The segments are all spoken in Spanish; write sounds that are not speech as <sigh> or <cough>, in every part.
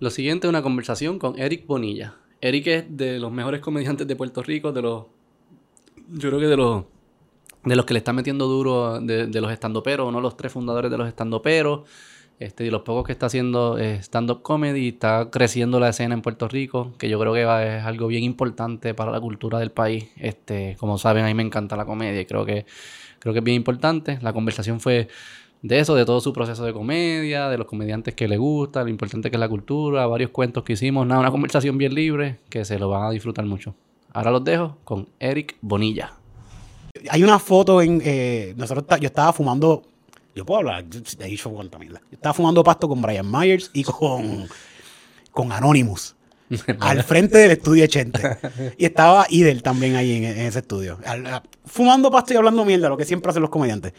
Lo siguiente es una conversación con Eric Bonilla. Eric es de los mejores comediantes de Puerto Rico, de los. Yo creo que de los. De los que le están metiendo duro de, de los estandoperos, uno de los tres fundadores de los estandoperos. Este, y los pocos que está haciendo eh, stand-up comedy, está creciendo la escena en Puerto Rico, que yo creo que va- es algo bien importante para la cultura del país. Este, como saben, a mí me encanta la comedia y creo que, creo que es bien importante. La conversación fue de eso, de todo su proceso de comedia, de los comediantes que le gusta, lo importante que es la cultura, varios cuentos que hicimos, nada, una conversación bien libre que se lo van a disfrutar mucho. Ahora los dejo con Eric Bonilla. Hay una foto en. eh, nosotros yo estaba fumando. Yo puedo hablar, yo he dicho cuánta mierda. Yo estaba fumando pasto con Brian Myers y con. con Anonymous. <laughs> al frente del estudio 80. Y estaba Idel también ahí en, en ese estudio. Al- fumando pasto y hablando mierda, lo que siempre hacen los comediantes.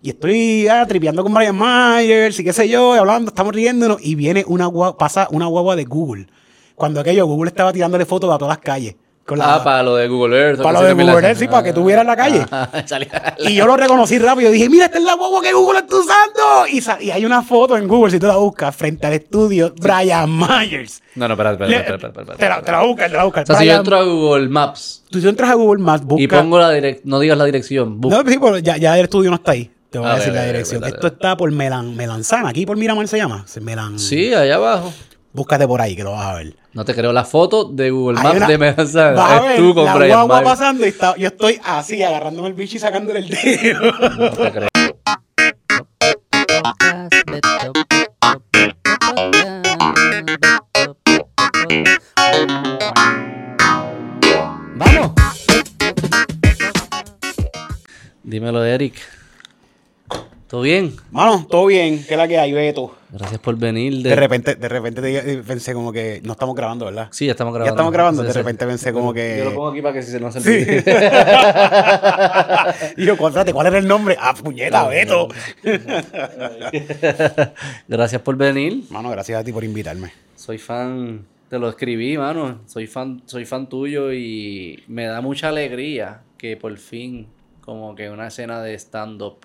Y estoy ah, tripeando con Brian Myers y qué sé yo, y hablando, estamos riéndonos. Y viene una guagua, pasa una guagua de Google. Cuando aquello, Google estaba tirándole fotos a todas las calles. Con la- Ah, para lo de Google Earth. Para lo de Google Earth, sí, para que tú vieras la calle. <laughs> Salía- Y yo lo reconocí rápido. Dije, mira, esta es la guagua que Google está usando. Y, hay una foto en Google, si tú la buscas, frente al estudio, Brian Myers. No, no, espera, espera, espera. Te la, te la buscas, te la buscas. O sea, si yo entro a Google Maps Tú si entras a Google Maps, busca... y pongo la dirección, no digas la dirección, busca. No, sí, pero ya, ya el estudio no está ahí. Te voy a A decir ver, la ver, dirección. Esto está por Melan, Melanzana. Aquí por Miramar se llama. Melan... Sí, allá abajo. Búscate por ahí que lo vas a ver. No te creo la foto de Google Maps una- de Melanzana. Vas a Es ver tú con la Brian guagua pasando y está- yo estoy así, agarrándome el bicho y sacándole el dedo. No te creo. Vamos. Dímelo, Eric. ¿Todo bien? Mano, todo bien. ¿Qué es la que hay, Beto? Gracias por venir. De, De repente, de repente te- pensé como que no estamos grabando, ¿verdad? Sí, ya estamos grabando. Ya estamos grabando. Sí, De sí. repente pensé como Yo lo que. pongo aquí para que si se nos Sí. olvide. <laughs> y yo, "Cuéntate, ¿cuál era el nombre? Ah, puñeta, Beto. <laughs> Gracias por venir. Mano, gracias a ti por invitarme. Soy fan, te lo escribí, mano. Soy fan, soy fan tuyo y me da mucha alegría que por fin, como que una escena de stand-up,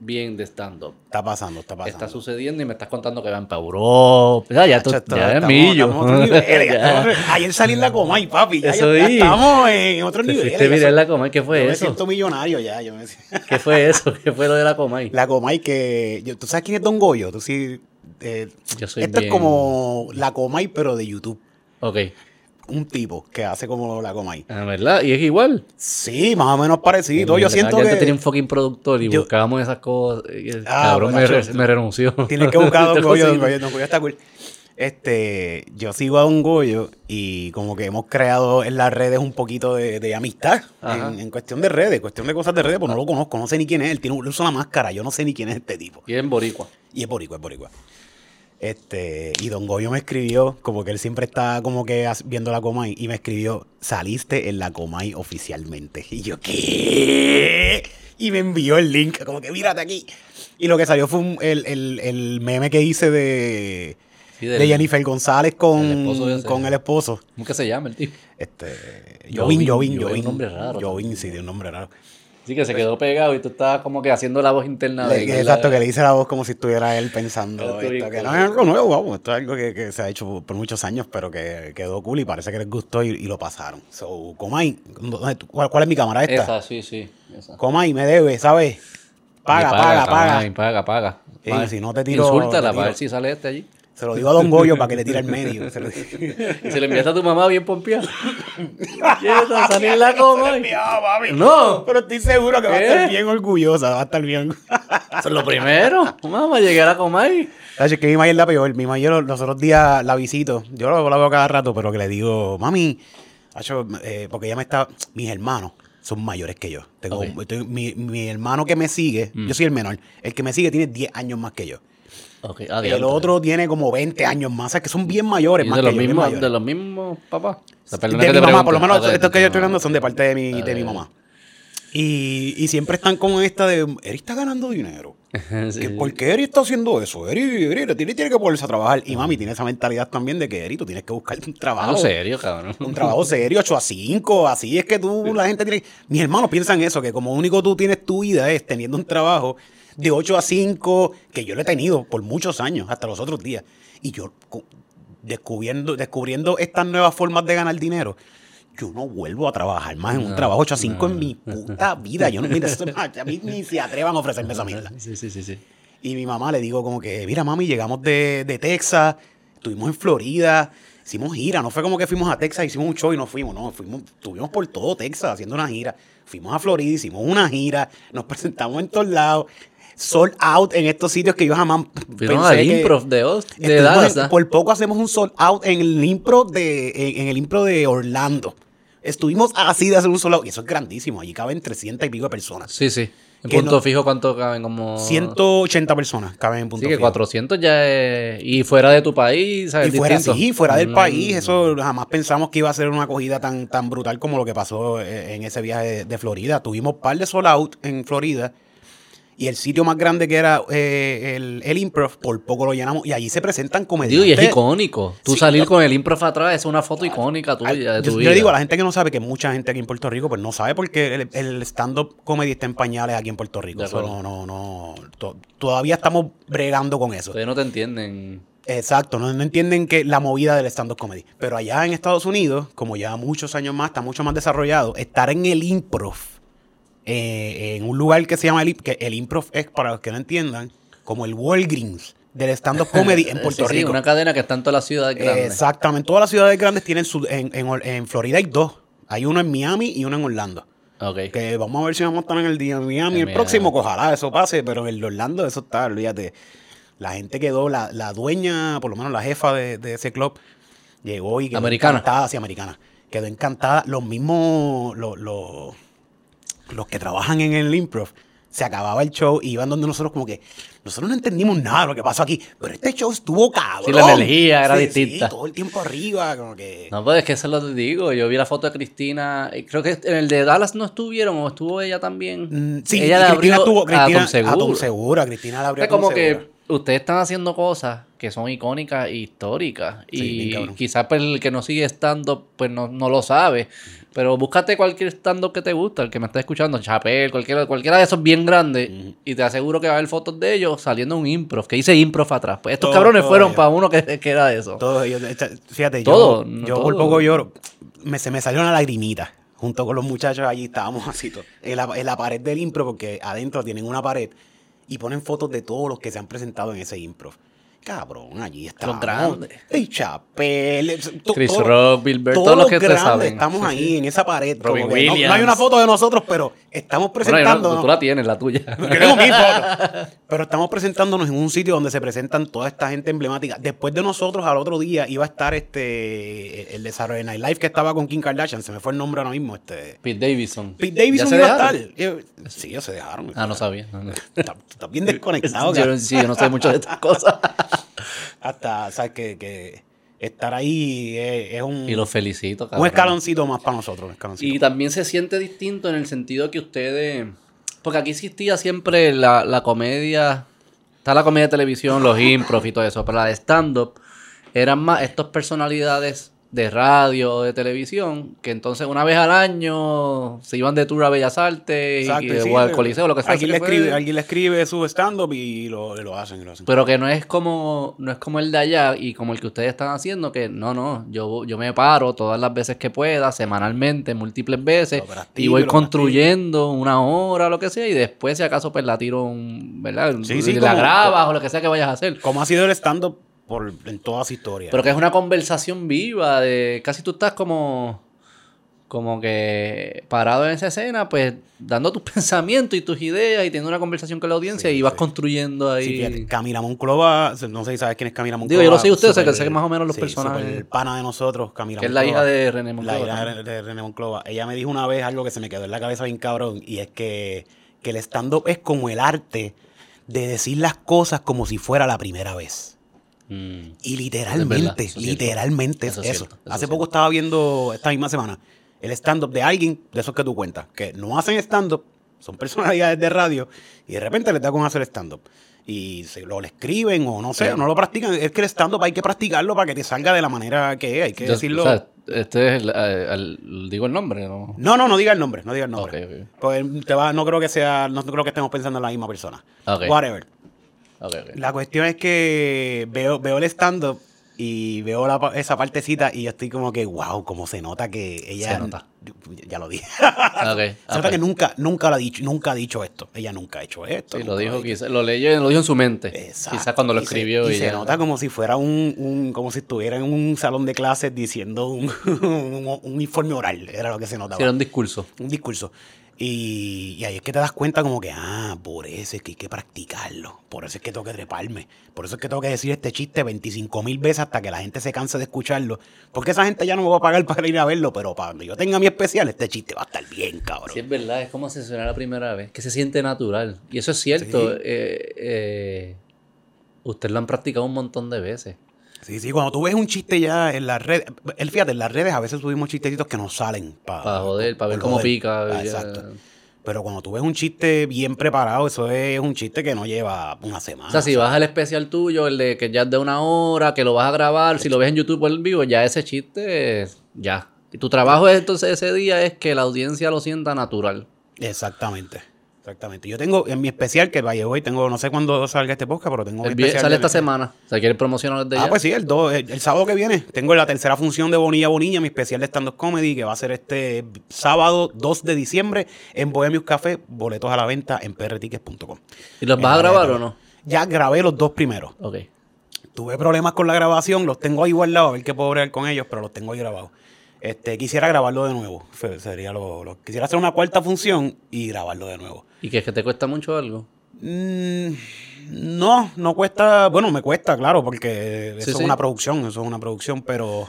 bien de stand-up, Está pasando, está pasando. está sucediendo y me estás contando que van para Europa. Ya, ya, tú, ya es millo. <laughs> ya estamos- Ayer salí en la Comay, papi. Ya, Eso ya estamos en otro nivel. fuiste soy- la Comay. ¿Qué fue yo me eso? siento millonario ya. Yo me siento- <laughs> ¿Qué fue eso? ¿Qué fue lo de la Comay? La Comay que... yo- ¿Tú sabes quién es Don Goyo? Tú sí... eh, Yo soy esto bien- es como la Comay, pero de YouTube. Ok. Un tipo que hace como la Comay. Ah, ¿Verdad? Y es igual. Sí, más o menos parecido. Yo siento que... antes tenía un fucking productor y Yo- buscábamos esas cosas. y- Ah, Cabrón, me, re- Nacho, me renunció. Tienes que buscar a <laughs> Don Goyo, Don. Goyo, Don Goyo está cool. Este, yo sigo a Don Goyo y como que hemos creado en las redes un poquito de, de amistad en, en cuestión de redes, cuestión de cosas de redes, pues no lo conozco, no sé ni quién es, él tiene usa una máscara, yo no sé ni quién es este tipo. Y en Boricua. Y es boricua, es boricua. Este, y Don Goyo me escribió, como que él siempre está como que viendo la Comay, y me escribió, saliste en la Comay oficialmente. Y yo, ¿qué? Y me envió el link, como que mírate aquí. Y lo que salió fue un- el, el- el meme que hice de, Sí, del- de Jennifer González con, el esposo con el esposo. ¿Cómo que se llama el tipo? Este, Jovin, Jovin, Jovin, Jovin, Jovin. un nombre raro Jovin, también. sí, de un nombre raro. Sí, que se quedó pegado y tú estabas como que haciendo la voz interna de él, exacto, que le hice la voz como si estuviera él pensando Esto que no es algo nuevo, vamos, esto es algo que, que se ha hecho por muchos años, pero que quedó cool y parece que les gustó y, y lo pasaron. So, Comay, ¿dónde tú- ¿cuál, cuál es mi cámara esta? Esa, sí, sí. Esa. Comay, me debe, ¿sabes? Paga, paga, paga. paga, paga. Si no te tiro- Insúltala te para ver tiro. si sale este allí. Se lo digo a Don Goyo para que le tire al <laughs> medio. Se lo se le envías a tu mamá bien pompeada. <laughs> Quiero salir la coma. No. Pero estoy seguro que va a estar bien orgullosa, va a estar bien. Eso es lo primero. Mamá, llegué a la Comay. Es que mi mamá es la peor. Mi mamá yo los, otros días la visito. Yo la, veo cada rato, pero que le digo, mami, eh, porque ella me está. Mis hermanos son mayores que yo. Tengo, estoy- mi, mi hermano que me sigue, yo soy el menor. El que me sigue tiene 10 años más que yo. Ok, ah, el otro tiene como 20 años más. O sea, que son bien mayores. Más de los, que yo, bien mismos, de los mismos papás. O sea, perdona de que mi te mamá, por lo menos estos que yo estoy hablando son de parte de mi, de mi mamá. Y, y siempre están con esta de, Eri está ganando dinero. <laughs> Sí. ¿Que ¿Por qué Eri está haciendo eso? Eri, Eri, tiene, tiene que ponerse a trabajar. Y mami tiene esa mentalidad también de que Eri, tú tienes que buscarte un trabajo. Ah, en serio, cabrón. Un trabajo serio, 8 a 5. Así es que tú, la gente tiene. Mis hermanos piensan eso, que como único tú tienes tu vida es teniendo un trabajo de 8 a 5, que yo lo he tenido por muchos años, hasta los otros días. Y yo, descubriendo, descubriendo estas nuevas formas de ganar dinero, yo no vuelvo a trabajar más en un trabajo 8 a 5 en mi puta vida. Yo no, mira, eso- a mí ni se atrevan a ofrecerme esa mierda. Sí, sí, sí, sí. Y mi mamá le digo como que, mira mami, llegamos de, de Texas, estuvimos en Florida, hicimos gira, no fue como que fuimos a Texas, hicimos un show y nos fuimos, no, fuimos, estuvimos por todo Texas haciendo una gira. Fuimos a Florida, hicimos una gira, nos <laughs> presentamos en todos lados, sold out en estos sitios que yo jamás Fuimos al que- improv de, de Dallas. ¿ah? por poco hacemos un sold out en el impro de, en, en el impro de Orlando. Estuvimos así de hacer un sold out, y eso es grandísimo, allí caben 300 y pico de personas. Sí, sí. En punto no- fijo, ¿cuánto caben? Como... 180 personas caben en punto Sí, que fijo. 400 ya es... Y fuera de tu país, ¿sabes? Y fuera así, fuera del Mm. país, eso jamás pensamos que iba a ser una acogida tan, tan brutal como lo que pasó eh, en ese viaje de, de Florida. Tuvimos un par de sold out en Florida y el sitio más grande que era eh, el, el Improv, por poco lo llenamos y allí se presentan Digo, comediantes. y es icónico. Tú Sí, salir con el improv atrás es una foto icónica tuya, de tu yo, yo vida. le digo a la gente que no sabe que mucha gente aquí en Puerto Rico pues no sabe porque el, el stand-up comedy está en pañales aquí en Puerto Rico. Eso no, no, no. to- todavía estamos bregando con eso. Todavía no te entienden. Exacto, no, no entienden que la movida del stand-up comedy. Pero allá en Estados Unidos, como ya muchos años más, está mucho más desarrollado, estar en el improv, eh, en un lugar que se llama el, que el improv es, para los que no entiendan, como el Walgreens del stand-up <laughs> comedy en Puerto Sí, sí, Rico. una cadena que está en todas las ciudades grandes. Exactamente, todas las ciudades grandes tienen su, en, en, en Florida hay dos. Hay uno en Miami y uno en Orlando. Ok. Que vamos a ver si vamos a estar en el día de Miami En el próximo, que ojalá eso pase, pero en Orlando eso está, olvídate. La gente quedó, la, la dueña, por lo menos la jefa de, de ese club, llegó y quedó Americana. encantada, sí, americana. Quedó encantada. Los mismos, los, los, los que trabajan en el improv, se acababa el show y iban donde nosotros como que, nosotros no entendimos nada de lo que pasó aquí, pero este show estuvo cabrón. Sí, la energía era Sí, distinta. Sí, todo el tiempo arriba, como que... No, pues es que eso lo digo. Yo vi la foto de Cristina. Creo que en el de Dallas no estuvieron o estuvo ella también. Mm, Sí, ella Cristina abrió estuvo, Cristina, a Tom Segura. a Tom Segura, Cristina la abrió Es a Tom como Segura. que ustedes están haciendo cosas que son icónicas e históricas. Sí, y quizás pues, el que no sigue estando, pues no, no lo sabe. Pero búscate cualquier stand-up que te gusta, el que me está escuchando, Chapel, cualquiera, cualquiera de esos bien grandes. Y te aseguro que va a haber fotos de ellos saliendo un improv, que dice improv atrás. Pues estos Todo- cabrones todo fueron ellos. para uno que, que era de eso. Ellos, echa- fíjate, Todo, yo, yo por todo. poco lloro. Me, se me salió una lagrimita. Junto con los muchachos allí estábamos así, en, la, en la pared del impro, porque adentro tienen una pared y ponen fotos de todos los que se han presentado en ese impro. Cabrón, allí estamos. grandes. El Chapel, to- Chris todo- Rock, Bill Burr, todos todos los los que te grandes saben. Estamos ahí en esa pared. Robin como que no- no, Williams. hay una foto de nosotros, pero estamos yo no- presentándonos. tú la tienes, la tuya. <laughs> Tengo mi foto. <laughs> Pero estamos presentándonos en un sitio donde se presentan toda esta gente emblemática. Después de nosotros, al otro día, iba a estar este el de Saturday Night Live que estaba con Kim Kardashian. Se me fue el nombre ahora mismo. Este. Pete Davidson. Pete Davidson ¿Ya se iba a estar. Sí, ellos se dejaron. Ah, no sabía. No, no. Está, está bien desconectado. <laughs> Yo, sí, yo no sé mucho de estas cosas. Hasta, ¿sabes? Que, que estar ahí es, es un, Y los felicito, un cabrón. escaloncito más para nosotros. un escaloncito. Y también se siente distinto en el sentido que ustedes. Porque aquí existía siempre la, la comedia. Está la comedia de televisión, los improv y todo eso. Pero la de stand-up eran más estas personalidades de radio o de televisión. Que entonces una vez al año se iban de tour a Bellas Artes y- Exacto, y, sí, o al Coliseo, lo que sea. Alguien le, escribe, alguien le escribe su stand-up y lo, lo hacen. Lo hacen. Pero que no es como no es como el de allá y como el que ustedes están haciendo, que no, no, yo, yo me paro todas las veces que pueda, semanalmente, múltiples veces, practico y voy construyendo una hora, lo que sea, y después si acaso pues la tiro, un, ¿verdad? Sí, sí, la como- grabas o lo que sea que vayas a hacer. ¿Cómo ha sido el stand-up por, en toda su historia? Pero que es una conversación viva, de casi tú estás como como que parado en esa escena, pues dando tus <laughs> pensamientos y tus ideas y teniendo una conversación con la audiencia Sí, y vas sí. construyendo ahí. Sí, fíjate, Camila Monclova, no sé si sabes quién es Camila Monclova. Digo, yo lo sé usted, o sea, que sé más o menos los personajes. súper pana de nosotros, Camila que es la hija Monclova. de René La Monclova. hija también. de, de René Monclova. Ella me dijo una vez algo que se me quedó en la cabeza bien cabrón, y es que, que el stand-up es como el arte de decir las cosas como si fuera la primera vez. Mm. Y literalmente, es literalmente es Eso eso. es cierto, eso Hace es poco cierto. estaba viendo, esta misma semana, el stand-up de alguien de esos que tú cuentas, que no hacen stand-up, son personalidades de radio, y de repente les da con hacer stand-up. Y se lo le escriben o no sé, Sí. no lo practican. Es que el stand-up hay que practicarlo para que te salga de la manera que es. Hay que Yo- decirlo. O sea, este es el, eh, el- digo el nombre, ¿no? no, no, no diga el nombre, no diga el nombre. Porque te va, no creo que sea, no creo que estemos pensando en la misma persona. Whatever. La cuestión es que veo, veo el stand-up y veo la esa partecita y yo estoy como que, wow, como se nota que ella... Se nota. Ya lo dije. Ah, <laughs> ok. se nota que nunca, nunca, lo ha dicho, nunca ha dicho esto. Ella nunca ha hecho esto. Sí, lo dijo, quizás, lo leyó, lo dijo en su mente. Exacto. Quizás cuando lo Y se- escribió. y, y se ya. nota como si fuera un, un- como si estuviera en un salón de clases diciendo un, <laughs> un, un informe oral, era lo que se notaba. Sí, era un discurso. un discurso. Y, y ahí es que te das cuenta como que, ah, por eso es que hay que practicarlo, por eso es que tengo que treparme, por eso es que tengo que decir este chiste 25 mil veces hasta que la gente se canse de escucharlo, porque esa gente ya no me va a pagar para ir a verlo, pero para cuando yo tenga mi especial, este chiste va a estar bien, cabrón. Sí, es verdad, es como si suena la primera vez, que se siente natural. Y eso es cierto. Sí. eh, eh, ustedes lo han practicado un montón de veces. Sí, sí, cuando tú ves un chiste ya en las redes, el fíjate, en las redes a veces subimos chistecitos que nos salen para joder, para ver cómo pica. ya. Exacto. Pero cuando tú ves un chiste bien preparado, eso es un chiste que no lleva una semana. O sea, si vas al especial tuyo, el de que ya es de una hora, que lo vas a grabar, si lo ves en YouTube o en vivo, ya ese chiste, es- ya. Y tu trabajo es, entonces ese día es que la audiencia lo sienta natural. Exactamente. Exactamente. Yo tengo en mi especial, que vaya hoy, tengo, no sé cuándo salga este podcast, pero tengo mi El especial sale esta semana. O sea, ¿quieres promocionar desde Ah, ya? pues sí, el, do- el, el sábado que viene. Tengo la tercera función de Bonilla Bonilla, mi especial de stand-up comedy, que va a ser este sábado 2 de diciembre en Bohemius Café. Boletos a la venta en prtickets.com. ¿Y los vas a grabar o no? Ya grabé los dos primeros. Ok. Tuve problemas con la grabación, los tengo ahí guardados, a ver qué puedo bregar con ellos, pero los tengo ahí grabados. Este, quisiera grabarlo de nuevo. Sería lo, lo- quisiera hacer una cuarta función y grabarlo de nuevo. ¿Y que es que te cuesta mucho algo? Mm, no, no cuesta. Bueno, me cuesta, claro, porque eso Sí, es sí. una producción, eso es una producción, pero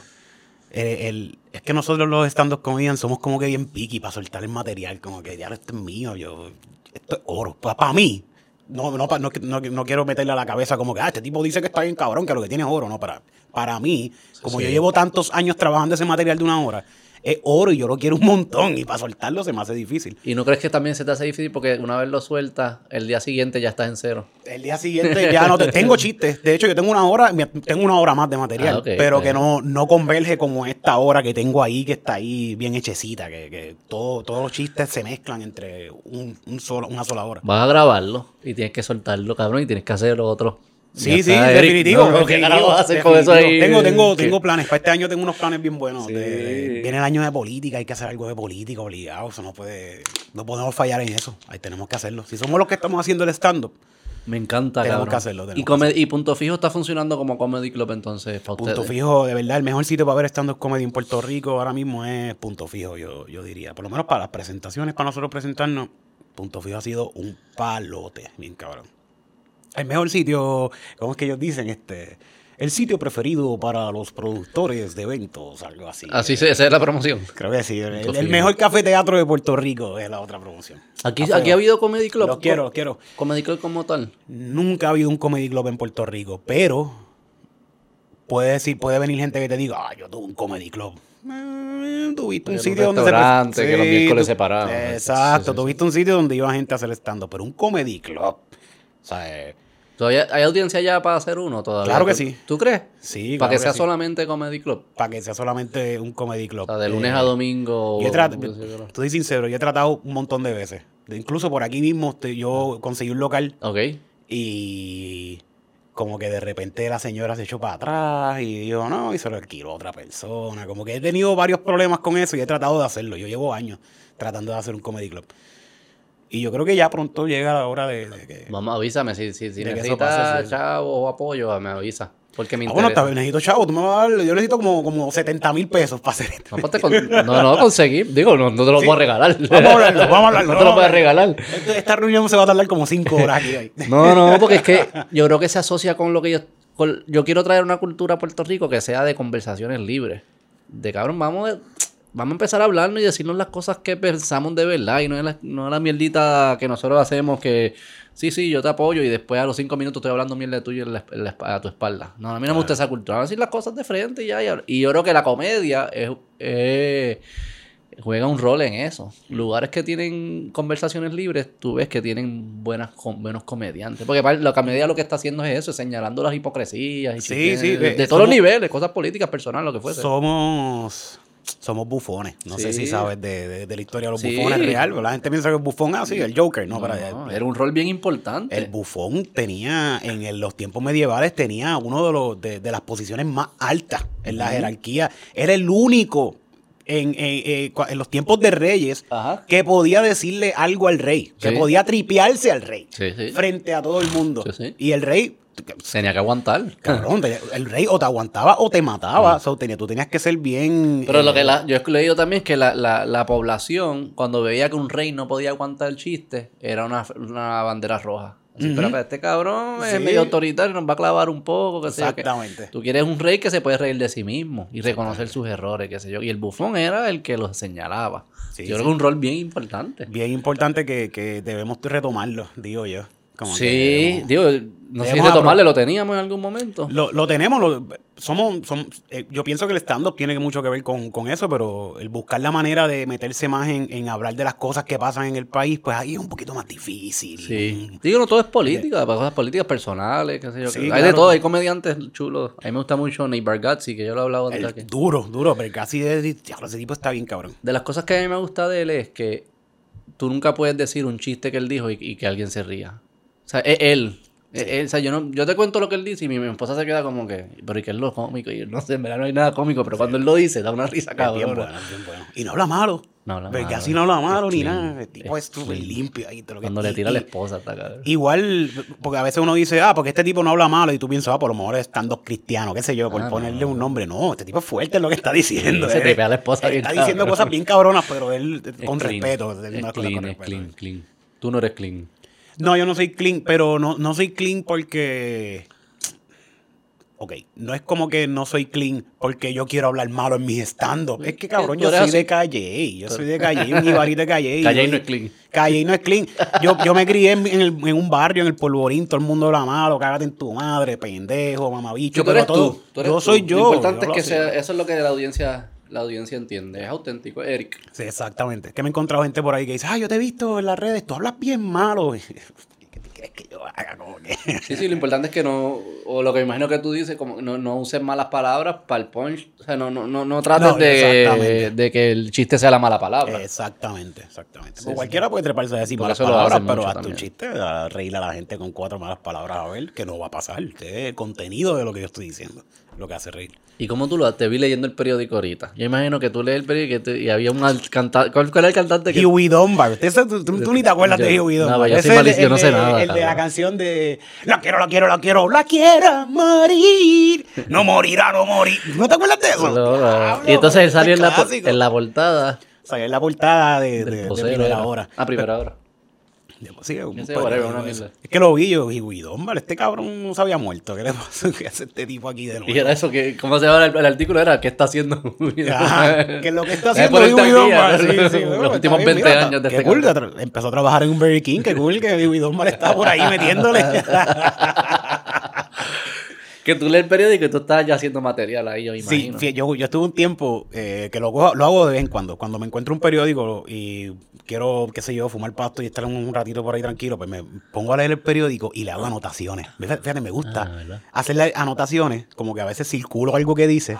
eh, el- es que nosotros los stand-up comedians somos como que bien picky para soltar el material, como que ya esto es mío, yo, esto es oro. Para mí, no, no, no, no- no quiero meterle a la cabeza como que, ah, este tipo dice que está bien cabrón, que lo que tiene es oro, no, para, para mí, como sí. yo llevo tantos años trabajando ese material de una hora, es oro y yo lo quiero un montón y para soltarlo se me hace difícil. ¿Y no crees que también se te hace difícil porque una vez lo sueltas, el día siguiente ya estás en cero? El día siguiente ya no te, tengo chistes. De hecho, yo tengo una hora, tengo una hora más de material, Ah, pero que no, no converge como esta hora que tengo ahí, que está ahí bien hechecita, que, que todo, todos los chistes se mezclan entre un, un solo, una sola hora. Vas a grabarlo y tienes que soltarlo, cabrón, y tienes que hacer lo otro. Sí, sí, Eric. definitivo. No, no, ¿Qué definitivo, carajo vas a hacer con eso definitivo. ahí? Tengo, tengo, ¿Qué? tengo planes. Para este año tengo unos planes bien buenos. Sí. de- viene el año de política, hay que hacer algo de política obligado. Eso no puede, no podemos fallar en eso. Ahí tenemos que hacerlo. Si somos los que estamos haciendo el stand-up, Me encanta, Tenemos cabrón. que hacerlo, tenemos y, come- y Punto Fijo está funcionando como Comedy Club entonces para Punto ustedes. Fijo, de verdad, el mejor sitio para ver stand-up comedy en Puerto Rico ahora mismo es Punto Fijo, yo, yo diría. Por lo menos para las presentaciones, para nosotros presentarnos, Punto Fijo ha sido un palote, bien cabrón. El mejor sitio, ¿cómo es que ellos dicen? Este, el sitio preferido para los productores de eventos, algo así. Así se, esa es la promoción. Creo que sí. El, mejor café teatro de Puerto Rico es la otra promoción. Aquí, aquí ha habido Comedy Club. Lo quiero, lo quiero. Comedy Club como tal. Nunca ha habido un comedy club en Puerto Rico, pero puede decir, puede venir gente que te diga, ah, yo tuve un comedy club. Eh, tuviste un Un sitio donde restaurante que los miércoles se paraban. Exacto, Sí, sí, sí. tuviste un sitio donde iba gente a hacer stand pero un comedy club. Sea, eh, ¿Todavía hay audiencia ya para hacer uno todavía? Claro que ¿Tú- sí. ¿Tú crees? sí, Para claro que sea sí. solamente Comedy Club. Para que sea solamente un comedy club. O sea, de lunes Eh, a domingo. Yo o- estoy sincero, yo he tratado un montón de veces. Incluso por aquí mismo yo conseguí un local Ok. Y como que de repente la señora se echó para atrás y dijo, no, y se lo alquiló a otra persona. Como que he tenido varios problemas con eso y he tratado de hacerlo. Yo llevo años tratando de hacer un comedy club. Y yo creo que ya pronto llega la hora de, de que... Vamos, avísame. Si, si, si necesitas chavo o apoyo, me avisa. Porque me Ah, bueno, bien, necesito chavo, tú me vas a dar, yo necesito como, como 70 mil pesos para hacer esto. No, pues con- no, no, conseguir. Digo, no, no te lo Sí. puedo regalar. Vamos a hablarlo, vamos a hablarlo. No te lo puedes regalar. Este- Esta reunión se va a tardar como 5 horas aquí hoy. No, no, porque es que yo creo que se asocia con lo que yo... con- yo quiero traer una cultura a Puerto Rico que sea de conversaciones libres. De cabrón, vamos, vamos a empezar a hablarnos y decirnos las cosas que pensamos de verdad y no es la, no es la mierdita que nosotros hacemos que... Sí, sí, yo te apoyo y después a los cinco minutos estoy hablando mierda tuya en la, en la- a tu espalda. No, a mí no me gusta esa cultura. Vamos a decir las cosas de frente y ya. Y, yo creo que la comedia es, es- juega un rol en eso. Lugares que tienen conversaciones libres, tú ves que tienen buenas buenos comediantes. Porque la comedia lo que está haciendo es eso, señalando las hipocresías y Sí, sí, de, eh, de todos los niveles, cosas políticas, personales, lo que fuese. Somos somos bufones. No sé Sí. si sabes de, de- de la historia de los Sí. bufones real. La gente piensa que el bufón es así, el Joker. No, No, era un rol bien importante. el bufón tenía, en el- los tiempos medievales, tenía uno de, los, de, de las posiciones más altas en la jerarquía. Era el único en, en- eh, en los tiempos de reyes Ajá. que podía decirle algo al rey, que Sí. podía tripearse al rey Sí, sí. frente a todo el mundo. Sí, sí. Y el rey, Tenía que aguantar. cabrón, el rey o te aguantaba o te mataba. So, tenía- tú tenías que ser bien... Mm. Pero eh, lo que la- yo he leído también es que la, la, la población, cuando veía que un rey no podía aguantar el chiste, era una, una bandera roja. Así, pero este cabrón es medio autoritario, nos va a clavar un poco, qué sé yo qué". Exactamente. Tú quieres un rey que se puede reír de sí mismo y reconocer sus errores, qué sé yo. Y el bufón era el que los señalaba. Sí, yo creo que es un rol bien importante. Bien importante que, que debemos retomarlo, digo yo. Como sí, digo, no sé si retomarle, lo teníamos en algún momento. Lo, lo tenemos, lo- somos, somos- eh, yo pienso que el stand-up tiene mucho que ver con, con eso, pero el buscar la manera de meterse más en, en hablar de las cosas que pasan en el país, pues ahí es un poquito más difícil. Sí. Digo, no todo es política, para cosas políticas personales, qué sé yo. Sí, hay claro. de todo, hay comediantes chulos. A mí me gusta mucho Nate Bargatze, que yo lo he hablado antes aquí. duro, duro, pero casi de, ese tipo está bien cabrón. De las cosas que a mí me gusta de él es que tú nunca puedes decir un chiste que él dijo y, y que alguien se ría. O sea, es él. O sea, yo, no, yo te cuento lo que él dice y mi, mi esposa se queda como que, pero ¿y qué es lo cómico? Y yo, no sé, en verdad no hay nada cómico, pero cuando él lo dice, da una risa Es bien cabrón. bueno, bien bueno. Y no habla malo. No habla Porque malo, casi no habla malo es ni clean, nada. El tipo es súper limpio ahí. te lo que- Cuando le tira a la esposa, está cabrón. Igual, porque a veces uno dice, ah, porque este tipo no habla malo, y tú piensas, ah, por lo mejor es estando cristiano, qué sé yo, por Ah, ponerle no. un nombre. No, este tipo es fuerte en lo que está diciendo. Sí, se Él- tripea a la esposa bien Está diciendo cabrón. cosas bien cabronas, pero él eh, Es con clean. respeto. Es clean, con es respeto. clean, clean. Tú no eres clean. No, yo no soy clean, pero no, no soy clean porque. Ok, no es como que no soy clean porque yo quiero hablar malo en mis stand-up. Es que cabrón, yo soy así. de calle. Yo soy de calle, un jibarito de calle. Calle no es clean. Calle no es clean. Yo, yo me crié en, en el- en un barrio, en el polvorín, todo el mundo habla malo, cágate en tu madre, pendejo, mamabicho. Tú pero eres todo. tú, tú eres yo tú. soy yo. Lo importante yo es que sea, eso es lo que la audiencia, la audiencia entiende. Es auténtico, Eric. Sí, exactamente. Es que me he encontrado gente por ahí que dice, ah, yo te he visto en las redes, tú hablas bien malo. <laughs> ¿Qué te crees que yo haga? Como que... Sí, sí, lo importante es que no, o lo que me imagino que tú dices, como no, no uses malas palabras para el punch. O sea, no, no, no, no trates No, de, de que el chiste sea la mala palabra. Exactamente, exactamente. Sí, Porque sí. cualquiera puede treparse a decir malas palabras, pero hasta un chiste, a reír a la gente con cuatro malas palabras a ver, que no va a pasar. Este es el contenido de lo que yo estoy diciendo, lo que hace reír. ¿Y cómo tú lo Te vi leyendo el periódico ahorita. Yo imagino que tú lees el periódico y, que te- y había un cantante. ¿Cuál, cuál era el cantante que.? Huey Dunbar. Sabe- tú, tú- tú ni te acuerdas Yo- de Huey no, yo soy Ese el- malísimo, el no sé nada, El de la canción de La quiero, la quiero, la quiero, la quiero morir. No morirá, no morir. ¿No te acuerdas de eso? No, no. Y entonces él salió en la, en la portada Salió en la portada de, de, de vocero, primera era. hora. Ah, primera hora. Sí, un de una. Es que lo vi yo y Guidón, vale, este cabrón no se había muerto. ¿Qué le pasa? <laughs> ¿Qué hace este tipo aquí de nuevo? Y era eso que, ¿cómo se llama el, el artículo? Era, ¿qué está haciendo? <laughs> Ajá, que lo que está haciendo Dunbar, ¿no? sí, sí, <laughs> Los últimos bien, 20 mira, años de qué este cool, empezó a trabajar en un Burger King, qué cool que Dunbar está por ahí metiéndole. Que tú lees el periódico y tú estás ya haciendo material ahí, yo Sí, imagino. fí- yo, yo estuve un tiempo eh, que lo, cojo- lo hago de vez en cuando. Cuando me encuentro un periódico y quiero, qué sé yo, fumar pasto y estar un, un ratito por ahí tranquilo, pues me pongo a leer el periódico y le hago anotaciones. Fíjate, me gusta Ah, hacerle anotaciones, como que a veces circulo algo que dice,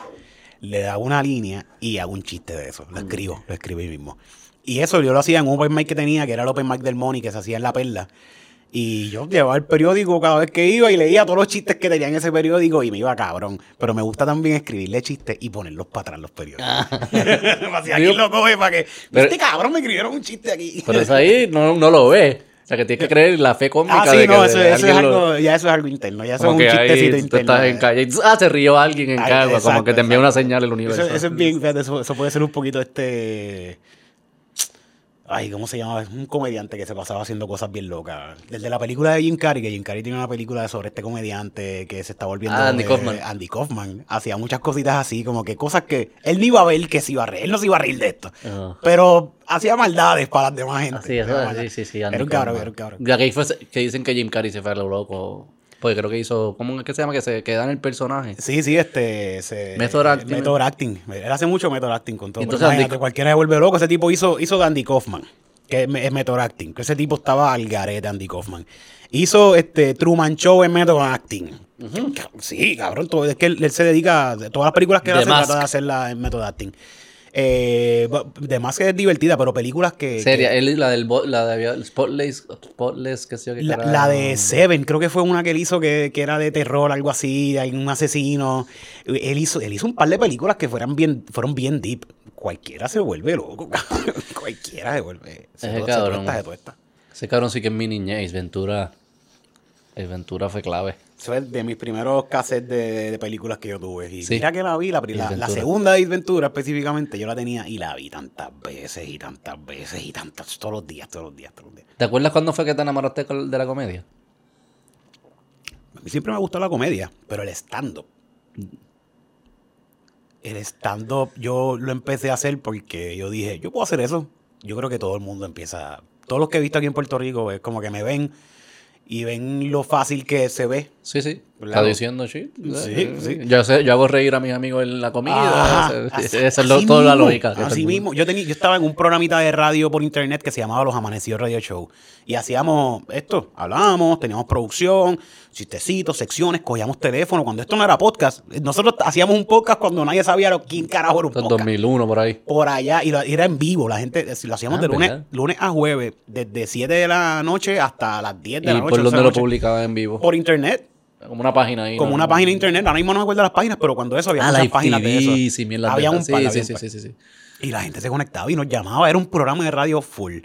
le hago una línea y hago un chiste de eso. Lo escribo, lo escribo ahí mismo. Y eso yo lo hacía en un open mic que tenía, que era el open mic del Money, que se hacía en La Perla. Y yo llevaba el periódico cada vez que iba y leía todos los chistes que tenía en ese periódico y me iba cabrón. Pero me gusta también escribirle chistes y ponerlos para atrás los periódicos. <laughs> Así aquí lo coge para que. Pero- este cabrón me escribieron un chiste aquí. Pero eso ahí no, no lo ves. O sea, que tienes que creer en la fe cómica ah, sí, de no, eso, es lo- algo, ya eso es algo interno. Ya eso Como es que un chistecito ahí tú interno. estás en calle ah, se rió alguien en Ay, Cagua, como que te envía exacto. una señal el universo. Eso, eso es bien, fíjate, eso, eso puede ser un poquito este. Ay, ¿cómo se llama? Es un comediante que se pasaba haciendo cosas bien locas. Desde la película de Jim Carrey, que Jim Carrey tiene una película sobre este comediante que se está volviendo. Ah, Andy eh, Kaufman. Andy Kaufman. Hacía muchas cositas así, como que cosas que él ni iba a ver que se iba a reír. Él no se iba a reír de esto. Ajá. Pero hacía maldades para las demás gente. Ah, sí, sí, sí, sí. Andy Era un cabrón, era un cabrón. Ya que, que dicen que Jim Carrey se fue a lo loco. Pues creo que hizo, ¿cómo es que se llama? Que se queda en el personaje. Sí, sí, este. Se, Method acting. Method acting. Él hace mucho method acting con todo. Entonces, Andy- cualquiera se vuelve loco. Ese tipo hizo, hizo de Andy Kaufman, que es, method acting. Que ese tipo estaba al garete, Andy Kaufman. Hizo este Truman Show en method acting. Sí, cabrón. todo- es que él, él se dedica. Todas las películas que él hace, Mask. trata de hacerlas en method acting. Eh, bu- de más que es divertida, pero películas que... Seria, que- él, la del bo- la de Spotless, Spotless, qué sé yo qué la, la de Seven, creo que fue una que él hizo que, que era de terror, algo así, hay un asesino. Él hizo, él hizo un par de películas que fueran bien, fueron bien deep. Cualquiera se vuelve loco. <laughs> Cualquiera se vuelve. Se, Ese se cabrón. tuesta, se tuesta. Ese cabrón sí que es mi niñez. Ventura. Ventura fue clave. Eso es de mis primeros cassettes de, de películas que yo tuve. Y Sí. mira que la vi, la, la- la segunda de Ventura específicamente, yo la tenía y la vi tantas veces y tantas veces y tantas, todos los días, todos los días, todos los días. ¿Te acuerdas cuándo fue que te enamoraste de la comedia? A mí siempre me gustó la comedia, pero el stand-up. El stand-up yo lo empecé a hacer porque yo dije, yo puedo hacer eso. Yo creo que todo el mundo empieza. Todos los que he visto aquí en Puerto Rico es como que me ven y ven lo fácil que se ve. Sí, sí. Está diciendo shit. Sí, sí. Yo, sé, yo hago reír a mis amigos en la comida. Ajá, <laughs> Esa- es lo- toda la lógica. que Así mismo. Yo, tenía, yo estaba en un programita de radio por internet que se llamaba Los Amanecidos Radio Show. Y hacíamos esto, hablábamos, teníamos producción, chistecitos, secciones, cogíamos teléfono. Cuando esto no era podcast, nosotros hacíamos un podcast cuando nadie sabía lo, quién carajo era un podcast. 2001 por ahí. Por allá, y lo- y era en vivo, la gente, lo hacíamos Ah, de lunes, ¿verdad? lunes a jueves, desde 7 de la noche hasta las 10 de la ¿Y noche. por 11 de dónde lo noche. publicaban en vivo? Por internet, Como una página ahí. como ¿no? una página de internet. Ahora mismo no me acuerdo las páginas, pero cuando eso había Ah, muchas páginas de eso. Sí, mierda había un sí, par, sí, había un sí, sí, sí, sí. Y la gente se conectaba y nos llamaba. Era un programa de radio full.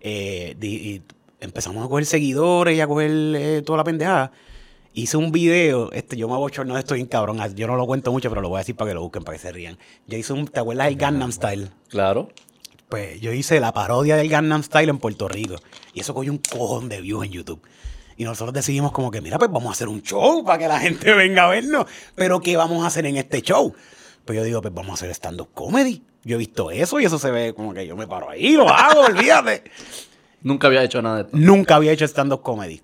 Eh, y empezamos a coger seguidores y a coger eh, toda la pendejada. Hice un video, este, yo me abochorno de esto bien cabrón. Yo no lo cuento mucho, pero lo voy a decir para que lo busquen, para que se rían. Yo hice un, ¿te acuerdas del Gangnam Style? Claro. Pues yo hice la parodia del Gangnam Style en Puerto Rico. Y eso cogió un cojón de views en YouTube. Y nosotros decidimos como que, mira, pues vamos a hacer un show para que la gente venga a vernos. Pero ¿qué vamos a hacer en este show? Pues yo digo, pues vamos a hacer stand-up comedy. Yo he visto eso y eso se ve como que yo me paro ahí, lo hago, <laughs> olvídate. Nunca había hecho nada de esto. Nunca había hecho stand-up comedy.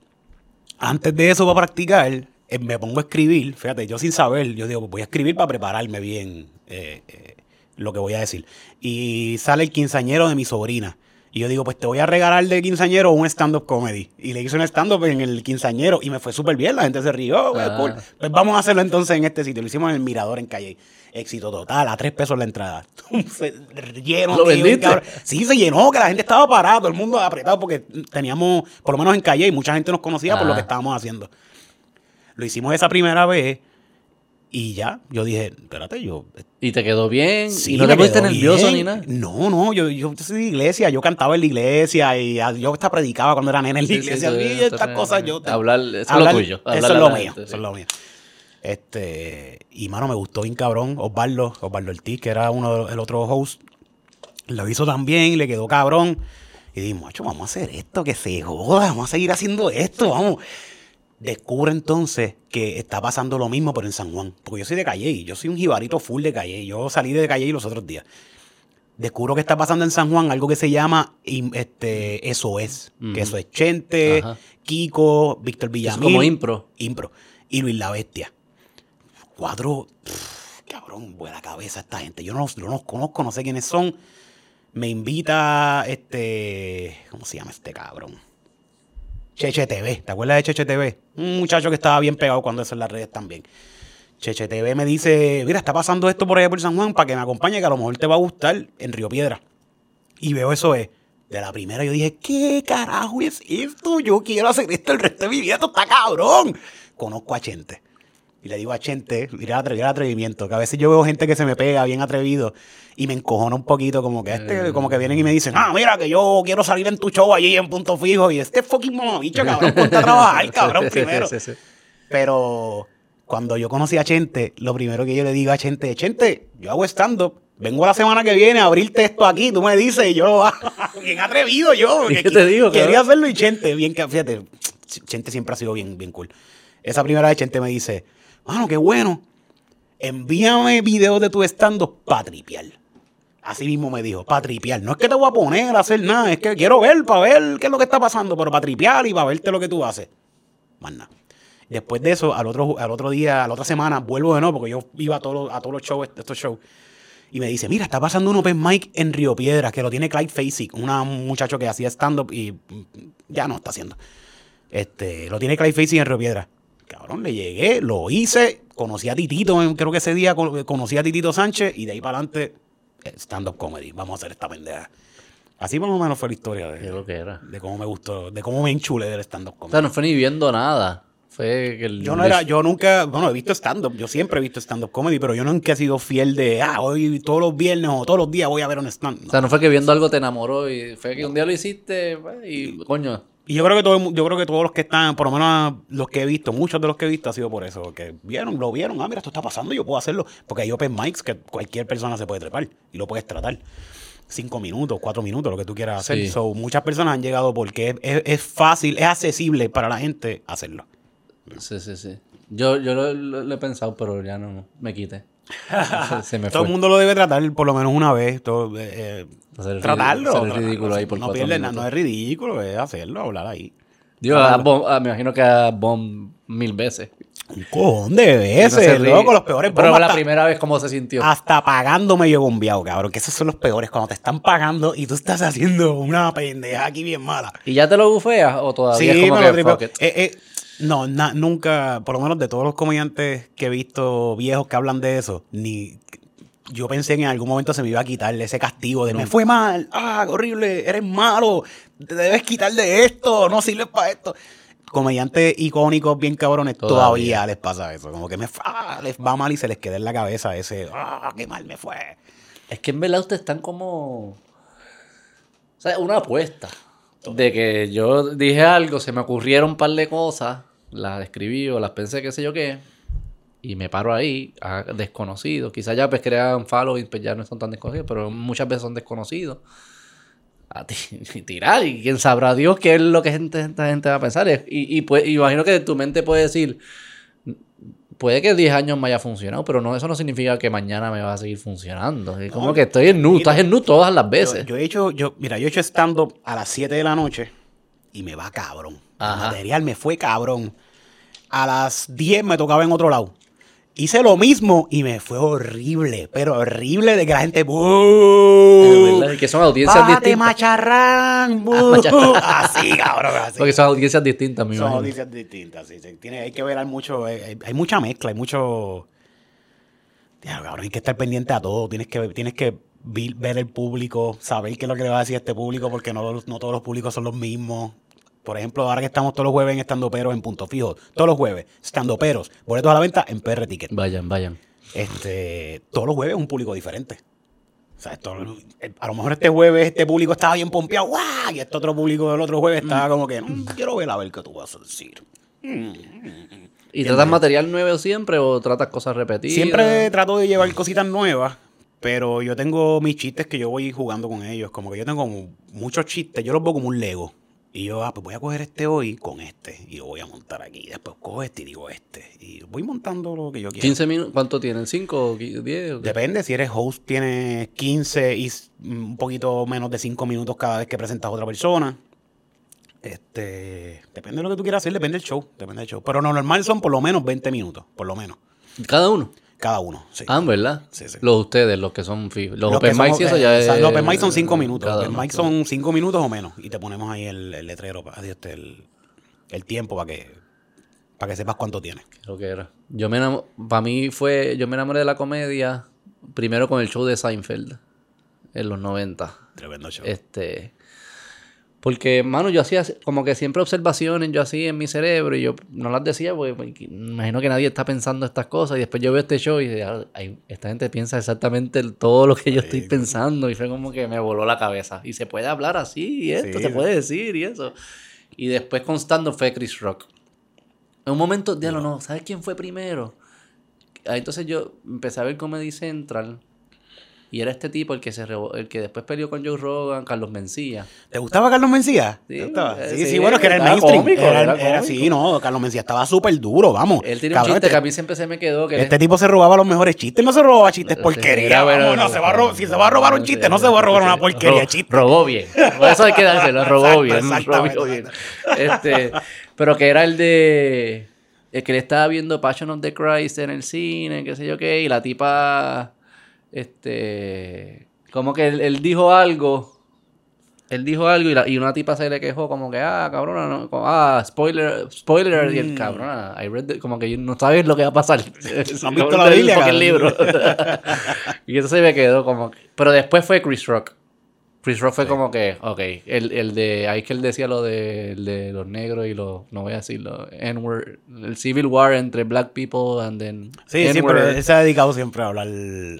Antes de eso, para practicar, eh, me pongo a escribir. Fíjate, yo sin saber, yo digo, pues voy a escribir para prepararme bien eh, eh, lo que voy a decir. Y sale el quinceañero de mi sobrina. Y yo digo, pues te voy a regalar de quinceañero un stand-up comedy. Y le hice un stand-up en el quinceañero y me fue súper bien. La gente se rió, Ah. cool. Pues vamos a hacerlo entonces en este sitio. Lo hicimos en el Mirador en Calle. Éxito total, a tres pesos la entrada. <laughs> Se lleno. ¿Lo tío, vendiste? Sí, se llenó, que la gente estaba parada, todo el mundo apretado porque teníamos, por lo menos en Calle, y mucha gente nos conocía por lo Ah. que estábamos haciendo. Lo hicimos esa primera vez y ya, yo dije, espérate, yo... Y te quedó bien. Sí, y no te pusiste nervioso bien. ni nada. No, no, yo, yo soy de iglesia, yo cantaba en la iglesia y yo hasta predicaba cuando era nena en la Sí, sí, iglesia. y estas cosas yo... hablar- eso es lo hablar- tuyo, Eso es lo mío, gente, eso es lo mío. Este, y mano, me gustó bien cabrón. Osvaldo, Osvaldo Ortiz, que era uno el otro host, lo hizo también le quedó cabrón. Y dijimos, macho, vamos a hacer esto, que se joda, vamos a seguir haciendo esto, vamos. Descubre entonces que está pasando lo mismo, pero en San Juan. Porque yo soy de Calle, yo soy un jibarito full de Calle. Yo salí de Calle los otros días. Descubro que está pasando en San Juan algo que se llama este, Eso es. Que eso es Chente, Ajá. Kiko, Víctor Es Villamil. como impro. Impro. Y Luis la Bestia. Cuatro. pff, cabrón, buena cabeza esta gente. Yo no, los- no los conozco, no sé quiénes son. Me invita este. ¿Cómo se llama este cabrón? Cheche TV. ¿Te acuerdas de Cheche TV? Un muchacho que estaba bien pegado cuando eso en las redes también. Cheche TV me dice: Mira, está pasando esto por allá por San Juan para que me acompañe, que a lo mejor te va a gustar en Río Piedra. Y veo eso es. De la primera yo dije, ¿qué carajo es esto? Yo quiero hacer esto el resto de mi vida, esto está cabrón. Conozco a Chente. Y le digo a Chente, mira, el atrevimiento, que a veces yo veo gente que se me pega bien atrevido y me encojona un poquito, como que este, como que vienen y me dicen, ah, mira, que yo quiero salir en tu show allí en punto fijo. Y este fucking mamabicho, cabrón, ponte a trabajar, cabrón, <laughs> primero. Sí, sí, sí. Pero cuando yo conocí a Chente, lo primero que yo le digo a Chente es, Chente, yo hago stand-up. Vengo la semana que viene a abrirte esto aquí, tú me dices, y yo. <laughs> Bien atrevido yo. <laughs> ¿Qué te digo, Quería cabrón? hacerlo y Chente, bien que, fíjate, Chente siempre ha sido bien, bien cool. Esa primera vez Chente me dice, mano, qué bueno. Envíame videos de tu stand-up para tripear. Así mismo me dijo, para tripear. No es que te voy a poner a hacer nada, es que quiero ver, para ver qué es lo que está pasando, pero para tripear y para verte lo que tú haces. Más nada. Después de eso, al otro, al otro día, a la otra semana, vuelvo de nuevo, porque yo iba a todos a todos los shows, estos shows. Y me dice, mira, está pasando un open mic en Río Piedras, que lo tiene Clyde Facey, una- un muchacho que hacía stand-up y mm, ya no está haciendo. Este, lo tiene Clyde Facey en Río Piedras. Cabrón, le llegué, lo hice, conocí a Titito, creo que ese día con- conocí a Titito Sánchez y de ahí para adelante stand-up comedy. Vamos a hacer esta pendeja. Así más o menos fue la historia de, lo que era. de cómo me gustó, de cómo me enchulé del stand-up O comedy. sea, no fue ni viendo nada. Fue que el. Yo no era, yo nunca, bueno, he visto stand-up, yo siempre he visto stand-up comedy, pero yo nunca he sido fiel de, ah, hoy todos los viernes o todos los días voy a ver un stand. O sea, no fue que viendo algo te enamoró y fue que un día lo hiciste pues, y coño. Y yo creo que todo, yo creo que todos los que están, por lo menos los que he visto, muchos de los que he visto ha sido por eso, que vieron, lo vieron, ah, mira, esto está pasando, yo puedo hacerlo, porque hay open mics que cualquier persona se puede trepar y lo puedes tratar. Cinco minutos, cuatro minutos, lo que tú quieras hacer. Sí. So, muchas personas han llegado porque es, es- es fácil, es accesible para la gente hacerlo. Sí, sí, sí. Yo, yo lo, lo- lo he pensado, pero ya no me quité. Se, me <laughs> Todo el mundo lo debe tratar por lo menos una vez. todo, eh, tratarlo. ridículo- tratarlo. ahí por no pierde nada, no es ridículo, es hacerlo, hablar ahí. Digo, a Bom- a- me imagino que a Bomb mil veces. Un cojón de no veces, ríe. loco, los peores Pero bombas la hasta- primera vez, ¿cómo se sintió? Hasta pagándome yo bombeado, cabrón. Que esos son los peores. Cuando te están pagando y tú estás haciendo una pendeja aquí bien mala. ¿Y ya te lo bufeas o todavía es como me que lo fuck it? Eh, eh, no, na- nunca, por lo menos de todos los comediantes que he visto viejos que hablan de eso, ni yo pensé que en algún momento se me iba a quitar ese castigo de me fue mal, ah, horrible, eres malo, te debes quitar de esto, no sirves para esto. Comediantes icónicos bien cabrones todavía. Todavía. les pasa eso, como que me ah, les va mal y se les queda en la cabeza ese, ah, qué mal me fue. Es que en verdad ustedes están como. O sea, una apuesta. De que yo dije algo, se me ocurrieron un par de cosas, las escribí o las pensé, qué sé yo qué, y me paro ahí, a desconocidos. Quizás ya pues crean following, pues ya no son tan desconocidos, pero muchas veces son desconocidos. A ti, <laughs> tirar, y quién sabrá Dios qué es lo que esta gente va a pensar. Y, y pues, imagino que tu mente puede decir, puede que 10 años me haya funcionado, pero no, eso no significa que mañana me va a seguir funcionando. Es como que estoy en nu, estás en nu todas las veces. yo he hecho, yo, mira, yo he hecho stand-up a las 7 de la noche y me va cabrón. El material me fue cabrón. A las 10 me tocaba en otro lado. Hice lo mismo y me fue horrible, pero horrible de que la gente. Es ¡Bú! que son audiencias ¡Bájate, distintas. macharrán! ¡Bú! <laughs> macharrán. Así, cabrón, así. Porque son audiencias distintas, mi Son imagino. audiencias distintas, sí. Tiene, hay que ver hay mucho, hay, hay- mucha mezcla, hay mucho... Ya, cabrón, hay que estar pendiente a todo, tienes que, tienes que ver el público, saber qué es lo que le va a decir a este público, porque no, no todos los públicos son los mismos. Por ejemplo, ahora que estamos todos los jueves en Estando Peros en Punto Fijo, todos los jueves, Estando Peros, boletos a la venta en PR Ticket. Vayan, vayan. Este, todos los jueves es un público diferente. O sea, esto- a lo mejor este jueves este público estaba bien pompeado, ¡guau! Y este otro público del otro jueves estaba como que, "Mm, quiero ver a ver qué tú vas a decir. ¿Y tratas material nuevo siempre o tratas cosas repetidas? Siempre trato de llevar cositas nuevas, pero yo tengo mis chistes que yo voy jugando con ellos. Como que yo tengo muchos chistes, yo los veo como un Lego. Y yo, ah, pues voy a coger este hoy con este. Y lo voy a montar aquí. Después cojo este y digo este. Y voy montando lo que yo quiero. 15 minutos, ¿cuánto tienen? ¿5 o 10? o qué? Depende, si eres host tienes 15 y s- un poquito menos de 5 minutos cada vez que presentas a otra persona. Este, depende de lo que tú quieras hacer, depende del show, depende del show. Pero lo normal son por lo menos 20 minutos, por lo menos, ¿Cada uno? Cada uno. Sí. Ah, ¿verdad? Sí, sí. Los de ustedes, los que son. Los, Los open mics y eso ya o es... sea, Los open mics son 5 minutos. Los open mics son 5 minutos o menos. Y te ponemos ahí el, el letrero, este, el, el tiempo para que, para que sepas cuánto tienes. Creo que era. Yo me enamo- para mí fue, yo me enamoré de la comedia primero con el show de Seinfeld en los 90. Tremendo show. Este, porque, mano, yo hacía como que siempre observaciones, yo hacía en mi cerebro y yo no las decía porque me imagino que nadie está pensando estas cosas y después yo veo este show y "Ah, ay, esta gente piensa exactamente todo lo que yo estoy pensando y fue como que me voló la cabeza. Y se puede hablar así y esto, Sí, se puede decir y eso. Y después con stand-up fue Chris Rock. En un momento, diablo, no, ¿sabes quién fue primero? Ah, Entonces yo empecé a ver Comedy Central y era este tipo el que se el que después peleó con Joe Rogan, Carlos Mencía. ¿Te gustaba Carlos Mencía? Sí, eh, sí, sí, sí, bueno, es que era el mainstream. cómico, era, era era- cómico. sí, no, Carlos Mencía estaba súper duro, vamos. Él tiene un chiste este- que a mí siempre se me quedó que Este tipo se robaba los mejores chistes, no se robaba chistes porquería. bueno, vamos, no, se va a ro- si se va a robar un chiste, no se va a robar una porquería <laughs> chiste. Robó bien. Por eso hay que dárselo, robó bien. exactamente, robó bien. Este, pero que era el de. El que le estaba viendo Passion of the Christ en el cine, qué sé yo qué, y la tipa. Este. Como que él, él dijo algo. él dijo algo y, la- y una tipa se le quejó como que, ah, cabrona, no, como, ah, spoiler, spoiler, y Mm. el cabrona, I read the- como que no sabes lo que va a pasar. <laughs> ¿No has visto la Biblia, el libro. <laughs> y eso se me quedó como que... Pero después fue Chris Rock. Chris Rock fue como que, ok, el, el de, ahí que él decía lo de, el de los negros y los, no voy a decirlo, N-word, el civil war entre black people and then Sí, siempre, él se ha dedicado siempre a hablar,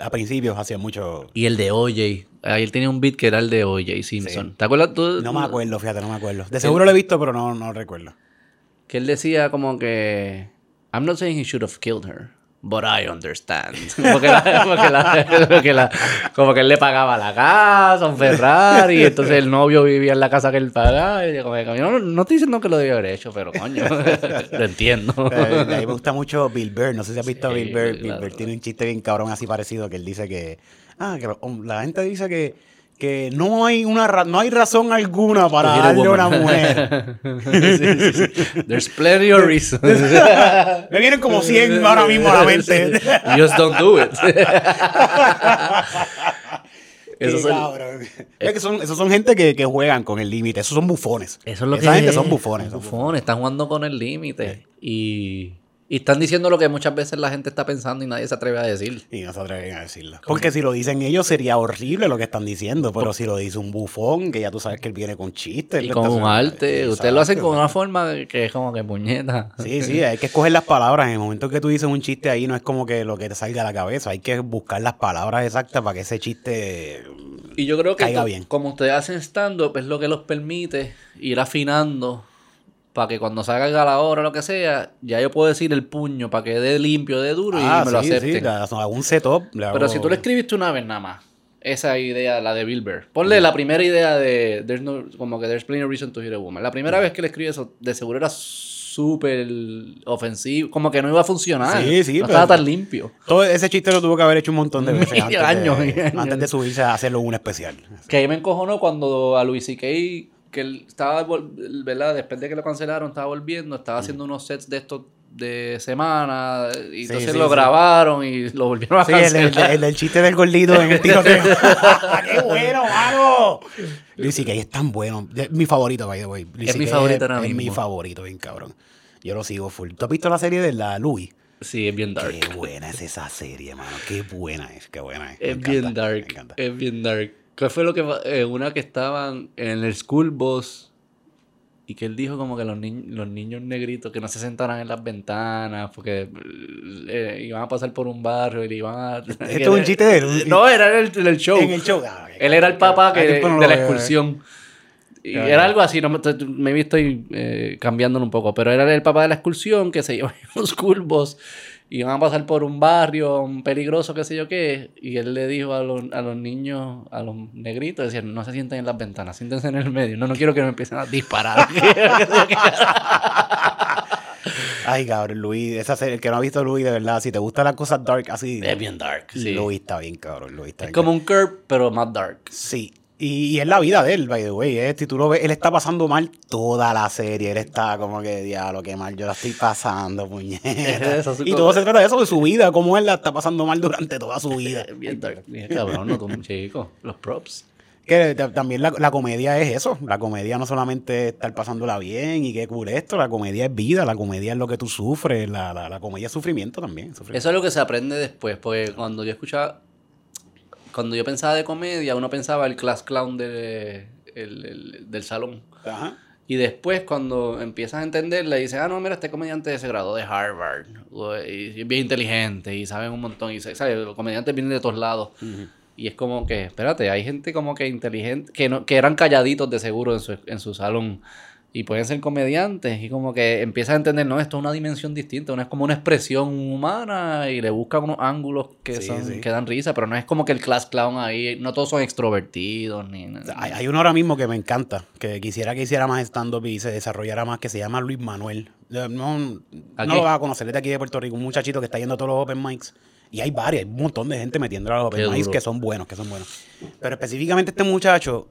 a principios hacía mucho... Y el de OJ, ahí él tenía un beat que era el de OJ Simpson. ¿Te acuerdas tú? No me acuerdo, fíjate, no me acuerdo. De seguro lo he visto, pero no, no recuerdo. Que él decía como que, I'm not saying he should have killed her. But I understand. <laughs> Porque, la- porque la- como que él le pagaba la casa, un Ferrari, y entonces el novio vivía en la casa que él pagaba. Y como que, no, no estoy diciendo que lo debía haber hecho, pero coño, <laughs> lo entiendo. A mí me gusta mucho Bill Burr. No sé si has visto a Sí, Bill Burr. Bill. Burr tiene un chiste bien cabrón así parecido que él dice que. Ah, que la gente dice que, que no hay una no hay razón alguna para darle a una mujer. Sí, sí, sí. There's plenty of reasons. <laughs> Me vienen como 100 ahora mismo a la mente. <laughs> Just don't do it. <laughs> Esos son- cabrón. Es que son, esos son gente que, que juegan con el límite. Esos son bufones. Eso es lo Esa que gente es. son bufones. Bufones, están jugando con el límite. Y, y están diciendo lo que muchas veces la gente está pensando y nadie se atreve a decir. Y no se atreven a decirlo. Porque si lo dicen ellos sería horrible lo que están diciendo. Pero si lo dice un bufón, que ya tú sabes que él viene con chistes. Y con un arte. Ustedes lo hacen con una forma que es como que puñeta. Sí, sí, hay que escoger las palabras. En el momento que tú dices un chiste ahí, no es como que lo que te salga a la cabeza. Hay que buscar las palabras exactas para que ese chiste. Y yo creo que Caiga bien. como ustedes hacen stand-up es lo que los permite ir afinando para que cuando salga la hora o lo que sea, ya yo puedo decir el puño para que dé limpio, dé duro y me lo Ah, sí, sí, acepten. hago un setup. le Pero hago- si tú lo escribiste una vez nada más, esa idea, la de Bill Burr, ponle la primera idea de there's no, como que there's plenty of reason to hit a woman. La primera vez que le escribí eso, de seguro era súper ofensivo, como que no iba a funcionar. Sí, sí, no estaba tan limpio. Todo ese chiste lo tuvo que haber hecho un montón de <laughs> veces antes, años, de, años. antes de subirse a hacerlo un especial. Que ahí me encojonó cuando a Luis C.K., que él estaba, vol- ¿verdad? Después de que lo cancelaron, estaba volviendo, estaba haciendo unos sets de estos de semana, y entonces sí, lo sí. grabaron y lo volvieron a Sí, el, cancelar. el- el del chiste del gordito en el tiroteo. <laughs> ¡Qué bueno, mano! Luis C.K. es tan bueno. Es mi favorito, by the way. Luis Es mi favorito ahora Es mi mismo. favorito, bien cabrón. Yo lo sigo full. ¿Tú has visto la serie de la Louis? Sí, es bien dark. Qué buena es esa serie, mano. Qué buena es, qué buena es. Me Es encanta, bien me dark. encanta. Es bien dark. ¿Cuál fue lo que eh, una que estaban en el school bus y que él dijo como que los, ni- los niños negritos que no se sentaran en las ventanas porque eh, iban a pasar por un barrio y le iban a... Esto <laughs> es un chiste de él. No, era en el, el show. En el show. Ah, Él era el papá que, no lo de la eh. excursión. Y era algo así, no me, estoy eh, cambiándolo un poco, pero era el papá de la excursión que se <laughs> en los school bus y iban a pasar por un barrio un peligroso, qué sé yo qué, y él le dijo a los, a los niños, a los negritos, decían, no se sienten en las ventanas, siéntense en el medio, no, no quiero que me empiecen a disparar. <laughs> Ay, cabrón, Luis. Esa serie, el que no ha visto Luis, de verdad, si te gustan las cosas dark así. es bien dark, sí. Luis está bien, cabrón. Luis está Es bien como un curb, pero más dark. Sí. Y, y es la vida de él, by the way. Si tú lo ves, él está pasando mal toda la serie. Él está como que, diablo, qué mal yo la estoy pasando, <laughs> puñeta. Su y todo se trata de eso, de su vida, cómo él la está pasando mal durante toda su vida. <laughs> Es bien cabrón, no tú, chico, los props. Que ta- también la, la comedia es eso. La comedia no solamente es estar pasándola bien y qué cool esto. La comedia es vida, la comedia es lo que tú sufres. La, la, la comedia es sufrimiento también. sufrimiento. Eso es lo que se aprende después, porque cuando yo escuchaba, cuando yo pensaba de comedia, uno pensaba el class clown de- el- el- del salón. Ajá. Y después cuando empiezas a entenderla dices, ah, no, mira, este comediante se graduó de Harvard, y es bien inteligente y saben un montón, y ¿sabes? Los comediantes vienen de todos lados. Y es como que, espérate, hay gente como que inteligente, que, no, que eran calladitos de seguro en su, en su salón. Y pueden ser comediantes. Y como que empiezas a entender, no, esto es una dimensión distinta. No es como una expresión humana y le buscan unos ángulos que, Sí, son, sí. que dan risa. Pero no es como que el class clown ahí, no todos son extrovertidos ni nada. Hay, hay uno ahora mismo que me encanta, que quisiera que hiciera más stand-up y se desarrollara más, que se llama Luis Manuel. No, no lo vas a conocer, es de aquí de Puerto Rico, un muchachito que está yendo a todos los open mics. Y hay varios, hay un montón de gente metiendo a los open mics que son buenos, que son buenos. Pero específicamente este muchacho,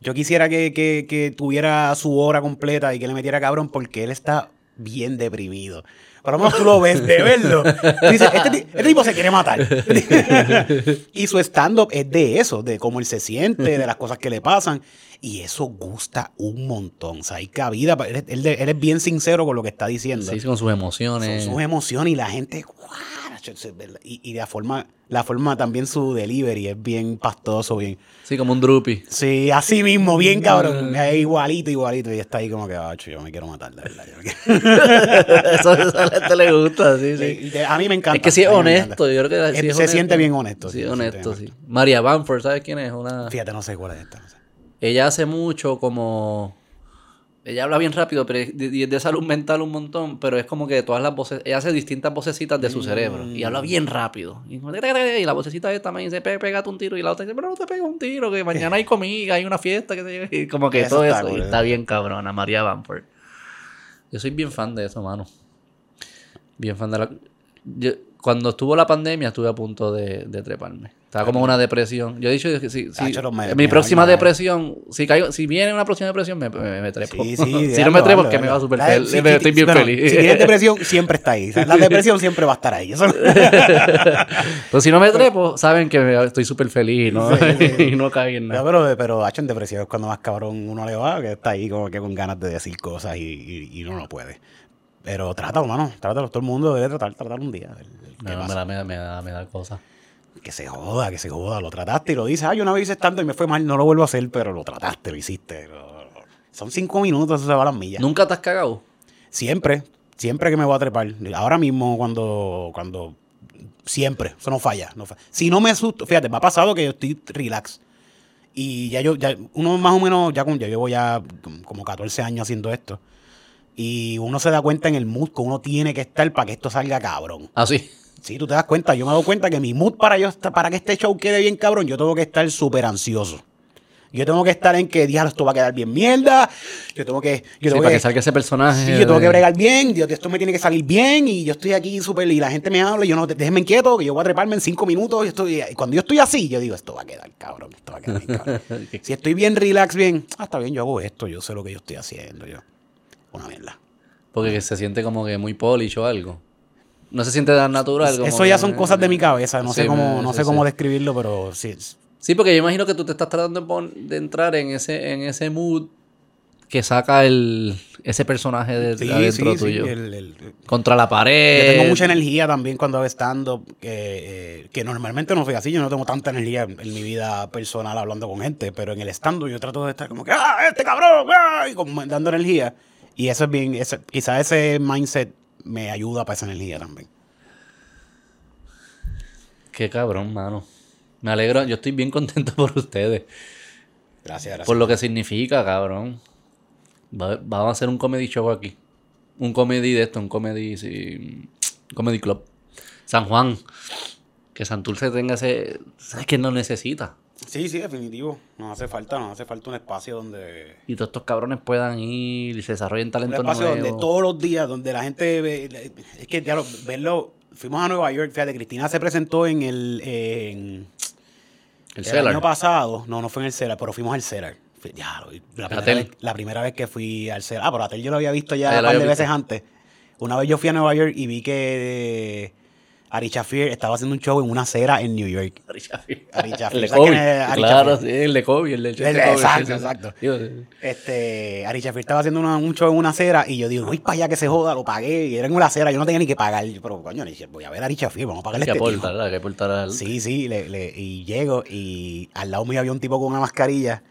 yo quisiera que, que- que tuviera su hora completa y que le metiera cabrón porque él está bien deprimido. Por lo menos tú lo ves de verlo. Dices, este, este tipo se quiere matar. <laughs> y su stand-up es de eso, de cómo él se siente, de las cosas que le pasan. Y eso gusta un montón. O sea, hay cabida. Él, él- él es bien sincero con lo que está diciendo. Sí, con sus emociones. Son sus emociones y la gente. ¡guau! Y, y de la forma, la forma también su delivery es bien pastoso, bien. Sí, como un droopy. Sí, así mismo, bien cabrón. Es igualito, igualito. Y está ahí como que, "Ah, "Acho, yo me quiero matar, de verdad. yo me quiero-". <laughs> eso, eso a la gente le gusta, sí, sí. Y A mí me encanta. Es que sí es honesto, yo creo que Es- sí es se honesto. siente bien honesto. Sí, se honesto, sí. María Bamford, ¿sabes quién es? Una... Fíjate, no sé cuál es esta. no sé. Ella hace mucho como... Ella habla bien rápido, pero es de, y es de salud mental un montón, pero es como que todas las voces... Ella hace distintas vocecitas de su cerebro y habla bien rápido. Y, la vocecita esta me dice, "Pe- pégate un tiro. Y la otra dice, pero no te pega un tiro, que mañana hay comida, hay una fiesta. Que y como que Eso todo está eso. cool, y eso. está bien cabrona, María Bamford. Yo soy bien fan de eso, mano. Bien fan de la... yo- cuando estuvo la pandemia estuve a punto de, de treparme. Estaba como una depresión. Yo he dicho que si, si- me- mi me próxima eh. depresión, si caigo, si viene una próxima depresión, me, me, trepo. Sí, sí. <laughs> si no me trepo, es déjalo, que me va súper feliz. sí, <laughs> estoy bien bueno, feliz. Si tienes <laughs> depresión, siempre está ahí. O sea, la depresión siempre va a estar ahí. Eso- Pero si no me trepo, saben que estoy súper feliz ¿no? y no caí en nada. pero, pero Hacho, en depresión es cuando más cabrón uno le va, que está ahí como que con ganas de decir cosas y, y, y uno no puede. Pero trátalo, mano. Trátalo. Todo el mundo debe tratar, tratar un día. me, da, me, da, me, da, me da cosas. Que se joda, que se joda. Lo trataste y lo dices. Ah, yo una vez hice tanto y me fue mal, no lo vuelvo a hacer, pero lo trataste, lo hiciste. Son cinco minutos, eso se va a las millas. ¿Nunca te has cagado? Siempre, siempre que me voy a trepar. Ahora mismo, cuando, cuando, siempre, eso no falla, no Si no me asusto, fíjate, me ha pasado que yo estoy relax. Y ya yo, ya, uno más o menos, ya, ya llevo ya como 14 años haciendo esto. Y uno se da cuenta en el mood que uno tiene que estar para que esto salga cabrón. Ah, sí. Tú te das cuenta, yo me doy cuenta que mi mood para yo para que este show quede bien cabrón, yo tengo que estar súper ansioso. Yo tengo que estar en que, diablo, esto va a quedar bien mierda. Yo tengo que. Yo Sí, tengo para que que salga ese personaje. Sí, yo tengo que bregar bien, Dios, esto me tiene que salir bien y yo estoy aquí súper y la gente me habla y yo no, déjenme quieto, que yo voy a treparme en cinco minutos y estoy, y cuando yo estoy así, yo digo, esto va a quedar cabrón, esto va a quedar bien cabrón. <laughs> si estoy bien relax, bien, ah, está bien, yo hago esto, yo sé lo que yo estoy haciendo, yo. Una mierda. Porque se siente como que muy polish o algo. No se siente tan natural. como Eso ya que- son cosas de mi cabeza, no Sí, sé cómo, no sí, sé cómo sí. describirlo, pero sí. Sí, porque yo imagino que tú te estás tratando de, entrar en ese, en ese mood que saca el, ese personaje de, Sí, adentro sí, sí, tuyo. el- el- Contra la pared. Yo tengo mucha energía también cuando hago stand-up, que, eh, que normalmente no soy así, yo no tengo tanta energía en, en mi vida personal hablando con gente, pero en el stand-up yo trato de estar como que, ¡ah, este cabrón! ¡ah! Y como dando energía. Y eso es bien, ese, quizás ese mindset me ayuda para esa energía también. Qué cabrón, mano. Me alegro. Yo estoy bien <laughs> contento por ustedes. Gracias, gracias. Por lo que significa, cabrón. Va- vamos a hacer un comedy show aquí. Un comedy de esto, un comedy, sí, comedy club. San Juan. Que Santurce tenga ese... ¿Sabes que no necesita? Sí, sí, definitivo. Nos hace falta, nos hace falta un espacio donde... Y todos estos cabrones puedan ir y se desarrollen Un talentos espacio nuevos. donde todos los días, donde la gente ve, es que ya lo, verlo, fuimos a Nueva York, fíjate, Cristina se presentó en el, en, El El año pasado, no, no fue en el Cellar, pero fuimos al Cellar. Ya, la, primera vez, la primera vez que fui al Cellar. Ah, pero Atel yo lo había visto ya Ah, ya un par de visto. veces antes. Una vez yo fui a Nueva York y vi que Ari Shafir estaba haciendo un show en una acera en New York. Ari Shafir. Ari Shafir. El de ¿Sabes Kobe. Ari Claro, Shafir? sí, el de Kobe, el de Kobe, exacto, sí, sí, sí. exacto. Este, Ari Shafir estaba haciendo una- un show en una acera y yo digo, voy para allá que se joda, lo pagué. Y era en una acera, yo no tenía ni que pagar. Yo, Pero coño, le dije, voy a ver a Ari Shafir, vamos a pagarle este aportar, hay que aportar al... Sí, sí, le- le- y llego y al lado mío había un tipo con una mascarilla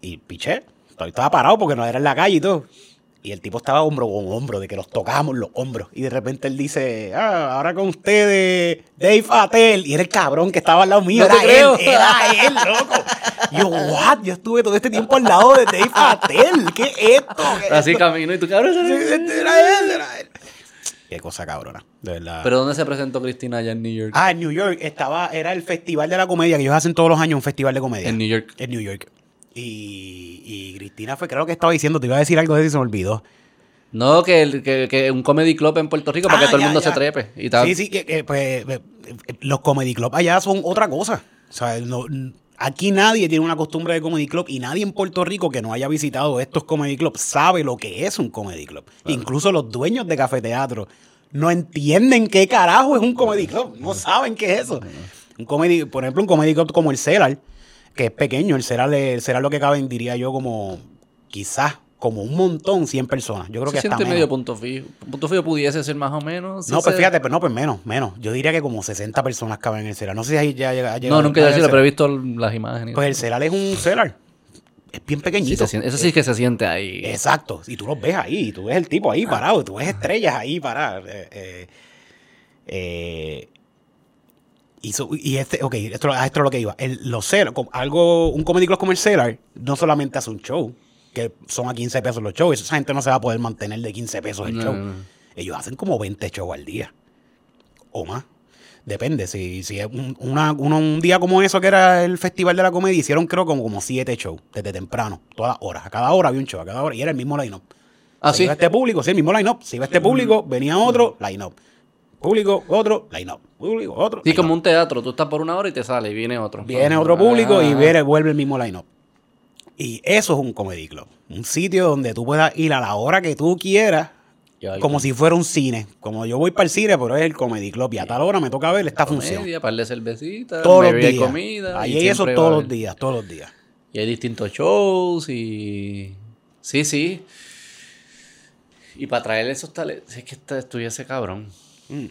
y piché, estaba parado porque no era en la calle y todo. Y el tipo estaba hombro con hombro, de que nos tocábamos los hombros. Y de repente él dice, ah, ahora con ustedes, Dave Attell. Y era el cabrón que estaba al lado mío. No era él, era él, loco. Yo, what? Yo estuve todo este tiempo al lado de Dave Attell. ¿Qué es esto? ¿Qué es Así esto?" camino y tu cabrón... Sí, este Era él, era él. Qué cosa cabrona, de verdad. Pero ¿dónde se presentó Cristina allá en New York? Ah, en New York estaba, era el Festival de la Comedia, que ellos hacen todos los años un festival de comedia. En New York. En New York. Y, y Cristina fue, creo que estaba diciendo, te iba a decir algo de eso y se me olvidó. No, que, que, que un comedy club en Puerto Rico para Ah, que todo el mundo ya. se trepe. Y tal. Sí, sí, que, que, pues, eh, eh, los comedy club allá son otra cosa. O sea, no- Aquí nadie tiene una costumbre de comedy club y nadie en Puerto Rico que no haya visitado estos comedy clubs sabe lo que es un comedy club. Incluso los dueños de cafeteatro no entienden qué carajo es un comedy club. No saben qué es eso. Un comedy, por ejemplo, un comedy club como el Cellar, que es pequeño. El el Cellar lo que caben, diría yo, como quizás como un montón, 100 personas. Yo creo Se que está siente menos. medio punto fijo. Punto fijo pudiese ser más o menos. No, pues se- fíjate, pero no, pues menos, menos. Yo diría que como 60 personas caben en el Cellar. No sé si ahí ya llega. No, nunca decirlo, Cellar. pero he visto las imágenes. Pues el Cellar es un Cellar. Es bien pequeñito. se siente- eso sí que se siente ahí. Exacto. Y tú los ves ahí, y tú ves el tipo ahí parado, y tú ves estrellas ahí paradas. Eh, eh, eh, y, este, ok, esto, esto es lo que iba. El, los algo, un comedy club como el no solamente hace un show, que son a 15 pesos los shows, esa gente no se va a poder mantener de 15 pesos el No, show. no. Ellos hacen como 20 shows al día. O más. Depende. Si, si es un, una- uno- un día como eso que era el Festival de la Comedia, hicieron creo como, como 7 shows desde temprano, todas las horas. A cada hora había un show, a cada hora. Y era el mismo line-up. Ah, Si sí. iba este público, sí, el mismo line-up. Si iba este público, venía otro, line-up. Público, otro, line-up. Público, otro. Sí, como un teatro. Tú estás por una hora y te sale y viene otro. Viene otro público y Ah. viene, vuelve el mismo line-up. Y eso es un comedy club. Un sitio donde tú puedas ir a la hora que tú quieras, como si fuera un cine. Como yo voy para el cine, pero es el comedy club. Y a tal hora me toca ver esta función. Comedia, par de cervecitas, Todos los días. comida. Ahí hay eso todos los días, todos los días. Y hay distintos shows y... Sí, sí. Y para traer esos talentos... Es que esta- estuviese cabrón. Mm.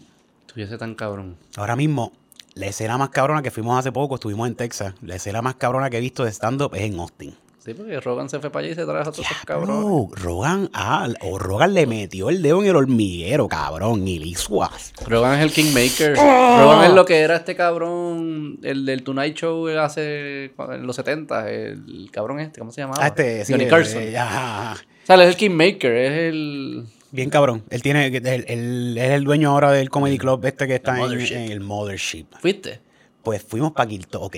Estuviese tan cabrón. Ahora mismo, la escena más cabrona que fuimos hace poco, estuvimos en Texas. La escena más cabrona que he visto de stand-up es en Austin. Sí, porque Rogan se fue para allá y se trajo a todos esos cabrones. No, Rogan, ah, o Rogan le metió el dedo en el hormiguero, cabrón, y así. Rogan es el Kingmaker. ¡Oh! Rogan es lo que era este cabrón, el del Tonight Show hace en los 70. El cabrón este, ¿cómo se llamaba? Ah, este, sí, Johnny Carson. eh, ajá, ajá. O sea, él es el Kingmaker, es el... Bien cabrón. Él tiene, él, es el dueño ahora del comedy club este que está en, el Mothership. ¿Fuiste? Pues fuimos para Kiltony, ok.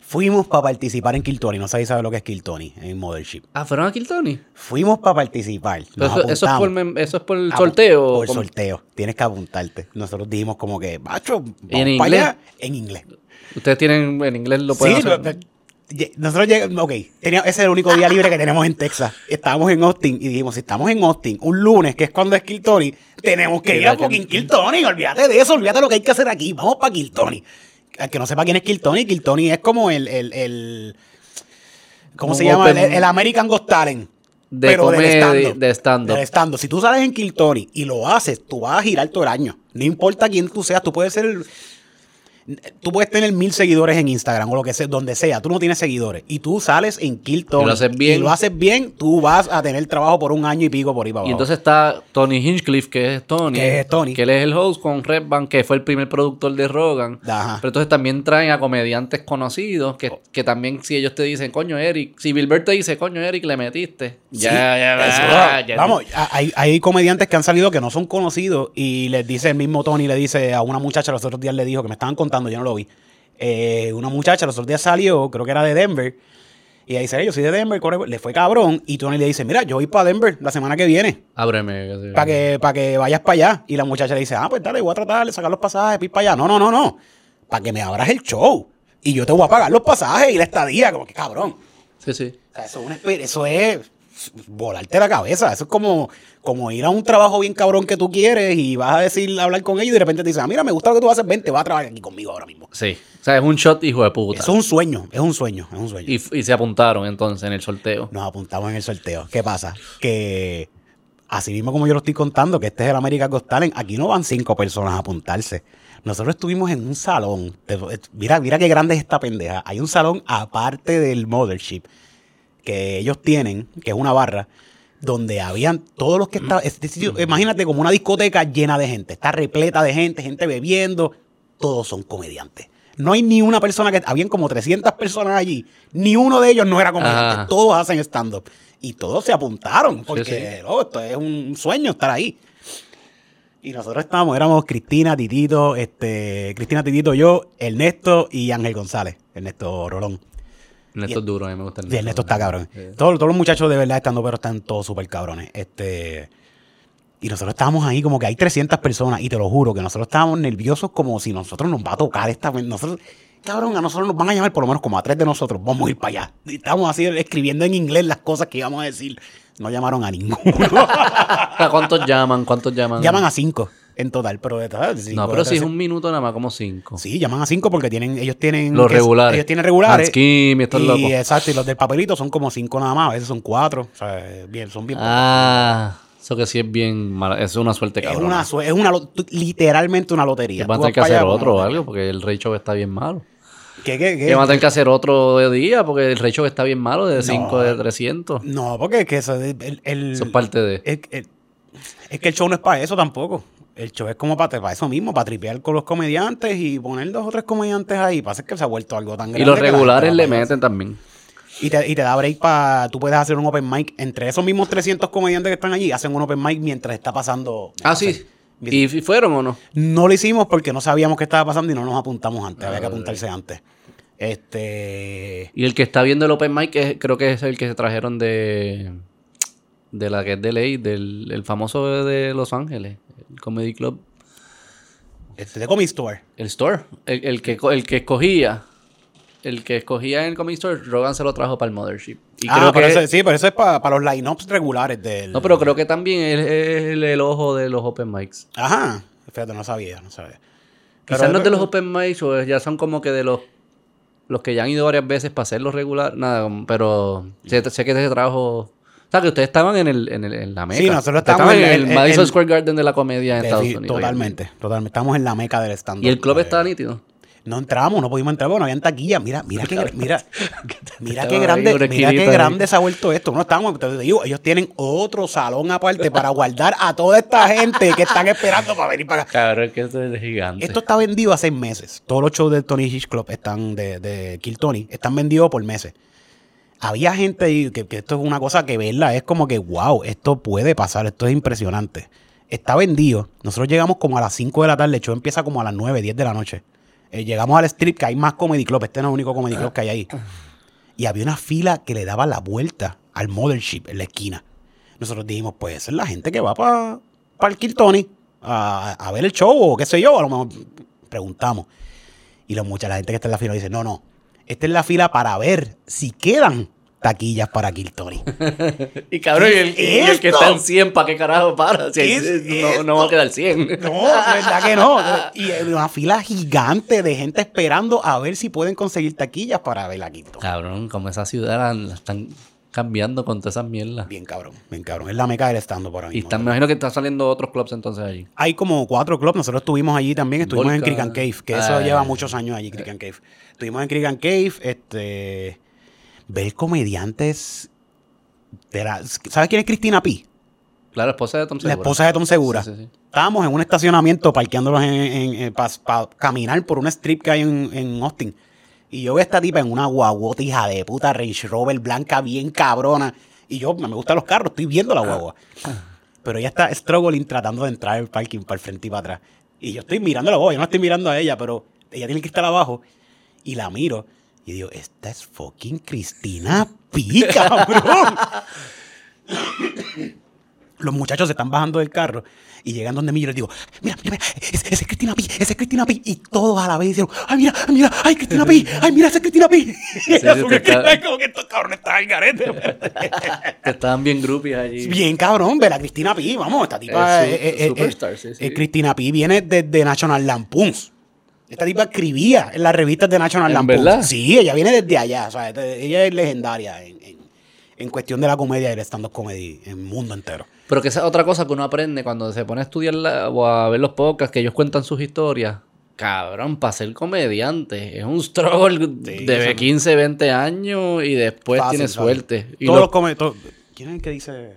Fuimos para participar en Kiltony, no sabéis saber lo que es Kiltony, en Mothership. Ah, ¿fueron a Kiltony? Fuimos para participar. Nos Eso, eso es por, apuntamos. mem- eso es por el sorteo. Por ¿cómo? sorteo. Tienes que apuntarte. Nosotros dijimos como que, macho, vamos en para inglés? allá. En inglés. Ustedes tienen, en inglés lo pueden Sí, hacer. lo- nosotros llegamos, ok, ese es el único día libre que tenemos en Texas. Estábamos en Austin y dijimos, si estamos en Austin un lunes, que es cuando es Kiltony, tenemos que ir a fucking que- Kiltony. Olvídate de eso, olvídate de lo que hay que hacer aquí. Vamos para Kiltony. Al que no sepa quién es Kiltony, Kiltony es como el, el, el- ¿cómo se llama? El, el American Got Talent. De pero del stand-up. de. Del stand-up. Si tú sales en Kiltony y lo haces, tú vas a girar todo el año. No importa quién tú seas, tú puedes ser el- Tú puedes tener mil seguidores en Instagram o lo que sea, donde sea. Tú no tienes seguidores. Y tú sales en Kiltony. Y lo haces bien. Y lo haces bien, tú vas a tener trabajo por un año y pico por ahí para abajo. Y entonces está Tony Hinchcliffe, que es Tony. Que es Tony. Que él es el host con Red Band, que fue el primer productor de Rogan. Ajá. Pero entonces también traen a comediantes conocidos, que, que también si ellos te dicen, coño, Eric, si Bilbert te dice, coño, Eric, le metiste. Sí, ya, ya, eso, ya, ya. Vamos, hay, hay comediantes que han salido que no son conocidos y les dice el mismo Tony, le dice a una muchacha los otros días le dijo que me estaban contando, yo no lo vi. Eh, una muchacha los otros días salió, creo que era de Denver, y ella dice, yo soy de Denver, corre- le fue cabrón, y Tony le dice, mira, yo voy para Denver la semana que viene, Ábreme. para que, para que vayas para allá. Y la muchacha le dice, ah, pues dale, voy a tratar de sacar los pasajes, ir para allá. No, no, no, no, para que me abras el show. Y yo te voy a pagar los pasajes y la estadía, como que cabrón. Sí, sí. O sea, eso es, una eso es volarte la cabeza. Eso es como, como ir a un trabajo bien cabrón que tú quieres y vas a decir, hablar con ellos y de repente te dicen, ah, mira, me gusta lo que tú haces, ven, te vas a trabajar aquí conmigo ahora mismo. Sí. O sea, es un shot hijo de puta. Eso es un sueño, es un sueño, es un sueño. Y, y se apuntaron entonces en el sorteo. Nos apuntamos en el sorteo. ¿Qué pasa? Que así mismo como yo lo estoy contando, que este es el América Got Talent, aquí no van cinco personas a apuntarse. Nosotros estuvimos en un salón. Mira, mira qué grande es esta pendeja. Hay un salón aparte del Mothership que ellos tienen, que es una barra, donde habían todos los que estaban. Este sitio, imagínate como una discoteca llena de gente. Está repleta de gente, gente bebiendo. Todos son comediantes. No hay ni una persona que. Habían como 300 personas allí. Ni uno de ellos no era comediante. Todos hacen stand-up. Y todos se apuntaron. Porque sí. oh, esto es un sueño estar ahí. Y nosotros estábamos, éramos Cristina, Titito, este, Cristina, Titito, yo, Ernesto y Ángel González. Ernesto Rolón. Ernesto es duro, a mí me gusta Sí, Ernesto está cabrón. Sí. Todos, todos los muchachos de verdad estando, pero están todos súper cabrones. Este, y nosotros estábamos ahí como que hay 300 personas y te lo juro que nosotros estábamos nerviosos como si nosotros nos va a tocar esta... Nosotros, cabrón, a nosotros nos van a llamar por lo menos como a tres de nosotros. Vamos a ir para allá. Y estamos así escribiendo en inglés las cosas que íbamos a decir. No llamaron a ninguno. <laughs> ¿Cuántos llaman? ¿Cuántos llaman? llaman a cinco en total, pero de cinco No, pero si es un minuto nada más, como cinco. Sí, llaman a cinco porque tienen, ellos tienen. Los regulares. Ellos tienen regulares. Kim y estos y, locos. Exacto, y los del papelito son como cinco nada más, a veces son cuatro. O sea, bien, son bien Ah, eso que sí es bien mala. Es una suerte, Es cabrón. una, es una, lo- tú- literalmente una lotería. Van a tener que hacer otro o una algo, porque el Rey Show está bien malo. ¿Qué, qué, qué? Que van a tener que hacer otro de día, porque el Rey Show está bien malo, de 5 No. de 300. No, porque es que eso, es- el, el- Eso es parte de... es, es- es que el show no es para eso tampoco. El show es como para, para eso mismo, para tripear con los comediantes y poner dos o tres comediantes ahí. Pasa que se ha vuelto algo tan grande. Y los regulares le meten también. Y te, y te da break para. Tú puedes hacer un open mic. Entre esos mismos 300 comediantes que están allí, hacen un open mic mientras está pasando. Ah, sí. ¿Y y fueron o no? No lo hicimos porque no sabíamos qué estaba pasando y no nos apuntamos antes. Había que Ah, apuntarse antes. Este. Y el que está viendo el Open Mic es- creo que es el que se trajeron de... De la que es de ley, del el famoso de Los Ángeles, el Comedy Club. Este de Comic Store. El Store. El, el que, el que escogía. El que escogía en el Comedy Store, Rogan se lo trajo para el Mothership. Y ah, creo pero que... eso- sí, pero eso es para los lineups regulares del. No, pero creo que también es, es el, el ojo de los Open Mics. Ajá. Fíjate, no sabía, no sabía. Quizás Pero- no es de los Open Mics, o ya son como que de los los que ya han ido varias veces para hacerlo regular. Nada, pero sé, sé que se trajo. O sea, que ustedes estaban en, el, en, el, en la meca. Sí, nosotros estábamos en en el, el- Madison Square Garden de la comedia en Estados Unidos. Totalmente, totalmente. Estamos en la meca del stand Y el club estaba nítido. No entramos, no pudimos entrar, porque no habían taquilla. Mira, mira qué, mira, <laughs> mira qué grande, mira qué grande se ha vuelto esto. No estamos, te digo, ellos tienen otro salón aparte para guardar a toda esta gente que están esperando para venir para acá. Cabrón, que esto es gigante. Esto está vendido hace meses. Todos los shows del Tony Hitch Club están de, de Kill Tony, están vendidos por meses. Había gente que, que esto es una cosa que verla, es como que, wow, esto puede pasar, esto es impresionante. Está vendido. Nosotros llegamos como a las 5 de la tarde, el show empieza como a las 9, 10 de la noche. Eh, llegamos al strip, que hay más comedy club, este no es el único comedy club que hay ahí. Y había una fila que le daba la vuelta al Mothership en la esquina. Nosotros dijimos, pues esa es la gente que va para el Kill Tony a, a ver el show o qué sé yo. A lo mejor preguntamos. Y los mucha, la gente que está en la fila dice, no, no, esta es la fila para ver si quedan taquillas para Kill Tony. <laughs> Y cabrón, y el, y el que está en 100, ¿para qué carajo para? Si ¿Qué ahí- es no, no va a quedar 100. No, verdad que no. <laughs> Y una fila gigante de gente esperando a ver si pueden conseguir taquillas para ver a Kill Tony. Cabrón, como esa ciudad la, la están cambiando con todas esas mierdas. Bien cabrón, bien cabrón. Es la meca del stand por ahora Y me imagino que están saliendo otros clubs entonces allí. Hay como cuatro clubs. Nosotros estuvimos allí también. Estuvimos en and Cave, que eso Ah, lleva eh. muchos años allí, Creek and Cave. Estuvimos en and Cave. Este, ver comediantes. de la- ¿Sabes quién es Cristina P? Claro, esposa de Tom La Segura. esposa de Tom Segura. Sí, sí, sí. Estábamos en un estacionamiento parqueándolos para caminar por una strip que hay en, en Austin. Y yo veo a esta tipa en una guaguota hija de puta Range Rover blanca bien cabrona. Y yo me gustan los carros, estoy viendo la guagua. Pero ella está struggling tratando de entrar al parking para el frente y para atrás. Y yo estoy mirando la guagua, yo no estoy mirando a ella, pero ella tiene que estar abajo. Y la miro. Y digo, esta es fucking Cristina P, <laughs> cabrón. <laughs> Los muchachos se están bajando del carro y llegan donde mí y yo les digo, mira, mira, mira, ese, es Cristina P, ese es Cristina P. Y todos a la vez dijeron, ay, mira, mira, ay, Cristina P, ay, mira, ese es Cristina P. sí, Porque <laughs> te está- como que estos cabrones están al garete. <laughs> Estaban bien groupies allí. Bien cabrón, ver a Cristina P, vamos, esta tipa Es su- eh, eh, eh, superstar, eh, sí, sí. Cristina P viene desde National Lampoons. Esta tipa escribía en las revistas de National ¿En Lampoons. verdad? Sí, ella viene desde allá, o sea, ella es legendaria en, en- en cuestión de la comedia y el stand-up comedy en el mundo entero. Pero que esa es otra cosa que uno aprende cuando se pone a estudiar la- o a ver los podcasts que ellos cuentan sus historias. Cabrón, para ser comediante es un struggle Sí, de eso- 15, 20 años y después Fácil, tienes suerte. Y Todos lo- los come- to- ¿Quién es el que dice?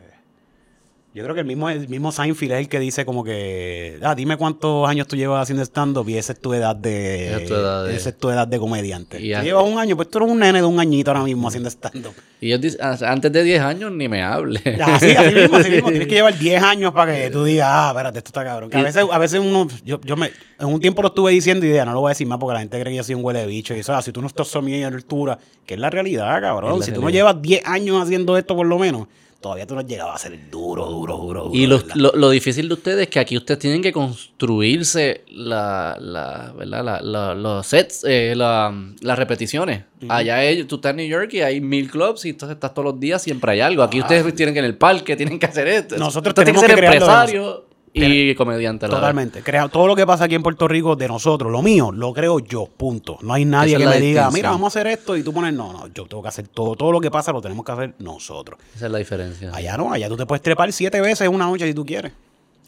Yo creo que el mismo, el mismo Seinfeld es el que dice como que, ah, dime cuántos años tú llevas haciendo stand-up y esa es tu edad de, Esa es tu edad de- esa es tu edad de comediante. Y ya- llevas un año, pues tú eres un nene de un añito ahora mismo haciendo stand-up. y dicen, "Ah, antes de 10 años ni me hable. Así, así mismo, así mismo. <laughs> Tienes que llevar 10 años para que tú digas, ah, espérate, esto está cabrón. Que a veces, a veces uno, yo, yo me, en un tiempo lo estuve diciendo y idea, no lo voy a decir más porque la gente cree que yo soy un huele de bicho. Y eso, ah, si tú no estás a mi altura, que es la realidad, cabrón. La si tú no realidad. llevas 10 años haciendo esto por lo menos, todavía tú no has llegado a ser duro, duro, duro. duro Y lo, lo- lo difícil de ustedes es que aquí ustedes tienen que construirse la, la, ¿verdad? La- la- los sets, eh, la- las repeticiones. Allá ellos, tú estás en New York y hay mil clubs y entonces estás todos los días, siempre hay algo. Aquí ustedes tienen que en el parque, tienen que hacer esto. Nosotros tenemos que ser crearlo de empresario y comediante. la. Totalmente. Crea, todo lo que pasa aquí en Puerto Rico de nosotros, lo mío, lo creo yo, punto. No hay nadie Esa que me diga, distinción. mira, vamos a hacer esto y tú pones, no, no, yo tengo que hacer todo. Todo lo que pasa lo tenemos que hacer nosotros. Esa es la diferencia. Allá no, allá tú te puedes trepar siete veces en una noche si tú quieres.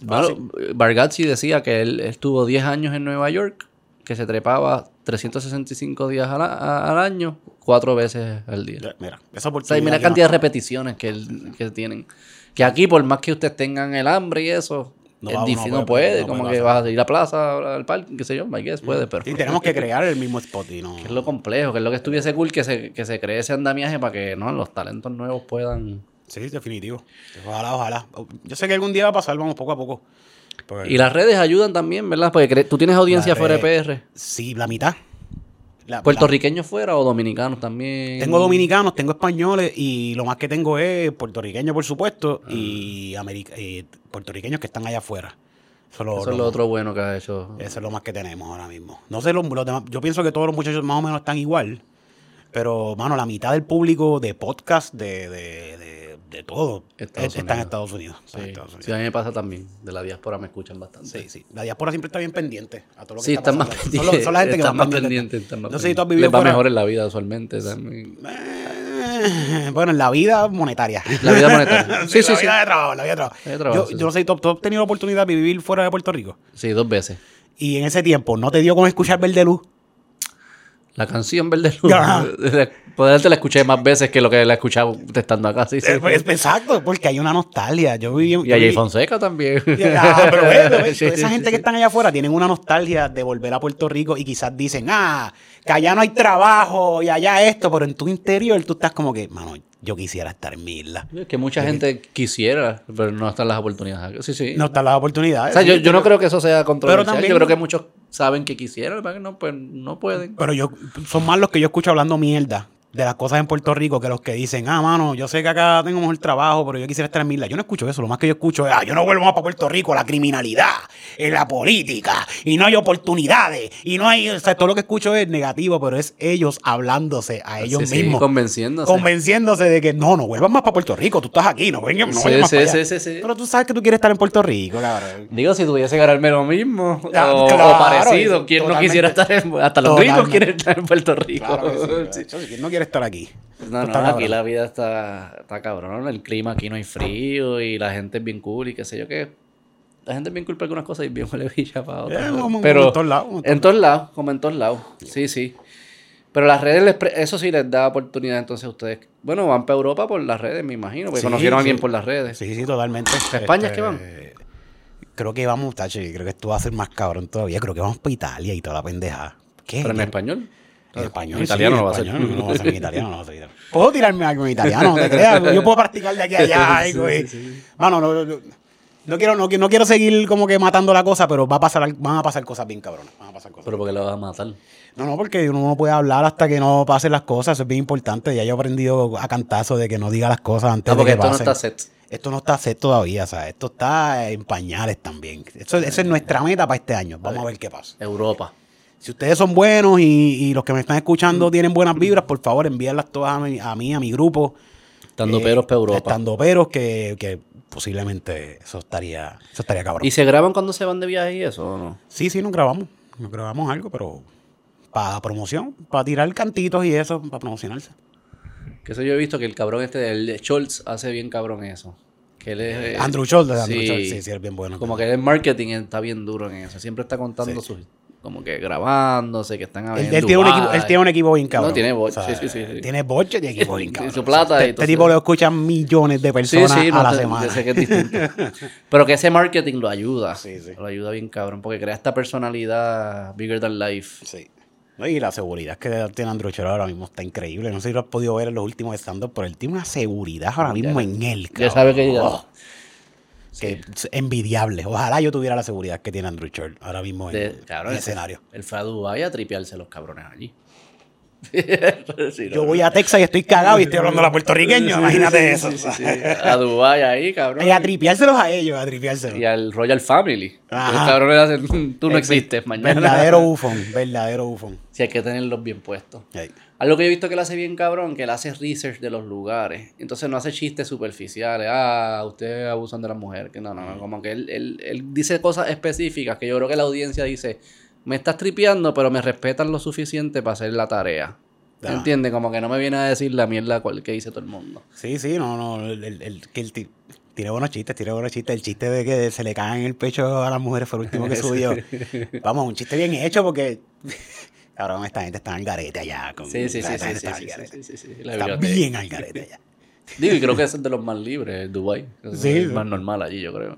Bueno, Bargatzi decía que él estuvo 10 años en Nueva York, que se trepaba 365 días al, a- al año, cuatro veces al día. Ya, Mira, esa O sea, mira la no- cantidad de repeticiones que, él- que tienen. Que aquí, por más que ustedes tengan el hambre y eso, No es puede, no puede. como que vas a ir a la plaza, al parque, qué sé yo, I guess, puede, pero... Sí, tenemos que <laughs> crear el mismo spot y no. que es lo complejo, que es lo que estuviese cool que se, que se cree ese andamiaje para que no los talentos nuevos puedan... Sí, definitivo. Ojalá, ojalá. Yo sé que algún día va a pasar, vamos poco a poco. Porque- Y las redes ayudan también, ¿verdad? Porque tú tienes audiencia fuera de PR. Sí, la mitad. La- ¿Puertorriqueños fuera o dominicanos también? Tengo dominicanos, tengo españoles y lo más que tengo es puertorriqueños, por supuesto, y, america- y puertorriqueños que están allá afuera. Eso, es lo- Eso es lo- lo otro bueno que ha hecho. eso es lo más que tenemos ahora mismo. No sé, los, los demás- yo pienso que todos los muchachos más o menos están igual, pero, mano, la mitad del público de podcast, de, de, de, de todo, Estados es- está en. Estados Unidos. Sí. Estados Unidos. Sí, a mí me pasa también. De la diáspora me escuchan bastante. Sí, sí. La diáspora siempre está bien pendiente a todo lo que Sí, está están más pasando. Pendientes. son la gente que están más más pendiente. están más No sé si tú has vivido Les va fuera- mejor en la vida usualmente. también. Eh, Bueno, en la vida monetaria. La vida monetaria. <laughs> Sí, sí, la sí. vida de trabajo, la vida de trabajo. De yo, yo no sé, ¿tú, tú has tenido la oportunidad de vivir fuera de Puerto Rico? Sí, dos veces. Y en ese tiempo, ¿no te dio con escuchar Verde Luz? La canción Verde Luz. <laughs> Ajá. Poder te la escuché más veces que lo que la he escuchado estando acá. Sí, sí. Eh, pues, exacto, porque hay una nostalgia. Yo viví... Y a Jay Fonseca también. <laughs> Ah, pero <laughs> Sí, esa gente que están allá afuera tienen una nostalgia de volver a Puerto Rico y quizás dicen, ah, que allá no hay trabajo y allá esto, pero en tu interior tú estás como que, mano, yo quisiera estar en mi isla. Es que mucha gente quisiera, pero no están las oportunidades. Sí, sí. No están las oportunidades. o sea, yo, yo no pero- creo que eso sea controversial. también- Yo creo que muchos saben que quisieran, pero no, pues no pueden. Pero yo, son más los que yo escucho hablando mierda de las cosas en Puerto Rico que los que dicen, ah, mano, yo sé que acá tengo mejor trabajo, pero yo quisiera estar en mi isla. Yo no escucho eso. Lo más que yo escucho es, ah, yo no vuelvo más para Puerto Rico, la criminalidad, en la política, y no hay oportunidades, y no hay, o sea, todo lo que escucho es negativo, pero es ellos hablándose a ellos Sí, sí, mismos. convenciéndose. convenciéndose de que no, no vuelvas más para Puerto Rico, tú estás aquí, no vengas no Sí, más sí, para allá. sí, sí, sí. Pero tú sabes que tú quieres estar en Puerto Rico, cabrón. Digo, si tuviese que ganarme lo mismo Ah, o, claro, o parecido, eso, ¿quién no quisiera estar en, hasta los Totalmente. quieren estar en Puerto Rico? Claro que sí, <laughs> Sí. si no quiere estar aquí. No, no, aquí la vida está, está cabrón. El clima aquí no hay frío y la gente es bien cool y qué sé yo qué. La gente es bien cool para algunas cosas y bien huele bicha para otras. Eh, Pero en todos lados, como en todos lados, como en todos lados. Sí, sí. Pero las redes, les pre- eso sí les da oportunidad entonces a ustedes. Bueno, van para Europa por las redes, me imagino, porque Sí, conocieron a alguien sí. por las redes. Sí, sí, totalmente. ¿A España es Este, que van? Creo que vamos, tacho, y creo que esto va a ser más cabrón todavía. Creo que vamos para Italia y toda la pendeja. ¿Qué? Pero en español. En español. En italiano sí, no español, No va a ser en italiano, no va a ser italiano. <laughs> Puedo tirarme algo en italiano, no te <laughs> creas. Yo puedo practicar de aquí a allá. Sí, algo, y- sí, Mano, no, no, no, quiero, no, no quiero seguir como que matando la cosa, pero va a pasar, van a pasar cosas bien cabronas. Van a pasar cosas. Pero porque lo vas a matar. No, no, porque uno no puede hablar hasta que no pasen las cosas. Eso es bien importante. Ya yo he aprendido a cantazo de que no diga las cosas antes Ah, porque de que esto no está set. Esto no está set todavía, o sea, esto está en pañales también. Eso, esa es nuestra meta para este año. Vamos a ver qué pasa. Europa. Si ustedes son buenos y, y los que me están escuchando tienen buenas vibras, por favor, envíenlas todas a mí, a, mí, a mi grupo. Estando Eh, peros para Europa. Estando peros que, que posiblemente eso estaría, eso estaría cabrón. ¿Y se graban cuando se van de viaje y eso o no? Sí, sí, nos grabamos. Nos grabamos algo, pero para promoción, para tirar cantitos y eso, para promocionarse. Que eso yo he visto que el cabrón este del Scholz hace bien cabrón eso. Que él es... eh, Andrew Schultz, Andrew sí. Schultz, sí, sí, es bien bueno. Como que el marketing está bien duro en eso. Siempre está contando Sí. sus... Como que grabándose, que están Él, en él tiene un equipo, él tiene un equipo bien cabrón. No, tiene boche, sí, sí, sí, sí. Tiene boche de equipo bien Y cabrón. su plata O sea, y este, este tipo lo escuchan millones de personas sí, a no, la te- semana. sé que es distinto. Pero que ese marketing lo ayuda. <laughs> Sí, sí. Lo ayuda bien cabrón. Porque crea esta personalidad bigger than life. Sí. Y la seguridad que tiene Andrew Chero ahora mismo está increíble. No sé si lo has podido ver en los últimos stand pero él tiene una seguridad ahora mismo en él. Ya cabrón. sabe que... Oh, que es envidiable. Ojalá yo tuviera la seguridad que tiene Andrew Chero ahora mismo en de- el cabrón, escenario. Él fue a Dubái a tripearse los cabrones allí. <laughs> Sí, Yo voy a Texas y estoy cagado y estoy hablando a la puertorriqueño. <laughs> Imagínate eso. Sí, sí, sí. A Dubai ahí, cabrón. Y a tripiárselos a ellos, a tripiárselos. Y al Royal Family. Los cabrones hacen, tú no existes mañana. Verdadero bufón, verdadero bufón. Sí, hay que tenerlos bien puestos. Algo que yo he visto que él hace bien cabrón, que él hace research de los lugares. Entonces no hace chistes superficiales. Ah, ustedes abusan de la mujer. Que no, no, no. Como que él, él, él dice cosas específicas que yo creo que la audiencia dice, me estás tripeando, pero me respetan lo suficiente para hacer la tarea. Ah. ¿Entiendes? Como que no me viene a decir la mierda cual que dice todo el mundo. Sí, sí, no, no. El, el- el- tiene buenos chistes, tiene buenos chistes. El chiste de que se le caen en el pecho a las mujeres fue el último que <laughs> subió. Vamos, un chiste bien hecho porque. Cabrón, esta gente está al garete allá. Con, Sí, sí, sí, sí, está sí, sí, sí, sí, la Está bien al garete allá. <laughs> Digo, y creo que es de los más libres, el Dubai. Es sí. más normal allí, yo creo.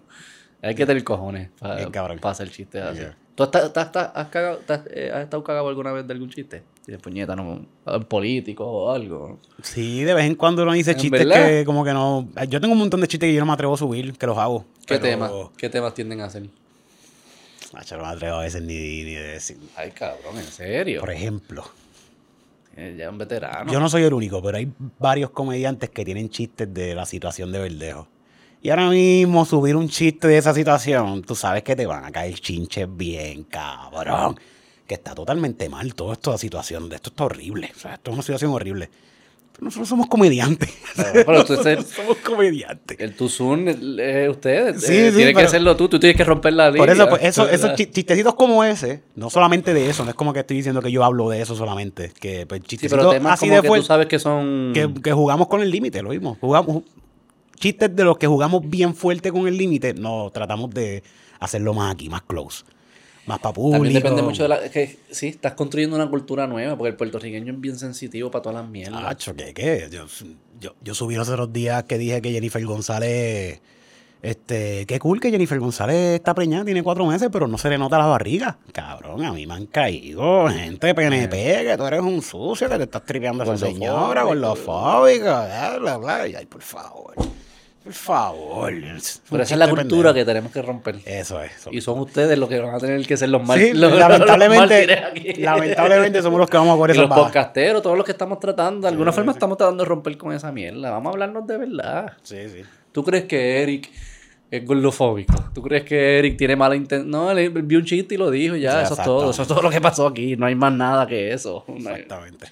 Hay que tener cojones para, cabrón. hacer chistes así. Yeah. ¿Tú has, has- has- has cagado- eh, has estado cagado alguna vez de algún chiste? De puñeta, no, político o algo. Sí, de vez en cuando uno dice ¿En chistes verdad? que como que no... Yo tengo un montón de chistes que yo no me atrevo a subir, que los hago. ¿Qué pero- temas? ¿Qué temas tienden a hacer? Macho, no me atrevo a veces ni, ni de decir. Ay, cabrón, en serio. Por ejemplo, Eh, Ya un veterano. yo no soy el único, pero hay varios comediantes que tienen chistes de la situación de Verdejo. Y ahora mismo subir un chiste de esa situación, tú sabes que te van a caer chinches bien, cabrón. Que está totalmente mal toda esta situación. Esto está horrible. O sea, esto es una situación horrible. Pero nosotros somos comediantes. Pero, pero tú <laughs> Nosotros eres- somos comediantes. El Tuzun es ustedes. Sí, eh, sí, tiene que hacerlo tú. Tú tienes que romper la línea. Por eso, pues, eso, esos chi- chistecitos como ese, no solamente de eso, no es como que estoy diciendo que yo hablo de eso solamente, que pues, Sí, pero temas así como de que fuerte, tú sabes que son... que, que jugamos con el límite, lo mismo. Jugamos chistes de los que jugamos bien fuerte con el límite, no tratamos de hacerlo más aquí, más close, más para público. También depende mucho de la... Que, sí, estás construyendo una cultura nueva porque el puertorriqueño es bien sensitivo para todas las mierdas. Acho, ¿qué, qué? Yo, yo, yo subí los otros días que dije que Jennifer González, este, qué cool que Jennifer González está preñada, tiene cuatro meses, pero no se le nota la barriga. Cabrón, a mí me han caído gente de PNP, que tú eres un sucio, que te estás tripeando a esa señora, gordofóbica, bla, bla, bla. Ay, por favor, por favor. Pero esa es la cultura que tenemos que romper. Eso es. eso. Y son ustedes los que van a tener que ser los mal, Sí, los lamentablemente, aquí. lamentablemente somos los que vamos a <laughs> esa los podcasteros, todos los que estamos tratando, de alguna forma estamos tratando de romper con esa mierda. Vamos a hablarnos de verdad. Sí, sí. ¿Tú crees que Eric es gordofóbico? ¿Tú crees que Eric tiene mala intención? No, él, vio un chiste y lo dijo, ya, eso es todo. Eso es todo lo que pasó aquí. No hay más nada que eso. Exactamente.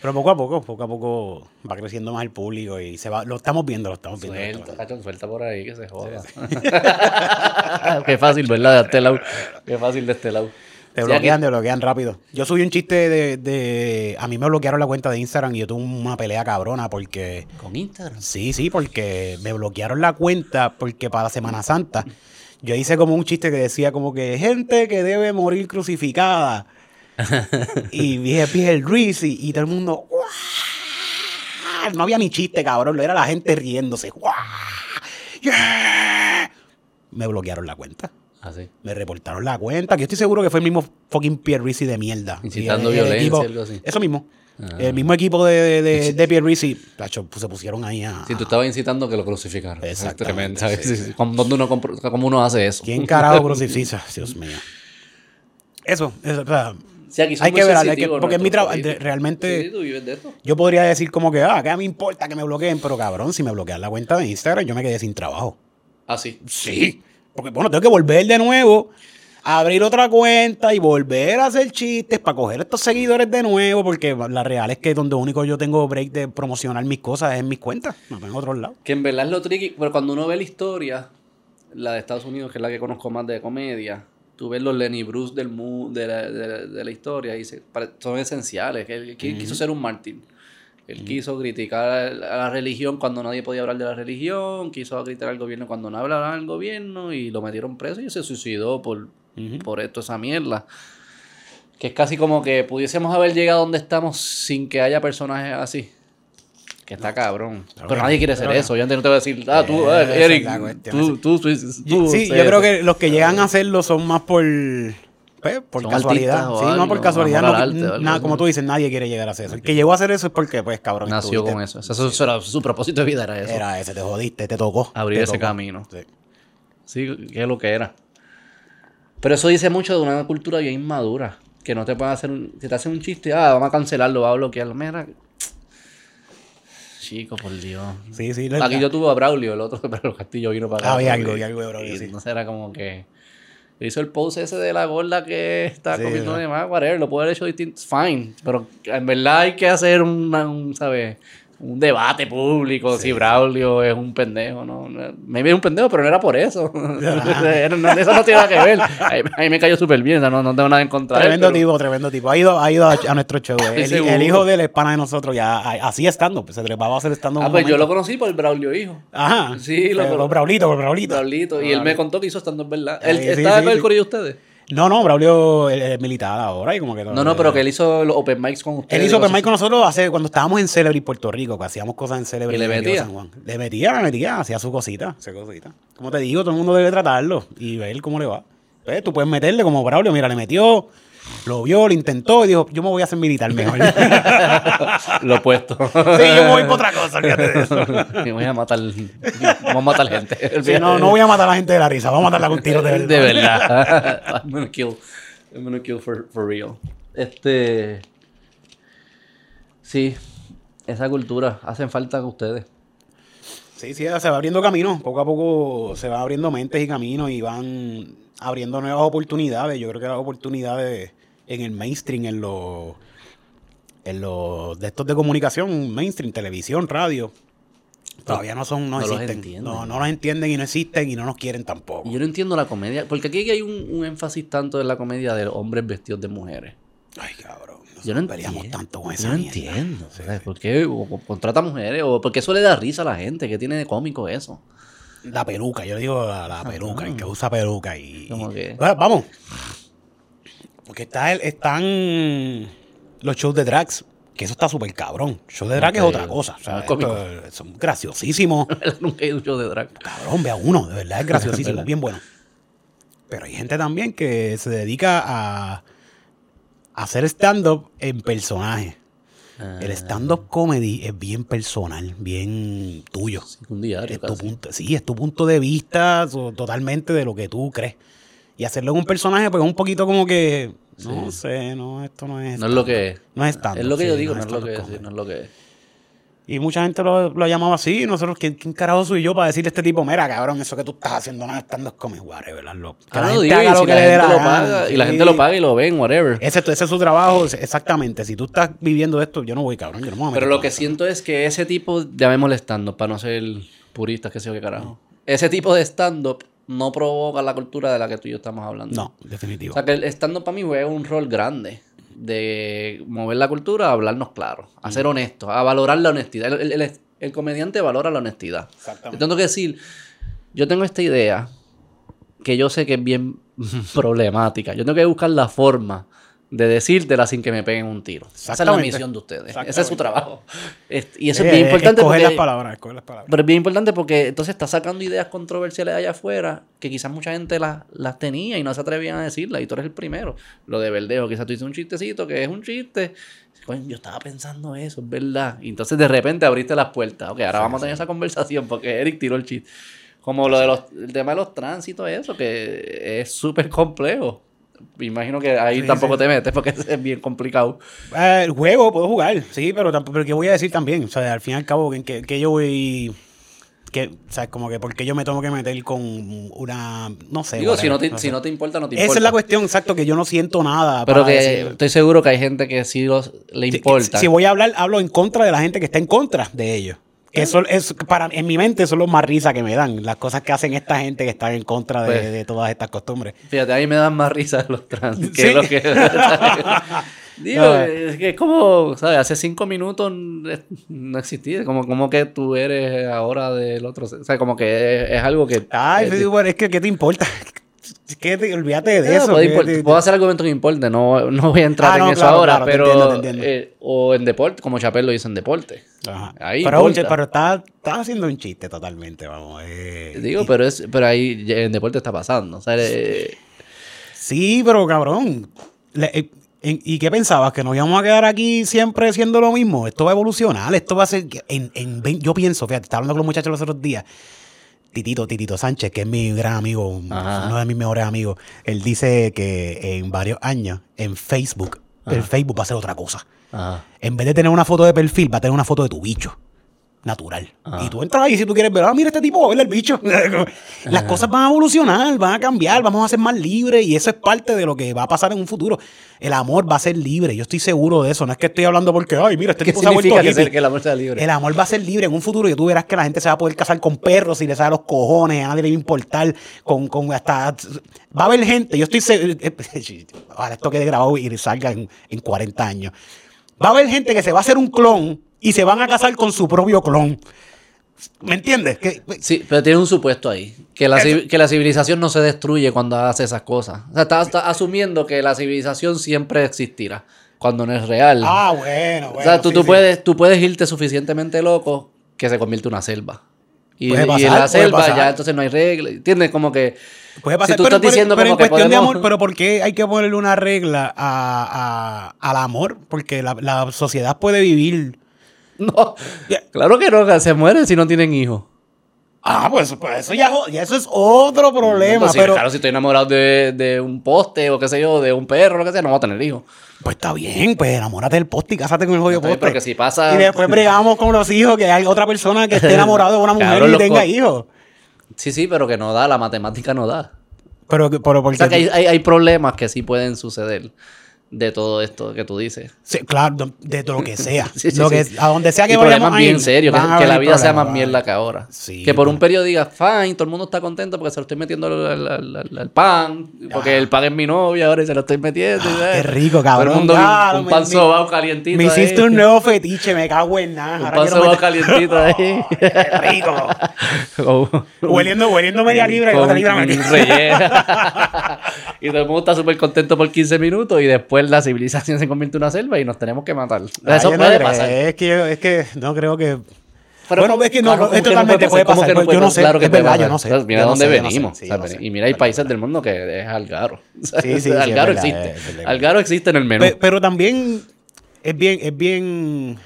Pero poco a poco, poco a poco va creciendo más el público y se va, lo estamos viendo, lo estamos viendo. Suelta, cacho, suelta por ahí que se joda. <laughs> Qué fácil, ¿verdad? De este lado. Qué fácil de este lado. Te Sí, bloquean, aquí- te bloquean rápido. Yo subí un chiste de, de- A mí me bloquearon la cuenta de Instagram y yo tuve una pelea cabrona porque... Con Instagram. Sí, sí, porque me bloquearon la cuenta porque para Semana Santa yo hice como un chiste que decía como que gente que debe morir crucificada. Y dije Pierre Ruiz y, y todo el mundo... No había ni chiste, cabrón. Era la gente riéndose. "Guau, yeah". Me bloquearon la cuenta. Así. Me reportaron la cuenta, que yo estoy seguro que fue el mismo fucking Pierre de mierda. Incitando el- el violencia, equipo- algo así. Eso mismo. Ah. El mismo equipo de, de, de, Pierre tacho, pues, se pusieron ahí a... Si tú estabas incitando que lo crucificaran. Sí, Sí, sí. ¿Cómo, uno cómo uno hace eso? ¿Quién carajo <laughs> crucifixa? Dios mío. Eso, eso, o sea, Aquí son hay que ver, hay que- porque en mi trabajo, realmente, Sí, tú vives de esto. yo podría decir como que, ah, ¿qué me importa que me bloqueen? Pero cabrón, si me bloquean la cuenta de Instagram, yo me quedé sin trabajo. Ah, sí. Sí. Porque, bueno, tengo que volver de nuevo, abrir otra cuenta y volver a hacer chistes para coger estos seguidores de nuevo, porque la real es que donde único yo tengo break de promocionar mis cosas es en mis cuentas, no tengo en otros lados. Que en verdad es lo tricky, pero cuando uno ve la historia, la de Estados Unidos, que es la que conozco más de comedia, tú ves los Lenny Bruce del mu de, la, de, la, de la historia y se, son esenciales. que Él, qui- quiso ser un mártir. Él quiso criticar a la religión cuando nadie podía hablar de la religión, quiso criticar al gobierno cuando no hablaban al gobierno y lo metieron preso y se suicidó por, por esto, esa mierda. Que es casi como que pudiésemos haber llegado donde estamos sin que haya personajes así. Que está cabrón. Pero nadie quiere hacer eso. Yo antes no te voy a decir, ah, tú, eh, Eric, tú, tú, tú, sí, yo creo que los que llegan a hacerlo son más por, pues, por Son casualidad. Sí, no algo, por casualidad. no, arte algo nada, como tú dices, nadie quiere llegar a hacer eso. El que llegó a hacer eso es porque, pues, cabrón, Nació con eso. Eso, eso era su propósito de vida era eso. Era ese, te jodiste, te tocó. Abrir te ese tocó. camino. Sí. Sí, que es lo que era. Pero eso dice mucho de una cultura bien inmadura. que no te pueden hacer un, si te hacen un chiste, ah, vamos a cancelarlo, vamos a bloquearlo. Mira, chico, por Dios. Sí, sí. Aquí yo tuve a Braulio, el otro, <laughs> pero Castillo vino para acá. Ah, había algo, había algo de Braulio, Y sí. Entonces era como que hizo el post ese de la gorda que está Sí, comiendo ¿no? de más, whatever, lo puede haber hecho distinto, fine, pero en verdad hay que hacer una- un, ¿sabes? Un debate público, si Braulio es un pendejo, ¿no? Me es un pendejo, pero no era por eso. <laughs> Eso no tiene nada que ver. Ahí, ahí me cayó súper bien, o sea, no, no tengo nada en contra él, Tremendo pero- tipo, tremendo tipo. Ha ido, ha ido a, a nuestro show. <laughs> El, el hijo del pana de nosotros ya a- así estando. Pues se trepaba a hacer estando. Ah, pues yo lo conocí por el Braulio hijo. Ajá. Sí, lo Pero conozco. Braulito, por Braulito. Braulito. Y él me contó que hizo estando en verdad. ¿Él sí, estaba sí, con el corillo de ustedes? No, no, Braulio es militar ahora y como que No, no, pero que él hizo los open mics con ustedes. Él hizo open mic con nosotros hace, cuando estábamos en Celebrity Puerto Rico, que hacíamos cosas en Celebrity. ¿Y le metía? San Juan. Le metía, le metía, hacía su cosita, hacía cosita. Como te digo, todo el mundo debe tratarlo y ver cómo le va. Pues, tú puedes meterle como Braulio, mira, le metió, lo vio, lo intentó y dijo, yo me voy a hacer militar mejor. sí. <laughs> Lo opuesto. yo me voy para otra cosa, olvídate de eso. <laughs> Me voy a matar. Vamos a matar gente. Sí, no, no voy a matar a la gente de la risa, vamos a matarla con tiros de verdad. De verdad. <laughs> I'm gonna kill. I'm gonna kill for, for real. Este. Sí. Esa cultura. Hacen falta ustedes. Sí, sí, se va abriendo camino. Poco a poco se van abriendo mentes y caminos y van abriendo nuevas oportunidades. Yo creo que las oportunidades en el mainstream, en los en los de estos de comunicación, mainstream, televisión, radio, todavía no son, no, No los existen. entienden. No, no los entienden y no existen y no nos quieren tampoco. Y yo no entiendo la comedia. Porque aquí hay un, un énfasis tanto en la comedia de hombres vestidos de mujeres. Ay, cabrón. Yo no entiendo. tanto con Yo esa no mierda. entiendo. ¿sabes? ¿Por qué o- o contrata mujeres? ¿O por qué eso le da risa a la gente? ¿Qué tiene de cómico eso? La peluca, yo le digo la, la peluca, el que usa peluca y... ¿Cómo que? Bueno, vamos. Porque está el- están los shows de drags, que eso está súper cabrón. Show de drag es otra cosa. o sea, Ah, esto- son graciosísimos. <laughs> Nunca he un show de drag. cabrón, ve a uno, de verdad es <laughs> graciosísimo, ¿Verdad? bien bueno. Pero hay gente también que se dedica a, hacer stand-up en personaje. Ah, El stand-up comedy es bien personal, bien tuyo. un diario Es tu punto, sí, es tu punto de vista so- totalmente de lo que tú crees. Y hacerlo en un personaje, pues es un poquito como que, no sé, no, esto no es. No es lo que es. No es stand Es lo que sí, yo digo, no es lo que es. sí, No es lo que es. Y mucha gente lo, lo ha llamado así. Y nosotros, ¿quién, quién carajo soy yo para decirle a este tipo, mira, cabrón, eso que tú estás haciendo no es stand-up comedy, whatever. Que Ah, la no, gente digo, haga y lo si que la le dé gente la lo gana, paga, y la gente lo paga y lo ven, whatever. Ese, ese es su trabajo, exactamente. Si tú estás viviendo esto, yo no voy, cabrón, yo no me voy a Pero meter lo con que siento es que ese tipo, llamémosle stand-up, para no ser puristas, que sé yo qué carajo. Ese tipo de stand-up no provoca la cultura de la que tú y yo estamos hablando. No, definitivo. O sea, que el stand-up para mí juega un rol grande de mover la cultura a hablarnos claro, a ser honestos, a valorar la honestidad. El, el- el- el comediante valora la honestidad. Exactamente. Yo tengo que decir, yo tengo esta idea que yo sé que es bien <laughs> problemática. Yo tengo que buscar la forma de decírtela sin que me peguen un tiro. Esa es la misión de ustedes. Ese es su trabajo. Y eso Sí, es bien importante Escoger porque... las palabras, escoger las palabras. Pero es bien importante porque entonces está sacando ideas controversiales allá afuera que quizás mucha gente las, las tenía y no se atrevían a decirlas y tú eres el primero. Lo de Verdejo, quizás tú dices un chistecito que es un chiste. Coño, yo estaba pensando eso, es verdad. Y entonces de repente abriste las puertas. Ok, ahora vamos a tener esa conversación porque Eric tiró el chiste. Como lo de los, el tema de los tránsitos, eso, que es súper complejo. Me imagino que ahí Sí, tampoco sí. te metes porque <laughs> es bien complicado. Eh, el juego puedo jugar, sí, pero, tampoco, pero ¿qué voy a decir también? O sea, al fin y al cabo, que, que, yo voy. Que, o sea, como que porque yo me tengo que meter con una. No sé. Digo, si no, te, no si no te importa, no te importa. Esa es la cuestión, exacto, que yo no siento nada. Pero que decir- estoy seguro que hay gente que sí los, le Si- importa. Si, voy a hablar, hablo en contra de la gente que está en contra de ellos. Eso es, para, en mi mente, son los más risa que me dan. Las cosas que hacen esta gente que está en contra de, Pues- de todas estas costumbres. Fíjate, a mí me dan más risa los trans <laughs> que Sí. lo que... <laughs> Digo, No. es que es como, ¿sabes? Hace cinco minutos no existía. Como, como que tú eres ahora del otro. O sea, como que es, es algo que... Ay, es- bueno, es que, ¿qué te importa? Te- olvídate de eso. puede que te- puedo hacer argumentos que importen, no, no voy a entrar Ah, en eso ahora, claro, pero... entiendo, te entiendo. eh, o en deporte, como Chapel lo hizo en deporte. Ajá. Ahí pero, pero está, está haciendo un chiste totalmente, vamos. eh. Digo, pero es pero ahí en deporte está pasando. O sea, eh, Sí, pero cabrón. Le- eh, ¿Y qué pensabas? ¿Que nos íbamos a quedar aquí siempre haciendo lo mismo? Esto va a evolucionar, esto va a ser... En, en yo pienso, fíjate, estaba hablando con los muchachos los otros días. Titito, Titito Sánchez, que es mi gran amigo, Ajá. uno de mis mejores amigos, él dice que en varios años, en Facebook, el Facebook va a ser otra cosa. Ajá. En vez de tener una foto de perfil, va a tener una foto de tu bicho. Natural. Ah. Y tú entras ahí si tú quieres ver, ah, mira este tipo, verle el bicho. <laughs> Las cosas van a evolucionar, van a cambiar, vamos a ser más libres y eso es parte de lo que va a pasar en un futuro. El amor va a ser libre, yo estoy seguro de eso. No es que estoy hablando porque, ay, mira, este ¿Qué tipo se ha vuelto que, ser- que el amor sea libre? El amor va a ser libre en un futuro y tú verás que la gente se va a poder casar con perros y le sale los cojones, a nadie le va a importar, con, con hasta... Va a haber gente, yo estoy seguro... <laughs> Ahora esto quede grabado y salga en, en 40 años. Va a haber gente que se va a hacer un clon y se van a casar con su propio clon. ¿Me entiendes? Que, Sí, pero tiene un supuesto ahí. Que la, que la civilización no se destruye cuando hace esas cosas. O sea, está, está asumiendo que la civilización siempre existirá. Cuando no es real. ah, bueno, bueno. o sea, tú, sí, tú, sí. Puedes, tú puedes irte suficientemente loco que se convierte en una selva. Y, Puede y en pasar, la selva pasar. ya entonces no hay regla. ¿Entiendes? Como que. Puede pasar, si tú pero, estás pero- diciendo pero como en que cuestión de amor, pero ¿por qué hay que ponerle una regla a, a- al amor? Porque la, la sociedad puede vivir... <laughs> No. Claro que no, se mueren si no tienen hijos. Ah, pues, pues eso ya, ya eso es otro problema, No, sí, pero Claro, si estoy enamorado de, de un poste o qué sé yo, de un perro, lo que sea, no voy a tener hijos. pues está bien, pues enamórate del poste y cásate con el jodido poste. pero que si pasa- Y después <laughs> bregamos con los hijos, que hay otra persona que esté enamorado de una mujer y tenga hijos. Sí, sí, pero que no da, la matemática no da. Pero, pero O porque... sea que hay, hay, hay problemas que sí pueden suceder de todo esto que tú dices. Sí, claro, de, de lo que sea. <laughs> Sí, sí, lo sí. que, a donde sea que y vayamos problemas a ir, bien serios, que, que la vida sea más mierda que ahora. Que por un periodo diga, fine, todo el mundo está contento porque se lo estoy metiendo al, al- al- al- al pan, porque el pan es mi novia ahora y se lo estoy metiendo. Ah, qué rico, cabrón. Todo el mundo Claro, un pan sobao calientito Me hiciste ahí. un nuevo fetiche, me cago en nada. Un pan sobao calientito ahí. <laughs> Qué rico. <laughs> Hueliendo, hueliendo media libra y otra libra y todo el mundo está súper contento por 15 minutos y después la civilización se convierte en una selva y nos tenemos que matar. Eso no puede creo, pasar. Es que, yo- es que no creo que. Pero bueno, es que no, claro, ¿cómo es no totalmente puede ¿Cómo pasar. no pues yo no sé, Claro que es verdad, yo no sé. Entonces, Mira Yo no dónde no sé, venimos. sí, o sea, yo no sé. Y mira, hay países del mundo que es Algaro. Sí, sí, sí, Algaro existe. es verdad. Algaro existe en el menú. Pe- Pero, también es bien, es bien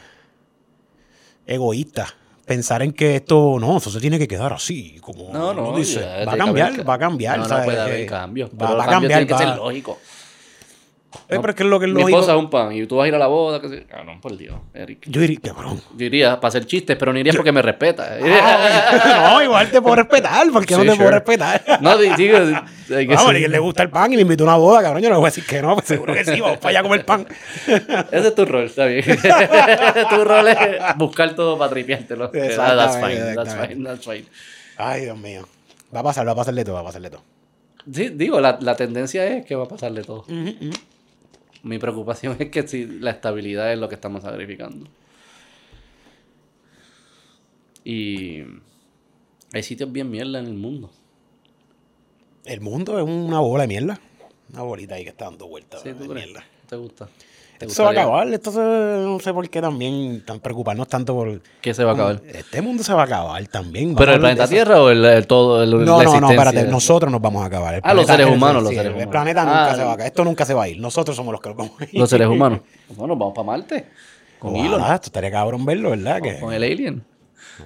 egoísta pensar en que esto no, eso se tiene que quedar así, como no, no. dice. ya, va a tiene cambiar, va a cambiar. No, no puede haber Eh, cambios. Va, Pero va a cambiar. tienen que ser lógicos. Eh, pero es que lo que es Mi lógico. esposa es un pan y tú vas a ir a la boda. Que Cabrón, por Dios, Eric. Yo diría, cabrón. Yo iría para hacer chistes, pero no iría porque me respeta. Ah, <laughs> no, igual te puedo respetar, porque no te puedo respetar. No, di- digo, hay que Vamos, le gusta el pan y me invitó a una boda, cabrón. Yo no le voy a decir que no, pues seguro que sí, vamos para allá a comer pan. <laughs> Ese es tu rol, está bien. <laughs> tu rol es buscar todo para tripiártelo. Exactamente, That's fine, that's fine, that's fine. Ay, Dios mío. Va a pasar, va a pasarle todo, va a pasarle todo. Sí, digo, la, la tendencia es que va a pasarle todo. Mi preocupación <laughs> es que si la estabilidad es lo que estamos sacrificando. Y hay sitios bien mierda en el mundo. El mundo es una bola de mierda. Una bolita ahí que está dando vueltas. Sí, de ¿tú crees? mierda. ¿Te gusta? ¿Te Esto se va a acabar. Esto se- no sé por qué también tan preocuparnos tanto por. ¿Qué se va a acabar? Este mundo se va a acabar también. ¿Pero el planeta. Tierra o el, el todo? El, No, la no, no, espérate. Nosotros nos vamos a acabar. El Ah, los seres humanos, los sí, seres El humanos. planeta nunca Ah, se va a acabar. Esto nunca se va a ir. Nosotros somos los que lo vamos a ir. Los seres humanos. <laughs> Bueno, vamos para Marte. Con Elon. Esto estaría cabrón verlo, ¿verdad? Que Con el Alien.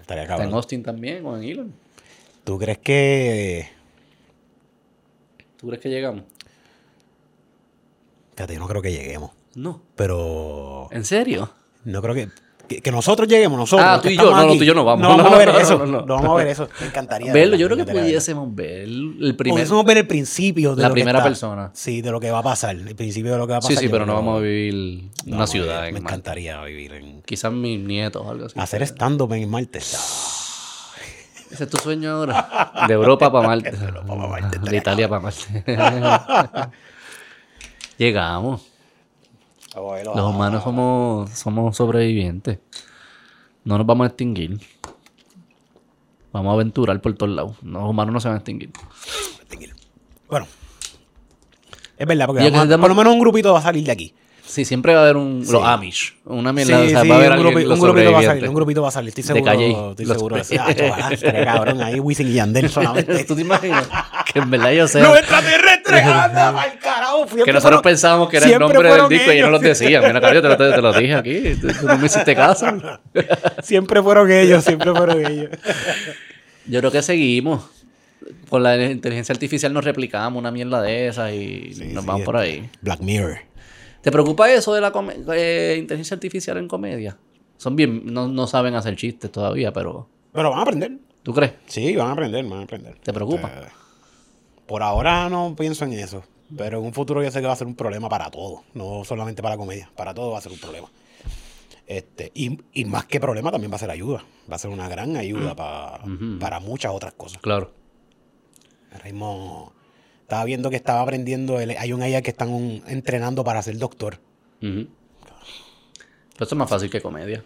estaría Está en cabrón. Austin también, con Elon. ¿Tú crees que.? ¿Tú crees que llegamos? Fíjate, yo no creo que lleguemos. No. Pero. ¿En serio? No creo que. Que, que nosotros lleguemos, nosotros. Ah, que tú y yo. No, no, tú y yo no vamos. No vamos No, a ver no, eso. no, No, no. vamos a ver eso. Me encantaría. Verlo, de yo creo que me pudiésemos ver el primer. Pudiésemos ver el principio de La lo que primera está- persona. Sí, de lo que va a pasar. El principio de lo que va a pasar. Sí, sí, pero no vamos a vivir una ciudad vivir. en Me encantaría vivir en. Quizás mis nietos o algo así. Hacer stand-up en Marte. Ese es tu sueño ahora. De Europa para Marte. <laughs> pa' Marte, De Italia para Marte. <laughs> Llegamos. Los humanos somos, somos sobrevivientes. No nos vamos a extinguir. Vamos a aventurar por todos lados. Los humanos no se van a extinguir. Bueno. Es verdad, porque vamos por lo menos un grupito va a salir de aquí. Sí, siempre va a haber un... Sí. Los Amish. Una Sí, mierda. o sea, sí, va a haber un, grupi- los un grupito va a salir, un grupito va a salir, estoy De seguro, Calle. estoy Los seguro. pre- Ah, chaval, <laughs> estaría cabrón, ahí Wisin y Yandel solamente. <laughs> ¿Tú te imaginas? Que en verdad yo sé... ¡Los extraterrestres! ¡Anda pa'l carajo! Que Siempre nosotros fueron- pensábamos que era el nombre del disco y ellos no los ellos. decían. Mira, Carlos, te, lo- te- te lo dije aquí. Tú, tú no me hiciste caso. <laughs> Siempre fueron ellos, siempre fueron ellos. Yo creo que seguimos. Con la inteligencia artificial nos replicamos una mierda de esas y Sí, nos sí, vamos por este, ahí. Black Mirror. ¿Te preocupa eso de la eh, inteligencia artificial en comedia? Son bien, no, no saben hacer chistes todavía, pero Pero van a aprender. ¿tú crees? Sí, van a aprender, van a aprender. ¿Te preocupa? Este, por ahora no pienso en eso. Pero en un futuro yo sé que va a ser un problema para todo. No solamente para la comedia. Para todo va a ser un problema. Este, y, y más que problema también va a ser ayuda. Va a ser una gran ayuda pa- para muchas otras cosas. Claro. Ahora mismo estaba viendo que estaba aprendiendo. el- hay un AI que están un- entrenando para ser doctor. Pero eso es más fácil que comedia.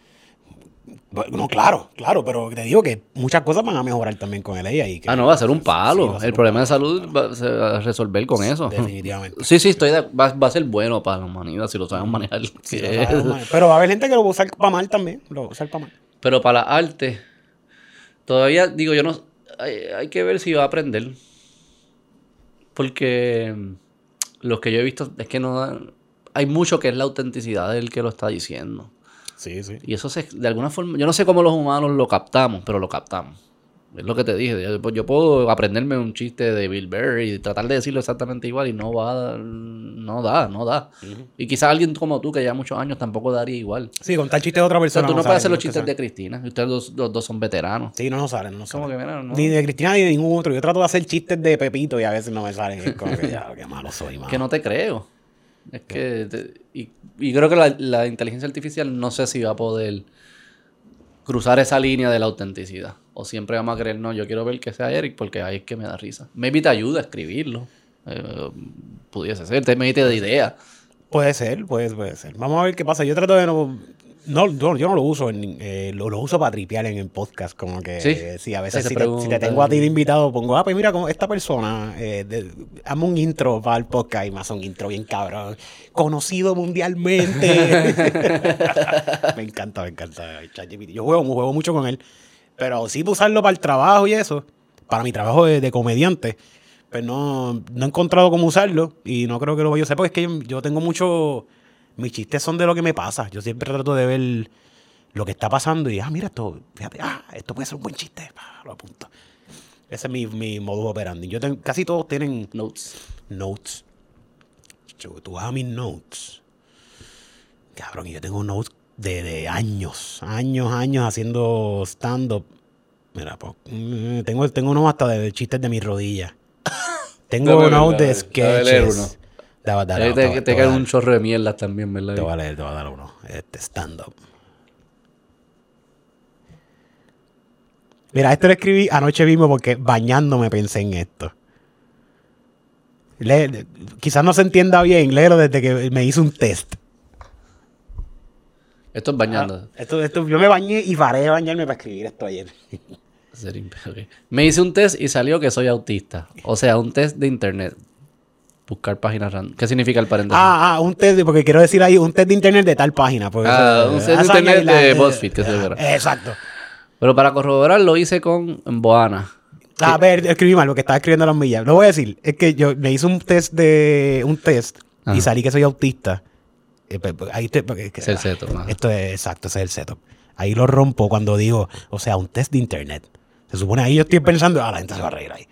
No, claro, claro, pero te digo que muchas cosas van a mejorar también con el AI. que- Ah, no, va a ser un palo. ser el un problema de salud va, se va a resolver con eso. Definitivamente. Sí, sí, estoy de- va, va a ser bueno para la humanidad si lo saben manejar. Sí, lo. Pero va a haber gente que lo va a usar para mal también. Lo va a usar para mal. Pero para la arte, todavía digo yo no. Hay, hay que ver si va a aprender. Porque mm, los que yo he visto es que no dan- Hay mucho que es la autenticidad del que lo está diciendo. Sí, sí. Y eso se, de alguna forma, yo no sé cómo los humanos lo captamos, pero lo captamos. Es lo que te dije. Yo, yo puedo aprenderme un chiste de Bill Burr y tratar de decirlo exactamente igual y no va a dar- no da, no da. Y quizás alguien como tú que lleva muchos años tampoco daría igual. Sí, contar chistes de otra O sea, persona. tú no puedes hacer los te chistes de Cristina. y Ustedes dos, los dos son veteranos. Sí, no nos salen, no nos Como salen. que, mira, no. Ni de Cristina ni de ningún otro. Yo trato de hacer chistes de Pepito y a veces no me salen. Es como que <laughs> ya, qué malo soy, mano. que no te creo. Es que. te- y, y creo que la, la inteligencia artificial no sé si va a poder cruzar esa línea de la autenticidad. O siempre vamos a creer, no, yo quiero ver que sea Eric porque ahí es que me da risa. Maybe te ayuda a escribirlo. Eh, pudiese ser, te mete de idea. Puede ser, puede, puede ser. Vamos a ver qué pasa. Yo trato de no. No, yo, yo no lo uso, en, eh, lo, lo uso para tripear en el podcast, como que Sí. a veces si te, si te tengo a ti de invitado, pongo, ah, pues mira, como esta persona, eh, de- hazme un intro para el podcast y me hace un intro bien cabrón, conocido mundialmente. <laughs> <laughs> me encanta, me encanta. Yo juego, juego mucho con él, pero sí para usarlo para el trabajo y eso, para mi trabajo de, de comediante, pues no, no he encontrado cómo usarlo y no creo que lo vaya a usar porque es que yo, tengo mucho... Mis chistes son de lo que me pasa. Yo siempre trato de ver lo que está pasando y, ah, mira esto, fíjate, ah, esto puede ser un buen chiste, pa, lo apunto. Ese es mi, mi modus operandi. Yo tengo, casi todos tienen Notes. notes. Yo, tú vas a mis notes. Cabrón, y yo tengo notes de, de años, años, años haciendo stand-up. Mira, pues, mm, tengo, tengo uno hasta de, de chistes de mis rodillas. <laughs> Tengo notes de sketches. uno. Dame- dame- Ahí te- te, te dar. un chorro de mierda también, ¿verdad? Te voy a leer, te voy a dar uno. Este stand-up. Mira, esto lo escribí anoche mismo porque bañándome pensé en esto. Quizás no se entienda bien, léelo desde que me hice un test. Esto es bañando. Esto, esto, yo me bañé y paré de bañarme para escribir esto ayer. <laughs> Me hice un test y salió que soy autista. O sea, un test de internet. Buscar páginas random. ¿Qué significa el paréntesis? Ah, ah, un test, de- porque quiero decir ahí, un test de internet de tal página. porque Ah, eso- un test de eso internet la- de BuzzFeed, que se verá. Exacto. Pero para corroborar lo hice con Boana. A ver, escribí mal lo que estaba escribiendo a las millas. Lo voy a decir. Es que yo me hice un test de un test Ajá. y salí que soy autista. Eh, pues, pues, ahí te, porque- Es el setup. Esto es exacto, ese es el setup. Ahí lo rompo cuando digo, o sea, un test de internet. Se supone ahí yo estoy pensando, ah, la gente se va a reír ahí.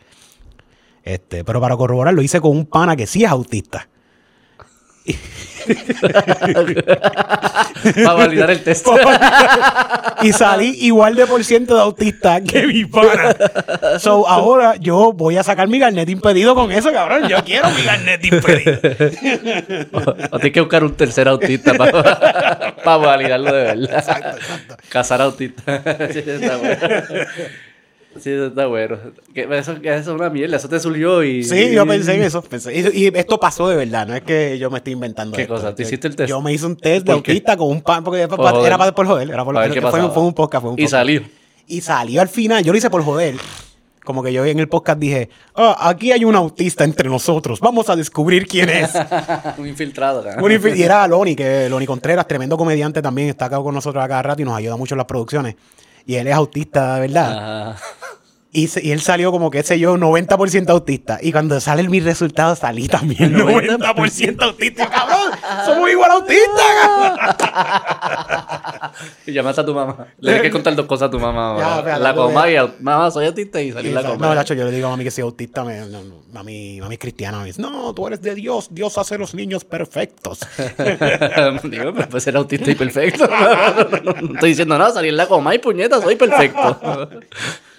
Este, pero para corroborar lo hice con un pana que sí es autista. <laughs> para validar el test. <laughs> y salí igual de por ciento de autista que mi pana. So, ahora yo voy a sacar mi carnet impedido con eso, cabrón. Yo quiero mi carnet impedido. <laughs> o tienes que buscar un tercer autista para, validarlo de verdad. Exacto, exacto. Cazar autista. Sí, eso está bueno. Eso. Que eso, es una mierda. Eso te surgió y... Sí, yo pensé en eso. pensé- y, y esto pasó de verdad, no es que yo me estoy inventando. ¿Qué esto. cosa? ¿Tú hiciste el test? Yo me hice un test de autista con un pan, porque Por era para por joder. Era por, qué fue, fue un podcast. Fue un Y podcast. salió. Y salió al final, yo lo hice por joder. Como que yo en el podcast dije, "Ah, aquí hay un autista entre nosotros, vamos a descubrir quién es. <laughs> un infiltrado. ¿no? Un y era Loni, que Loni Contreras, tremendo comediante también, está acá con nosotros a cada rato y nos ayuda mucho en las producciones. Y él es autista, verdad. Y, se- y él salió como, qué sé yo, 90% autista. Y cuando salen mis resultados, salí también 90% autista. ¡Cabrón! ¡Somos igual autistas! Y llamaste a tu mamá. Le tienes que contar dos cosas a tu mamá. Ya, la coma y mamá, soy autista y salí la no, coma. Nacho, yo le digo a mami que soy autista. Me, no, no, mami, mami es cristiana. Me dice, no, tú eres de Dios. Dios hace los niños perfectos. <laughs> Digo, pero puede ser autista y perfecto. <laughs> No, estoy diciendo nada, salí en la coma y puñeta, soy perfecto. <laughs>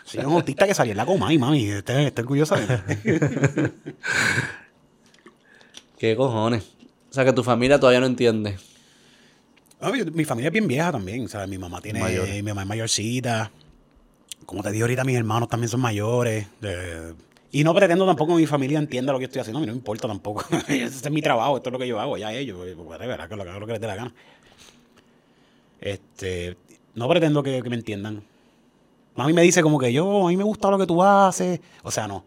Soy un autista que salí en la coma y mami, esté, esté orgullosa de. <laughs> ¿Qué cojones? O sea, que tu familia todavía no entiende. No, mi, mi familia es bien vieja también, ¿sabes? Mi mamá tiene, Mayor. mi mamá es mayorcita. Como te dije ahorita, mis hermanos también son mayores. y no pretendo tampoco que mi familia entienda lo que estoy haciendo. A mí no me importa tampoco. <laughs> Ese es mi trabajo, esto es lo que yo hago, ya ellos. pues, hagan lo que lo que les dé la gana. Este, no pretendo que, que me entiendan. Mami me dice como que yo, a mí me gusta lo que tú haces. O sea, no.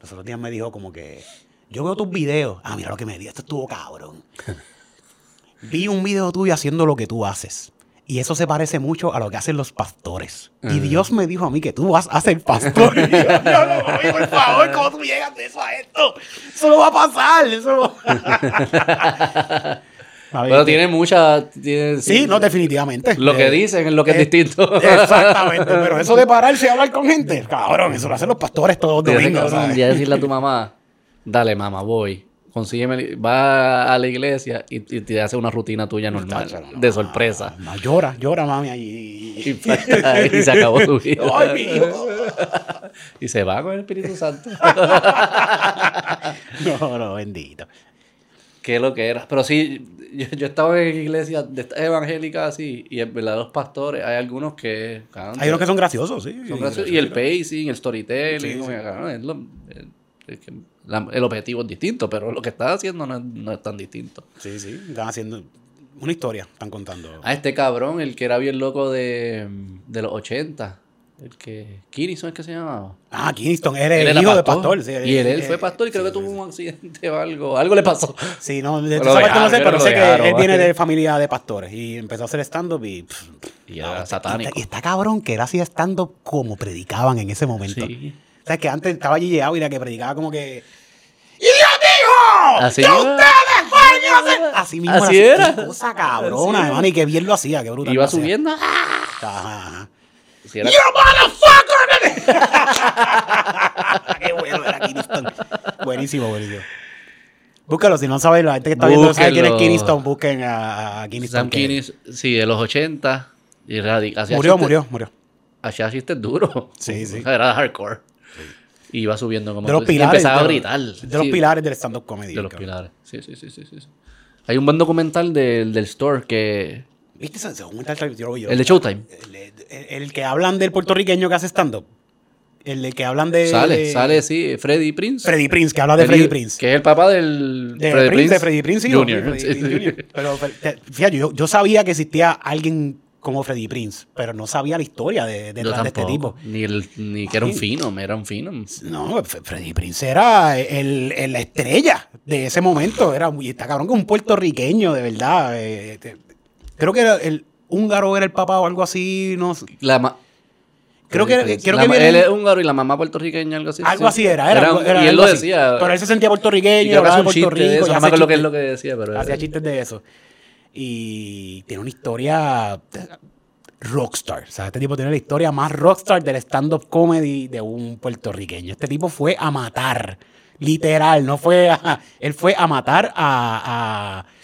Los otros días me dijo como que yo veo tus videos. Ah, mira lo que me dio, esto estuvo cabrón. <laughs> Vi un video tuyo haciendo lo que tú haces. Y eso se parece mucho a lo que hacen los pastores. Y Ajá. Dios me dijo a mí que tú vas a ser pastor. <laughs> Y yo, no, no, mami, por favor, ¿cómo tú llegas de eso a esto? Eso no va a pasar. Eso Mami, <laughs> Pero tiene mucha. tiene- Sí, no, definitivamente. Lo que Eh, dicen es lo que es eh, distinto. <laughs> Exactamente. Pero eso de pararse y hablar con gente, cabrón, eso lo hacen los pastores todos los domingos. ya decirle a tu mamá, dale mamá, voy. Consígueme, va a la iglesia y, y te hace una rutina tuya normal, de sorpresa. No, llora, llora, mami. <laughs> Y, y se acabó tu <laughs> vida. Ay, mi hijo. Y se va con el Espíritu Santo. No, no, bendito. Qué lo que era. Pero sí, yo, yo estaba en iglesias de estas evangélicas así, y en verdad los pastores, hay algunos que. Hay unos que son graciosos, sí. son graciosos, Y el pacing, el storytelling, como que, cabrón, es lo- es- es que la- el objetivo es distinto, pero lo que estás haciendo no es, no es tan distinto. Sí, sí, están haciendo una historia, están contando. A este cabrón, el que era bien loco de, de los 80, el que. Kinnison es que se llamaba. Ah, Kingston, él es el hijo de pastor. sí, y él, él eh, fue pastor y creo sí, que tuvo un accidente o algo. Algo le pasó. Sí, no, de esa parte no sé, pero sé que dejaron, él viene de familia de pastores y empezó a hacer stand-up y... pff, Y no, era y satánico. está- Y está cabrón que él hacía stand-up como predicaban en ese momento. Sí. O sea, que antes estaba allí llegado y era que predicaba como que... ¡Y Dios dijo! Así ¡Que mismo. ustedes hacer-". Así mismo Así era. cosa cabrona, hermano, y qué bien lo hacía, qué brutal. Iba subiendo. Ajá, ajá. Sí, era- ¡You motherfucker! <laughs> Qué bueno era Kingston. Buenísimo, buenísimo. Búscalo, si no sabes, la gente que está viendo sabe quién es busquen a, a Kingston. Sam que Kinnis, sí, de los 80. Y radi- hacía Murió, chistes- murió, murió. Hacía chistes duros. Sí, sí. Era hardcore. Y iba subiendo como De los pilares. empezaba a de los- gritar. De los pilares del stand-up comedy. De los cabrón. pilares. Sí, sí, sí, sí, sí. sí. Hay un buen documental del, del store que. ¿Viste ese documental? Yo lo vi, yo El de. Showtime. El, el- el que hablan del puertorriqueño que hace stand-up. El de que hablan de. Sale, de- sale, sí, Freddy Prince. Freddy Prince, que habla de Freddy Prince. Que es el papá del. De Freddie Prince, de Freddy Prince, sí, no, Jr. Freddy Prince. Jr. Pero te- fíjate, yo, yo sabía que existía alguien como Freddy Prince, pero no sabía la historia de, de este tipo. Ni, el, ni que era un fino, era un fino. No, Freddy Prince era el, el- la estrella de ese momento. Era muy, está cabrón que un puertorriqueño, de verdad. eh, creo que era el húngaro era el papá o algo así. No, sé. La creo que, creo La que viene- él es húngaro y la mamá puertorriqueña, algo así. algo sí. así era. era, un- era y él lo así. decía. Pero él se sentía puertorriqueño, que hablaba de Puerto Rico. eso. y No me acuerdo qué es chistes- lo que decía, pero. Hacía chistes de eso. Y tiene una historia rockstar. O sea, este tipo tiene la historia más rockstar del stand-up comedy de un puertorriqueño. Este tipo fue a matar. Literal, no fue a, Él fue a matar a. a-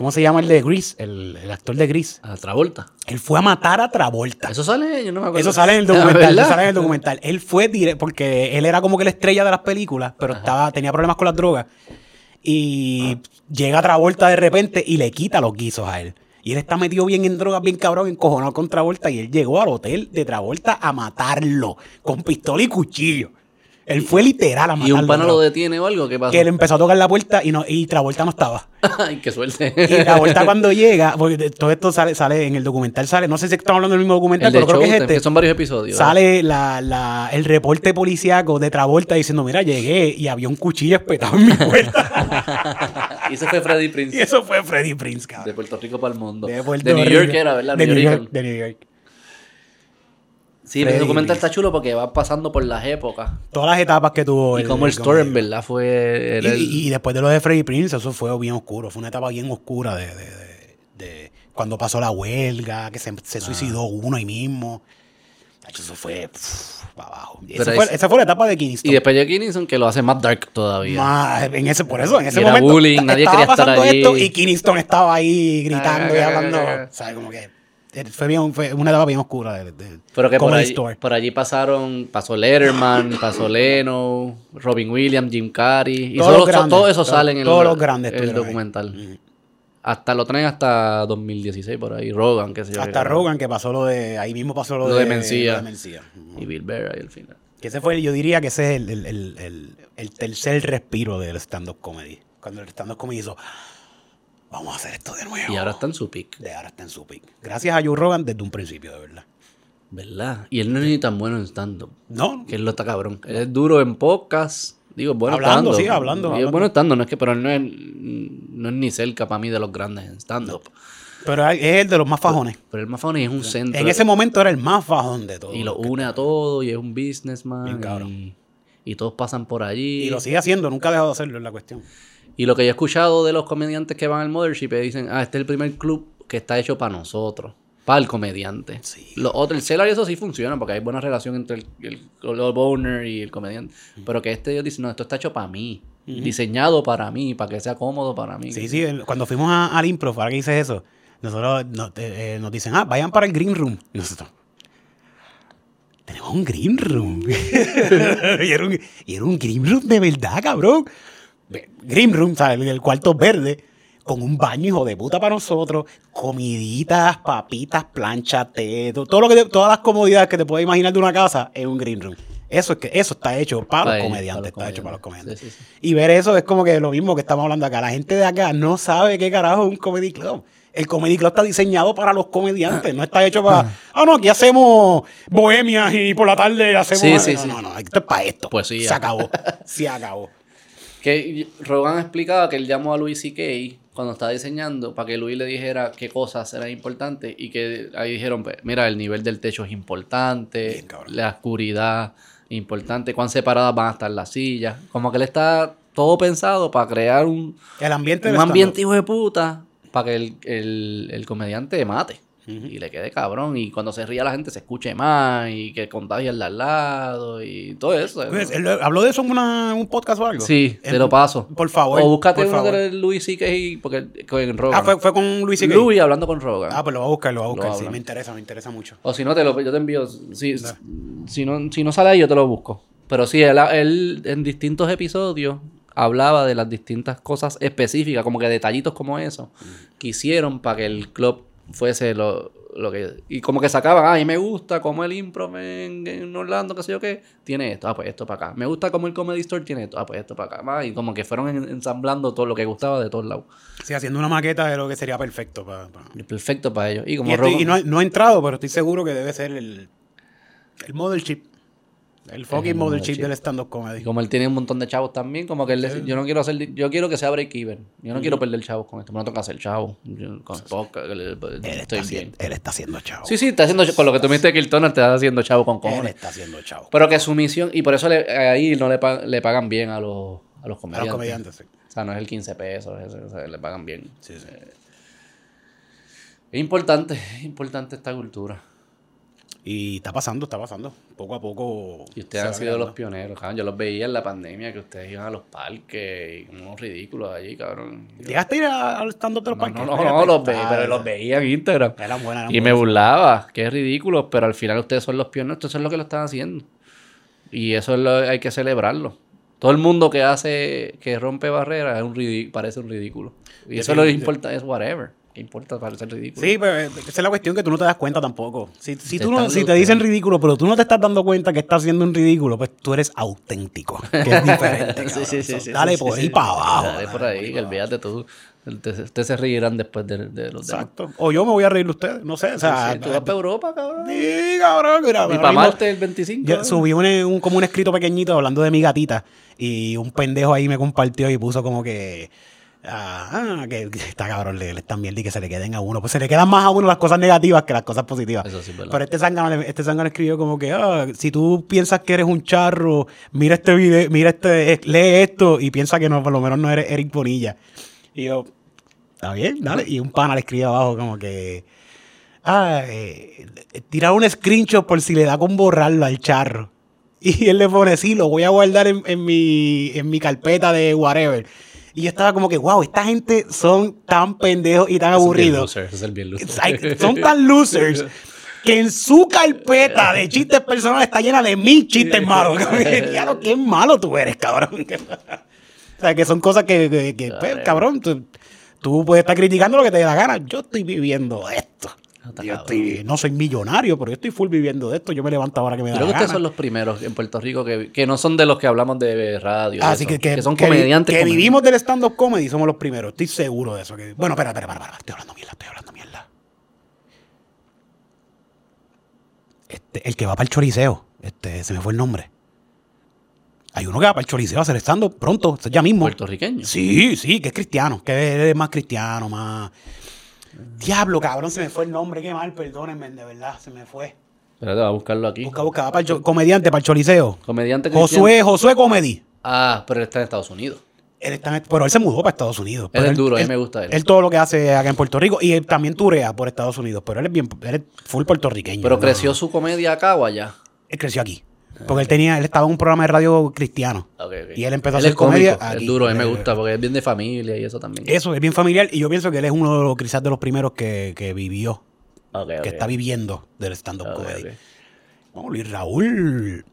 ¿Cómo se llama el de Gris? El, el actor de Gris. A Travolta. Él fue a matar a Travolta. Eso sale, yo no me acuerdo. Eso sale en el Ah, documental. ¿verdad? eso sale en el documental. Él fue directo porque él era como que la estrella de las películas, pero estaba, tenía problemas con las drogas. Y llega Travolta de repente y le quita los guisos a él. Y él está metido bien en drogas, bien cabrón, encojonado con Travolta. Y él llegó al hotel de Travolta a matarlo con pistola y cuchillo. Él fue literal a matarlo. Y un pana lo detiene o algo, ¿qué pasa? Que él empezó a tocar la puerta y, no, y Travolta no estaba. <laughs> Ay, qué suerte. Y Travolta cuando llega, porque de- todo esto sale, sale en el documental, sale, no sé si estamos hablando del mismo documental, El de pero creo que es este. que son varios episodios. Sale la, la- el reporte policíaco de Travolta diciendo, mira, llegué y había un cuchillo espetado en mi puerta. <laughs> y ese fue Freddy <laughs> y Prince. eso fue Freddy Prince, De cabrón. Puerto Rico para el mundo. De, Puerto De New Rico. York era, ¿verdad? De New New York. York. De New York. Sí, el documental está chulo porque va pasando por las épocas. Todas las etapas que tuvo. Y como el story en verdad fue... Y, el- después de lo de Freddie Prince, eso fue bien oscuro. Fue una etapa bien oscura de, de- de- de cuando pasó la huelga, que se, se suicidó uno ahí mismo. Eso fue pff, para abajo. Pero Esa ahí fue, se- esa fue la etapa de Kingston. Y después de Kinnison que lo hace más dark todavía. Más- en ese, por eso, en ese era momento. bullying, nadie estaba quería estar esto y Kingston estaba ahí gritando y Ah, hablando. ah, ah. ¿Sabes? Como que fue, bien, fue una etapa bien oscura de, de Pero que por allí, Store. por allí pasaron, pasó Letterman, <coughs> pasó Leno, Robin Williams, Jim Carrey. Y Todos los grandes, todo eso todos- sale en el, todos los grandes el documental. Mm. Hasta lo traen hasta 2016 por ahí. Rogan, qué sé yo. Hasta Rogan, que pasó lo de. Ahí mismo pasó lo, Lo de Mencía. de Mencía. Y Bill Burr ahí al final. Que ese fue, yo diría que ese es el- el tercer respiro del stand-up comedy. Cuando el stand-up comedy hizo, vamos a hacer esto de nuevo. Y ahora está en su pick, De ahora está en su pick. Gracias a Joe Rogan desde un principio, de verdad. ¿verdad? Y él no es ni tan bueno en stand-up. No, Que él lo está cabrón. Él es duro en podcast. Digo, bueno Hablando, estando. sí, hablando, Y es hablando. bueno estando, no es que, pero él no es, no es ni cerca para mí de los grandes en stand-up. pero es el de los más fajones. Pero el más funny es un centro. En ese momento era el más fajón de todos. y lo une a todo y es un businessman. Bien cabrón. Y, y todos pasan por allí. Y lo sigue haciendo, nunca ha dejado de hacerlo, es la cuestión. Y lo que yo he escuchado de los comediantes que van al Mothership es dicen, ah, este es el primer club que está hecho para nosotros, para el comediante. Sí. Los otros, el Cellar y eso sí funciona, porque hay buena relación entre el, el, el owner y el comediante. Pero que este ellos dicen, no, esto está hecho para mí, diseñado para mí, para que sea cómodo para mí. Sí, sí, cuando fuimos a- al improv, ahora que dices eso, nosotros nos, eh, eh, nos dicen, ah, vayan para el green room. Y nosotros, tenemos un green room. <laughs> y, era un, y era un green room de verdad, cabrón. Green room, ¿sabes? El, el cuarto verde, con un baño, hijo de puta, para nosotros, comiditas, papitas, plancha, té, to- todo lo que te- todas las comodidades que te puedes imaginar de una casa es un green room. Eso es que eso está hecho para, Para los comediantes, para los está hecho para los comediantes. Sí, sí, Y ver eso es como que lo mismo que estamos hablando acá. La gente de acá no sabe qué carajo es un comedy club. El comedy club está diseñado para los comediantes, no está hecho para. <laughs> Ah, no, aquí hacemos bohemias y por la tarde hacemos. Sí, sí, no, sí. no, no, esto es para esto. Poesía. Se acabó. <laughs> Se acabó. Que Rogan explicaba que él llamó a Luis C.K. cuando estaba diseñando para que Luis le dijera qué cosas eran importantes y que ahí dijeron, pues, mira, el nivel del techo es importante, Bien, la oscuridad importante, cuán separadas van a estar las sillas. Como que él está todo pensado para crear un, El ambiente un ambiente hijo de puta para que el, el- el comediante mate. Y le quede cabrón. Y cuando se ría la gente se escuche más. Y que contagie al lado. Y todo eso. Pues, él ¿Habló de eso en una- un podcast o algo? Sí, Eh, te lo paso. Por favor. O búscate uno favor. de Luis C.K. porque con Rogan. Ah, fue, fue con Luis C.K. Luis hablando con Rogan. Ah, pues lo voy a buscar, lo voy a Lo buscar. Sí, hablan. me interesa, me interesa mucho. O si no, te lo, yo te envío. Si, si, no, si no sale ahí, yo te lo busco. Pero sí, él, él en distintos episodios hablaba de las distintas cosas específicas, como que detallitos como eso, que hicieron para que el club fuese lo, lo que... Y como que sacaban, ah, y me gusta como el improv en, en Orlando, qué sé yo qué, tiene esto, ah, pues esto para acá. Me gusta como el Comedy Store tiene esto, ah, pues esto para acá. Ah, y como que fueron en- ensamblando todo lo que gustaba de todos lados. Sí, haciendo una maqueta de lo que sería perfecto para. para- Perfecto para ellos. Y como Y, estoy- y no, no he entrado, pero estoy seguro que debe ser el, el model chip. El fucking El model chip del stand-up Y comedy. como él tiene un montón de chavos también, como que él dice, yo no quiero hacer, yo quiero que sea break even. Yo no quiero perder chavos con esto, no tengo que hacer chavos. Yo con podcast, que le- Él está, bien. haciendo, él está haciendo chavo. Sí, sí, está haciendo, con lo que tú me dijiste que el te está haciendo chavo con él cojones. está haciendo chavo. Pero que su misión, y por eso le- ahí no le, le pagan bien a los, a los A los comediantes. comediantes, sí. O sea, no es el 15 pesos, eso, o sea, le pagan bien. Sí, sí. Es importante, es importante esta cultura. Y está pasando, está pasando. Poco a poco. Y ustedes han sido los pioneros, cabrón. Yo los veía en la pandemia, que ustedes iban a los parques, y unos ridículos allí, cabrón. ¿Llegaste a ir al stand-up de los No, parques? no, no, Llegaste. no, los veía, pero los veía en Instagram. Eran buenas, eran Y me burlaba, es ridículo, pero al final ustedes son los pioneros, ustedes son los que lo están haciendo. Y eso es lo, hay que celebrarlo. Todo el mundo que hace, que rompe barreras, es un parece un ridículo. Y eso lo importa, es whatever. ¿Qué importa parecer ridículo? Sí, pero esa es la cuestión que tú no te das cuenta tampoco. Si, si, Te tú no, si te dicen ridículo, pero tú no te estás dando cuenta que estás haciendo un ridículo, pues tú eres auténtico, que es diferente. <laughs> Sí, sí, sí, dale por ahí para abajo. Dale por ahí, para olvídate tú. Ustedes se reirán después de, de los demás. Exacto. O yo me voy a reír de ustedes, no sé. O sea, Sí, tú vas para Europa, cabrón. Sí, cabrón, mira, Y para mismo- Marte el 25. Yo subí un, un- como un escrito pequeñito hablando de mi gatita y un pendejo ahí me compartió y puso como que Ah, que, que está cabrón leer esta mierda y que se le queden a uno. Pues se le quedan más a uno las cosas negativas que las cosas positivas. Eso sí. Pero este zángano, este zángano escribió como que, ah, si tú piensas que eres un charro, mira este video, mira este, eh, lee esto y piensa que no, por lo menos no eres Eric Bonilla. Y yo, está bien, dale. Y un pana le escribe abajo como que, ah, eh, tirar un screenshot por si le da con borrarlo al charro. <laughs> Y él le pone, sí, lo voy a guardar en, en mi, en mi carpeta de whatever. Y yo estaba como que, wow, esta gente son tan pendejos y tan aburridos. son tan losers que en su carpeta de chistes personales está llena de mil chistes malos. <laughs> Diablo, qué malo tú eres, cabrón. <laughs> o sea, que son cosas que, que- que, pues, cabrón, tú, tú puedes estar criticando lo que te dé la gana. Yo estoy viviendo esto. Yo estoy, no soy millonario, pero yo estoy full viviendo de esto. Yo me levanto ahora que me da Creo que la ustedes gana. son los primeros en Puerto Rico que, que no son de los que hablamos de radio. Así eso, Ah, que, que, son que comediantes. Que vivimos del stand-up comedy, somos los primeros. Estoy seguro de eso. Que... Bueno, espera, espera, espera. Estoy hablando mierda, estoy hablando mierda. Este, el que va para el choriceo, este, se me fue el nombre. Hay uno que va para el choriceo a hacer stand-up pronto, ya mismo. Puertorriqueños. Sí, sí, que es cristiano, que es más cristiano, más... Diablo, cabrón, se me fue el nombre, qué mal, perdónenme, de verdad, se me fue. Espérate, va a buscarlo aquí. Busca, busca, va para el comediante, para el choriceo. Comediante. Josué, Josué Comedy. Ah, pero él está en Estados Unidos. Él está en- pero él se mudó para Estados Unidos. Él Pero es duro, a mí me gusta él. Él todo lo que hace acá en Puerto Rico y él también turea por Estados Unidos, pero él es bien, él es full puertorriqueño. Pero ¿no? creció su comedia acá o allá. Él creció aquí. Porque él tenía, él estaba en un programa de radio cristiano. Ok. Y él empezó a hacer es cómico, comedia Es duro, a mí me Eh, gusta porque es bien de familia y eso también. Eso, es bien familiar y yo pienso que él es uno de los, quizás de los primeros que, que vivió, que está viviendo del stand-up comedy. No, Luis Raúl.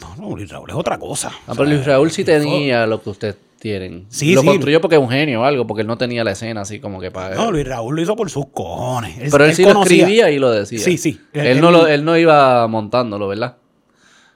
No, no, Luis Raúl es otra cosa. Ah, O pero sea, Luis Raúl sí tenía lo que ustedes tienen. Sí, lo sí. construyó porque es un genio o algo, porque él no tenía la escena así como que para. No, Luis Raúl lo hizo por sus cojones. pero él, sí lo escribía y lo decía. Sí, sí. Él, Él- no lo, él no iba montándolo, ¿verdad?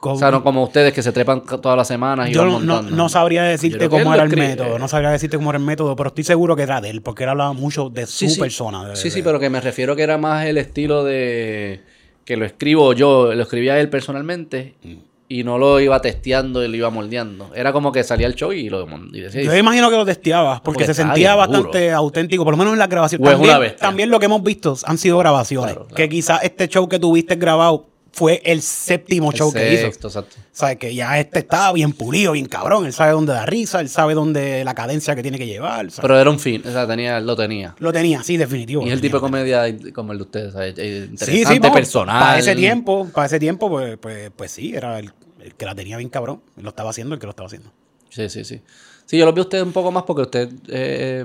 O sea, no como ustedes que se trepan todas las semanas y Yo van no, no- sabría decirte cómo era el método, no sabría decirte cómo era el método, pero estoy seguro que era de él, porque él hablaba mucho de Sí, su sí. persona. de- Sí, sí, pero que me refiero que era más el estilo de que lo escribo yo, lo escribía él personalmente Mm. y no lo iba testeando y lo iba moldeando. Era como que salía el show y lo y decía, Yo imagino que lo testeabas, porque, Porque se sentía bastante auténtico, por lo menos en la grabación. O es También, una bestia. también lo que hemos visto han sido grabaciones, Claro, claro. que quizás este show que tuviste grabado fue el séptimo el show que hizo. exacto. ¿Sabes? Que ya este estaba bien pulido, bien cabrón. Él sabe dónde da risa, él sabe dónde la cadencia que tiene que llevar. ¿sabes? Pero era un fin, o sea, tenía, lo tenía. lo tenía, sí, definitivo. Y es el tipo de comedia como el de ustedes, ¿sabes? Eh, Sí, interesante, sí, personal. Para ese tiempo, para ese tiempo, pues, pues, pues sí, era el, el que la tenía bien cabrón. Lo estaba haciendo el que lo estaba haciendo. Sí, sí, sí. Sí, yo lo vi a ustedes un poco más porque ustedes eh,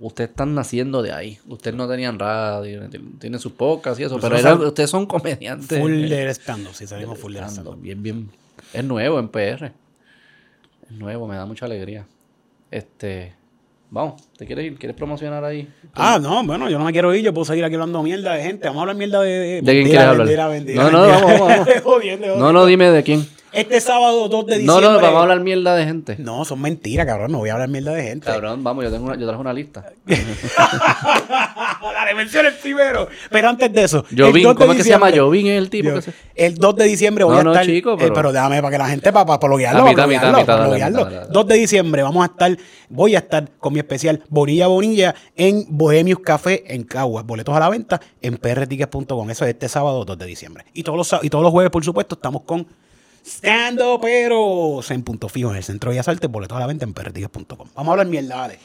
ustedes están naciendo de ahí. Ustedes no tenían radio, tienen sus podcasts y eso, pero Nosotros era- ustedes son comediantes. Full eh, del stand-up, sí, salimos full del stand-up. Bien, bien. Es nuevo en PR. Es nuevo, me da mucha alegría. Este. Vamos, ¿te quieres ir? ¿Quieres promocionar ahí? Ah, no, bueno, yo no me quiero ir, yo puedo seguir aquí hablando mierda de gente. Vamos a hablar mierda de... ¿De, ¿De quién quieres hablar? mentira, No, no, vamos, vamos, <laughs> vamos. Jodiendo, No, no, dime de quién. Este sábado 2 de No, diciembre... no, vamos a hablar mierda de gente. No, son mentiras, cabrón, no voy a hablar mierda de gente. Cabrón, vamos, yo tengo una, yo traje una lista. <laughs> Dale, menciona el primero. Pero antes de eso... el Jovín, 2 de ¿cómo es que se llama? diciembre- Jovín es el tipo Yo- que se... El 2 de diciembre voy No, a no, estar. chico, eh, pero- pero déjame para que la gente, para, para bloguearlo, A para dale. 2 de diciembre vamos a estar, voy a estar con mi especial Bonilla Bonilla en Bohemius Café en Caguas. Boletos a la venta en prtickets.com. Eso es este sábado 2 de diciembre. Y todos los, y todos los jueves, por supuesto, estamos con Stand pero en punto fijo en el centro de Bellas Artes. Boletos a la venta en prtickets.com. Vamos a hablar mierda, dale.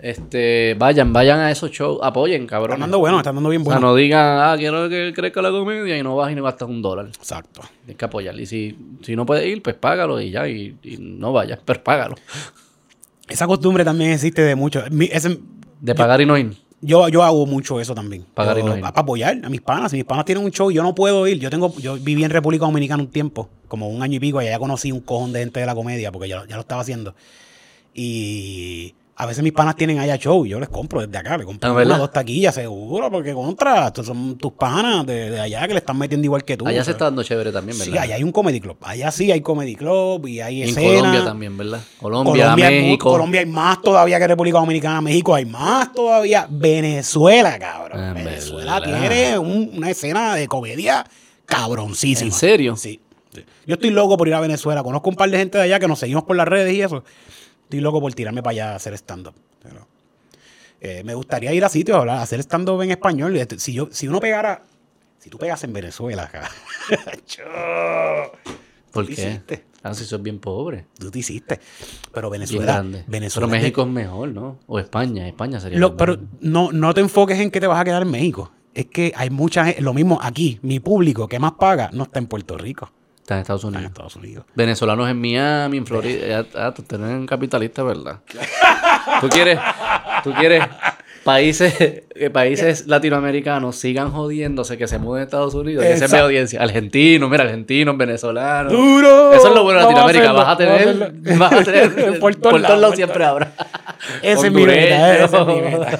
Este, vayan, vayan a esos shows, apoyen, cabrón. Están dando bueno, están dando bien O sea, bueno. no digan, ah, quiero que crezca la comedia y no vas y no gastas un dólar. Exacto. Tienes que apoyar. Y si, si no puedes ir, pues págalo y ya, y, y no vayas, <laughs> pero págalo. Esa costumbre también existe de mucho. Mi- ese- De pagar y no ir. Yo, yo hago mucho eso también. Pagar y Yo- no. Para apoyar a mis panas. Si mis panas tienen un show y yo no puedo ir. Yo tengo, yo viví en República Dominicana un tiempo, como un año y pico, y allá conocí un cojón de gente de la comedia, porque ya, ya lo estaba haciendo. Y a veces mis panas tienen allá show y yo les compro desde acá. Le compro Ah, una dos taquillas, seguro, porque contra, estos son tus panas de, de allá que le están metiendo igual que tú. Allá se está dando chévere también, ¿verdad? Sí, allá hay un comedy club. Allá sí hay comedy club y hay Y en escena. Colombia también, ¿verdad? Colombia, Colombia, hay México. Colombia hay más todavía que República Dominicana. México hay más todavía. Venezuela, cabrón. Ah, Venezuela verdad. tiene un- una escena de comedia cabroncísima. ¿En serio? Sí. Yo estoy loco por ir a Venezuela. Conozco un par de gente de allá que nos seguimos por las redes y eso. Estoy loco por tirarme para allá a hacer stand-up. Pero, eh, me gustaría ir a sitios a hablar- hacer stand-up en español. Este, Si, yo, si uno pegara, si tú pegas en Venezuela, <laughs> acá, ¿Por ¿Qué hiciste? Ah, si sos bien pobre. tú te hiciste. Pero Venezuela. Venezuela Pero México es mejor, ¿no? O España. España sería Lo- mejor. pero no, no te enfoques en que te vas a quedar en México. Es que hay mucha gente, lo mismo aquí, mi público que más paga no está en Puerto Rico, Está en Estados está en Unidos. Estados Unidos. Venezolanos en Miami, en Florida. Ah, ah, tú eres capitalista, ¿verdad? <laughs> Tú quieres, tú quieres países, que países latinoamericanos sigan jodiéndose que se muden a Estados Unidos. Y esa es mi audiencia. Argentinos, mira, argentinos, venezolanos. ¡Duro! Eso es lo bueno de Latinoamérica. Vas a tener, <laughs> vas a tener Por todos lados, por siempre habrá. Ese es mi meta, ese es mi meta.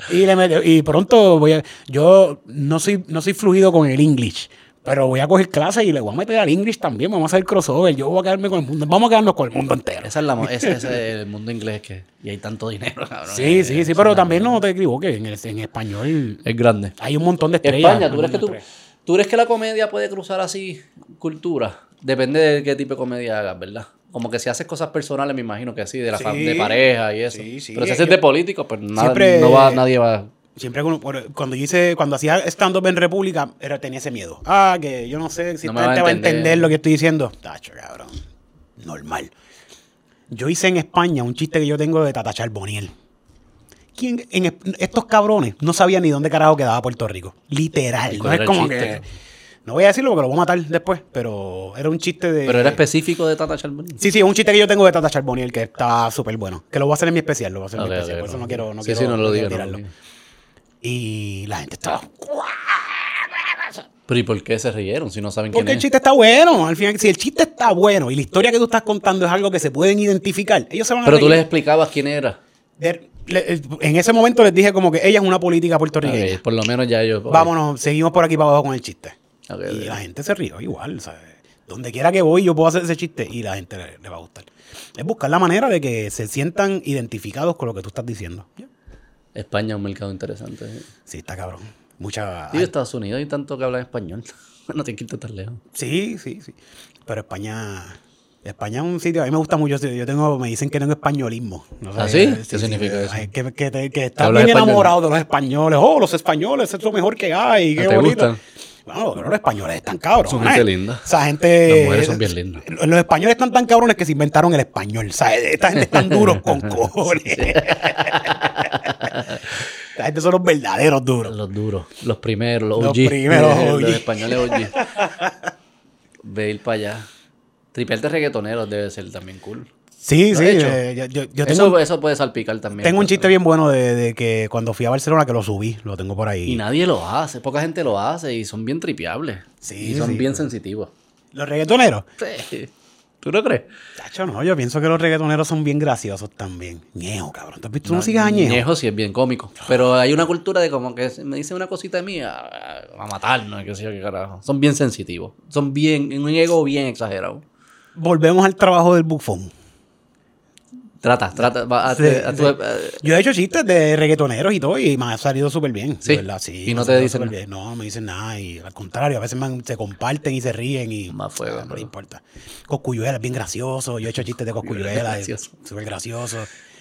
<laughs> y, le meto- y pronto voy a, yo no soy, no soy fluido con el English, pero voy a coger clases y le voy a meter al English también, vamos a hacer crossover, yo voy a quedarme con el mundo, vamos a quedarnos con el mundo entero. Esa es la, <laughs> ese, es el mundo inglés que y hay tanto dinero, cabrón. Sí, sí, sí, pero también no te equivoques, en, el- en español Es grande. hay un montón de estrellas. España, ¿tú crees, que tú, tú crees que la comedia puede cruzar así cultura? Depende de qué tipo de comedia hagas, ¿verdad? Como que si haces cosas personales, me imagino que sí, de la Sí. de pareja y eso. Sí, sí. Pero si Yo- haces de político, pues nada, no va, nadie va. Siempre cuando, yo hice, cuando hacía stand-up en República, era, tenía ese miedo. Ah, que yo no sé si No me va a gente va a entender. lo que estoy diciendo. Tacho, cabrón. Normal. Yo hice en España un chiste que yo tengo de Tata Charboniel. ¿Quién, en, estos cabrones no sabían ni dónde carajo quedaba Puerto Rico. Literal. ¿Y No es como chiste? que. No voy a decirlo porque lo voy a matar después, pero era un chiste de. Pero era específico de Tata Charbonnier. Sí, sí, un chiste que yo tengo de Tata Charboniel que está súper bueno. Que lo voy a hacer en mi especial, lo voy a hacer en mi especial. por eso no. no quiero, no Sí, quiero, sí, no lo no lo tirarlo. digo. Y la gente estaba. Pero ¿y por qué se rieron si no saben Porque quién el es? chiste está bueno. Al final, si el chiste está bueno y la historia que tú estás contando es algo que se pueden identificar, ellos se van a Pero tú les explicabas quién era. De- le- En ese momento les dije como que ella es una política puertorriqueña. Ok, por lo menos ya yo. Vámonos, seguimos por aquí para abajo con el chiste. Ok, y ok. la gente se rió igual, ¿sabes? Donde quiera que voy, yo puedo hacer ese chiste y la gente le, le va a gustar. Es buscar la manera de que se sientan identificados con lo que tú estás diciendo. Ya. España es un mercado interesante. sí. Sí, está cabrón. Mucha. Y de Estados Unidos hay tanto que hablan español. <laughs> no tienes que irte tan lejos. Sí, sí, sí. Pero España. España es un sitio, a mí me gusta mucho. Yo tengo, me dicen que tengo españolismo. No sé, ¿Ah, sí? ¿Qué significa eso? Que, que, que estás hablas bien enamorado de los españoles. Oh, los españoles, es lo mejor que hay. Qué ¿Te bonito. gustan? Bueno, pero los españoles están cabrones. Son gente linda. Esa gente. Las mujeres son bien lindas. Los españoles están tan cabrones que se inventaron el español. ¿sabes? Esta gente están duros con <laughs> cojones. <laughs> Esta gente son los verdaderos duros. Los duros, los primeros, los Los OG. primeros OG. <laughs> los españoles OG. Ve ir para allá. Tripear de reggaetoneros debe ser también cool. Sí, ¿Lo sí. eh, yo, yo- yo tengo, Eso, eso puede salpicar también. tengo un pues, chiste bien bueno de, de que cuando fui a Barcelona que lo subí, lo tengo por ahí. Y nadie lo hace, poca gente lo hace y son bien tripeables. Sí, y son sí. bien sensitivos. Los reggaetoneros. Sí. ¿Tú no crees? Tacho, no, yo pienso que los reggaetoneros son bien graciosos también. Ñejo, cabrón. ¿Tú has visto música a Ñejo? Ñejo sí es bien cómico. Pero hay una cultura de como que me dice una cosita mía, a matarnos, qué sé yo qué carajo. Son bien sensitivos. Son bien, un ego bien exagerado. Volvemos al trabajo del bufón. Trata, trata. va, a- Sí, a- sí. tú- eh, Yo he hecho chistes de reggaetoneros y todo y me ha salido súper bien. Sí. verdad, sí. Y no te dicen súper bien. No, no me dicen nada. Y al contrario, a veces se comparten y se ríen y Más fuego, ah, no le importa. Coscuyuela es bien gracioso. Yo he hecho chistes de <laughs> Coscuyuela. gracioso. es Súper gracioso.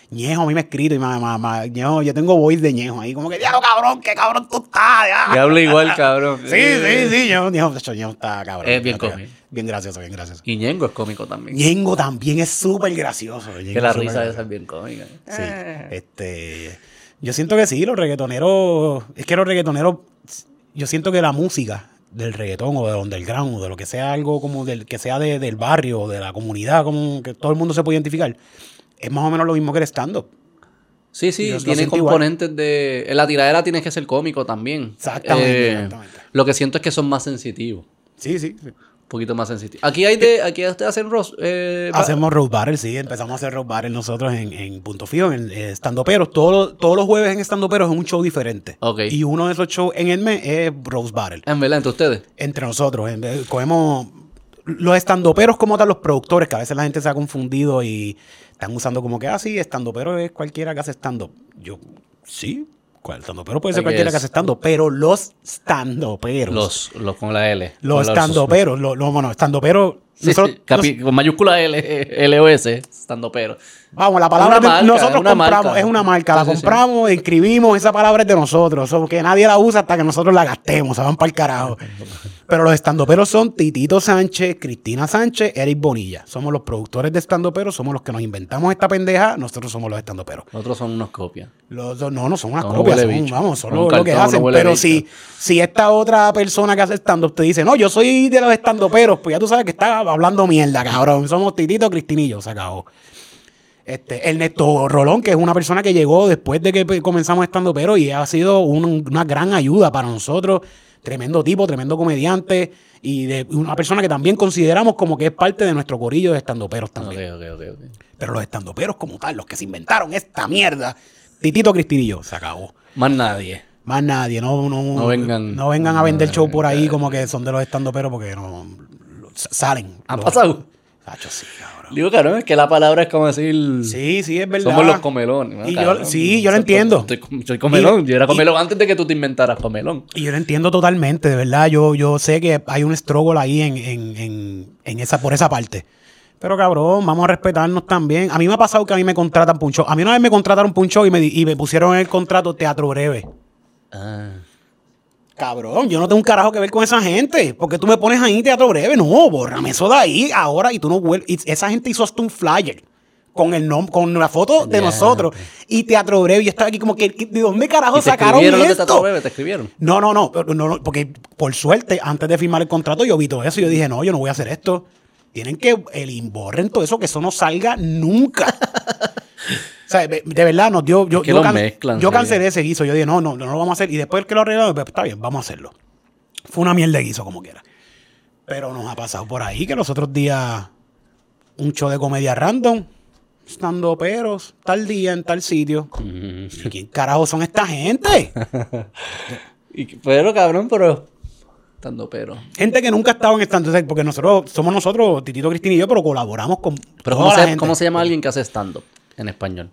Ñejo a mí me ha escrito y ma, ma- ma- Ñejo, yo tengo voice de Ñejo ahí. Como que, diablo cabrón, qué cabrón tú estás. ya". que habla igual, cabrón. Sí, sí, sí. Ñejo, Ñejo, de hecho, Ñejo está cabrón. Es bien cómico. Bien gracioso, bien gracioso. Y Ñengo es cómico también. Ñengo también es súper gracioso. Ñengo que la risa gracioso. esa es bien cómica. Sí. Este, yo siento que sí, los reggaetoneros. Es que los reggaetoneros. Yo siento que la música del reggaetón o del underground o de lo que sea algo como del que sea de- del barrio o de la comunidad, como que todo el mundo se puede identificar, es más o menos lo mismo que el stand-up. Sí, sí, tiene igual. componentes de... En la tiradera tienes que ser cómico también. Exactamente, Eh, exactamente. Lo que siento es que son más sensitivos. Sí, sí. sí. Un poquito más sensitivos. Aquí hay de... Aquí hacen ros... Eh, Hacemos road battle, sí, empezamos a hacer road battle nosotros en, en Punto Fijo, en eh, Estando Peros. Todos los- todos los jueves en Estando Peros es un show diferente. Ok. Y uno de esos shows en el mes es Rose Battle. En verdad, entre ustedes. entre nosotros. en Cogemos los estandoperos como tal, los productores, que a veces la gente se ha confundido y están usando como que, ah, sí, estandopero es cualquiera que hace stand-up. Yo, sí, cual estandopero puede ser cualquiera que hace stand-up, pero los standoperos. Los, los con la L. Los Con estandoperos, los, los, bueno, estandoperos, Sí, Nosotros- sí, con mayúscula L, <laughs> LOS, estando pero. Vamos, la palabra de- nosotros compramos, marca. es una marca, la Sí, sí, sí. compramos, escribimos, esa palabra es de nosotros, so que nadie la usa hasta que nosotros la gastemos, se van para el carajo. Pero los estandoperos son Titito Sánchez, Cristina Sánchez, Eric Bonilla. Somos los productores de estandoperos, somos los que nos inventamos esta pendeja, nosotros somos los estandoperos. Otros son unos copias. Los no, no son unas copias, son, bicho. vamos, son lo, que hacen. Pero bicho. si, si esta otra persona que hace stand-up te dice, no, yo soy de los estandoperos, pues ya tú sabes que está hablando mierda, cabrón. Somos Titito, Cristinillo, se acabó. Este, Ernesto Rolón, que es una persona que llegó después de que comenzamos estando pero y ha sido un- una gran ayuda para nosotros. Tremendo tipo, tremendo comediante y de una persona que también consideramos como que es parte de nuestro corillo de estandoperos también. ok, ok, ok. Pero los estandoperos como tal, los que se inventaron esta mierda, Titito Cristinillo, se acabó. Más nadie. Más nadie, no, no, No vengan- no vengan a vender no, show por ahí como que son de los estandoperos porque no salen. ¿Han Los- pasado? Sacho, sí, cabrón. Digo, cabrón, es que la palabra es como decir... Sí, sí, es verdad. Somos los comelones. ¿no, Y yo- cabrón? sí, yo lo entiendo. Soy, soy comelón. Y- yo era y- comelón antes de que tú te inventaras comelón. Y yo lo entiendo totalmente, de verdad. Yo, yo sé que hay un struggle ahí en, en, en, en esa, por esa parte. Pero cabrón, vamos a respetarnos también. A mí me ha pasado que a mí me contratan para un show. A mí una vez me contrataron para un show y me, y me pusieron en el contrato teatro breve. Ah. Cabrón, yo no tengo un carajo que ver con esa gente. Porque tú me pones ahí teatro breve. No, bórrame eso de ahí ahora y tú no vuelves. Y esa gente hizo hasta un flyer con el nom con la foto de nosotros. Y teatro breve. Y yo estaba aquí como que, ¿de dónde carajo ¿Y te sacaron escribieron los de esto? Tato Bebe? ¿Te escribieron? No, no, no, no, no, porque por suerte, antes de firmar el contrato, yo vi todo eso y yo dije, no, yo no voy a hacer esto. Tienen que el borren todo eso, que eso no salga nunca. <laughs> o sea, de, verdad, nos dio. Yo, Es que yo, can- mezclan, yo sí. cancelé ese guiso. Yo dije, no, no, no lo vamos a hacer. Y después que lo arreglaron, pues está bien, vamos a hacerlo. Fue una mierda de guiso, como quiera. Pero nos ha pasado por ahí que los otros días, un show de comedia random, estando peros, tal día en tal sitio. ¿Y quién carajo son esta gente? <laughs> Pero, cabrón, pero... Estando pero... Gente que nunca ha estado en stand up porque nosotros somos nosotros, Titito Cristina y yo, pero colaboramos con Pero toda ¿cómo la se, gente. ¿cómo se llama alguien que hace stand-up en español?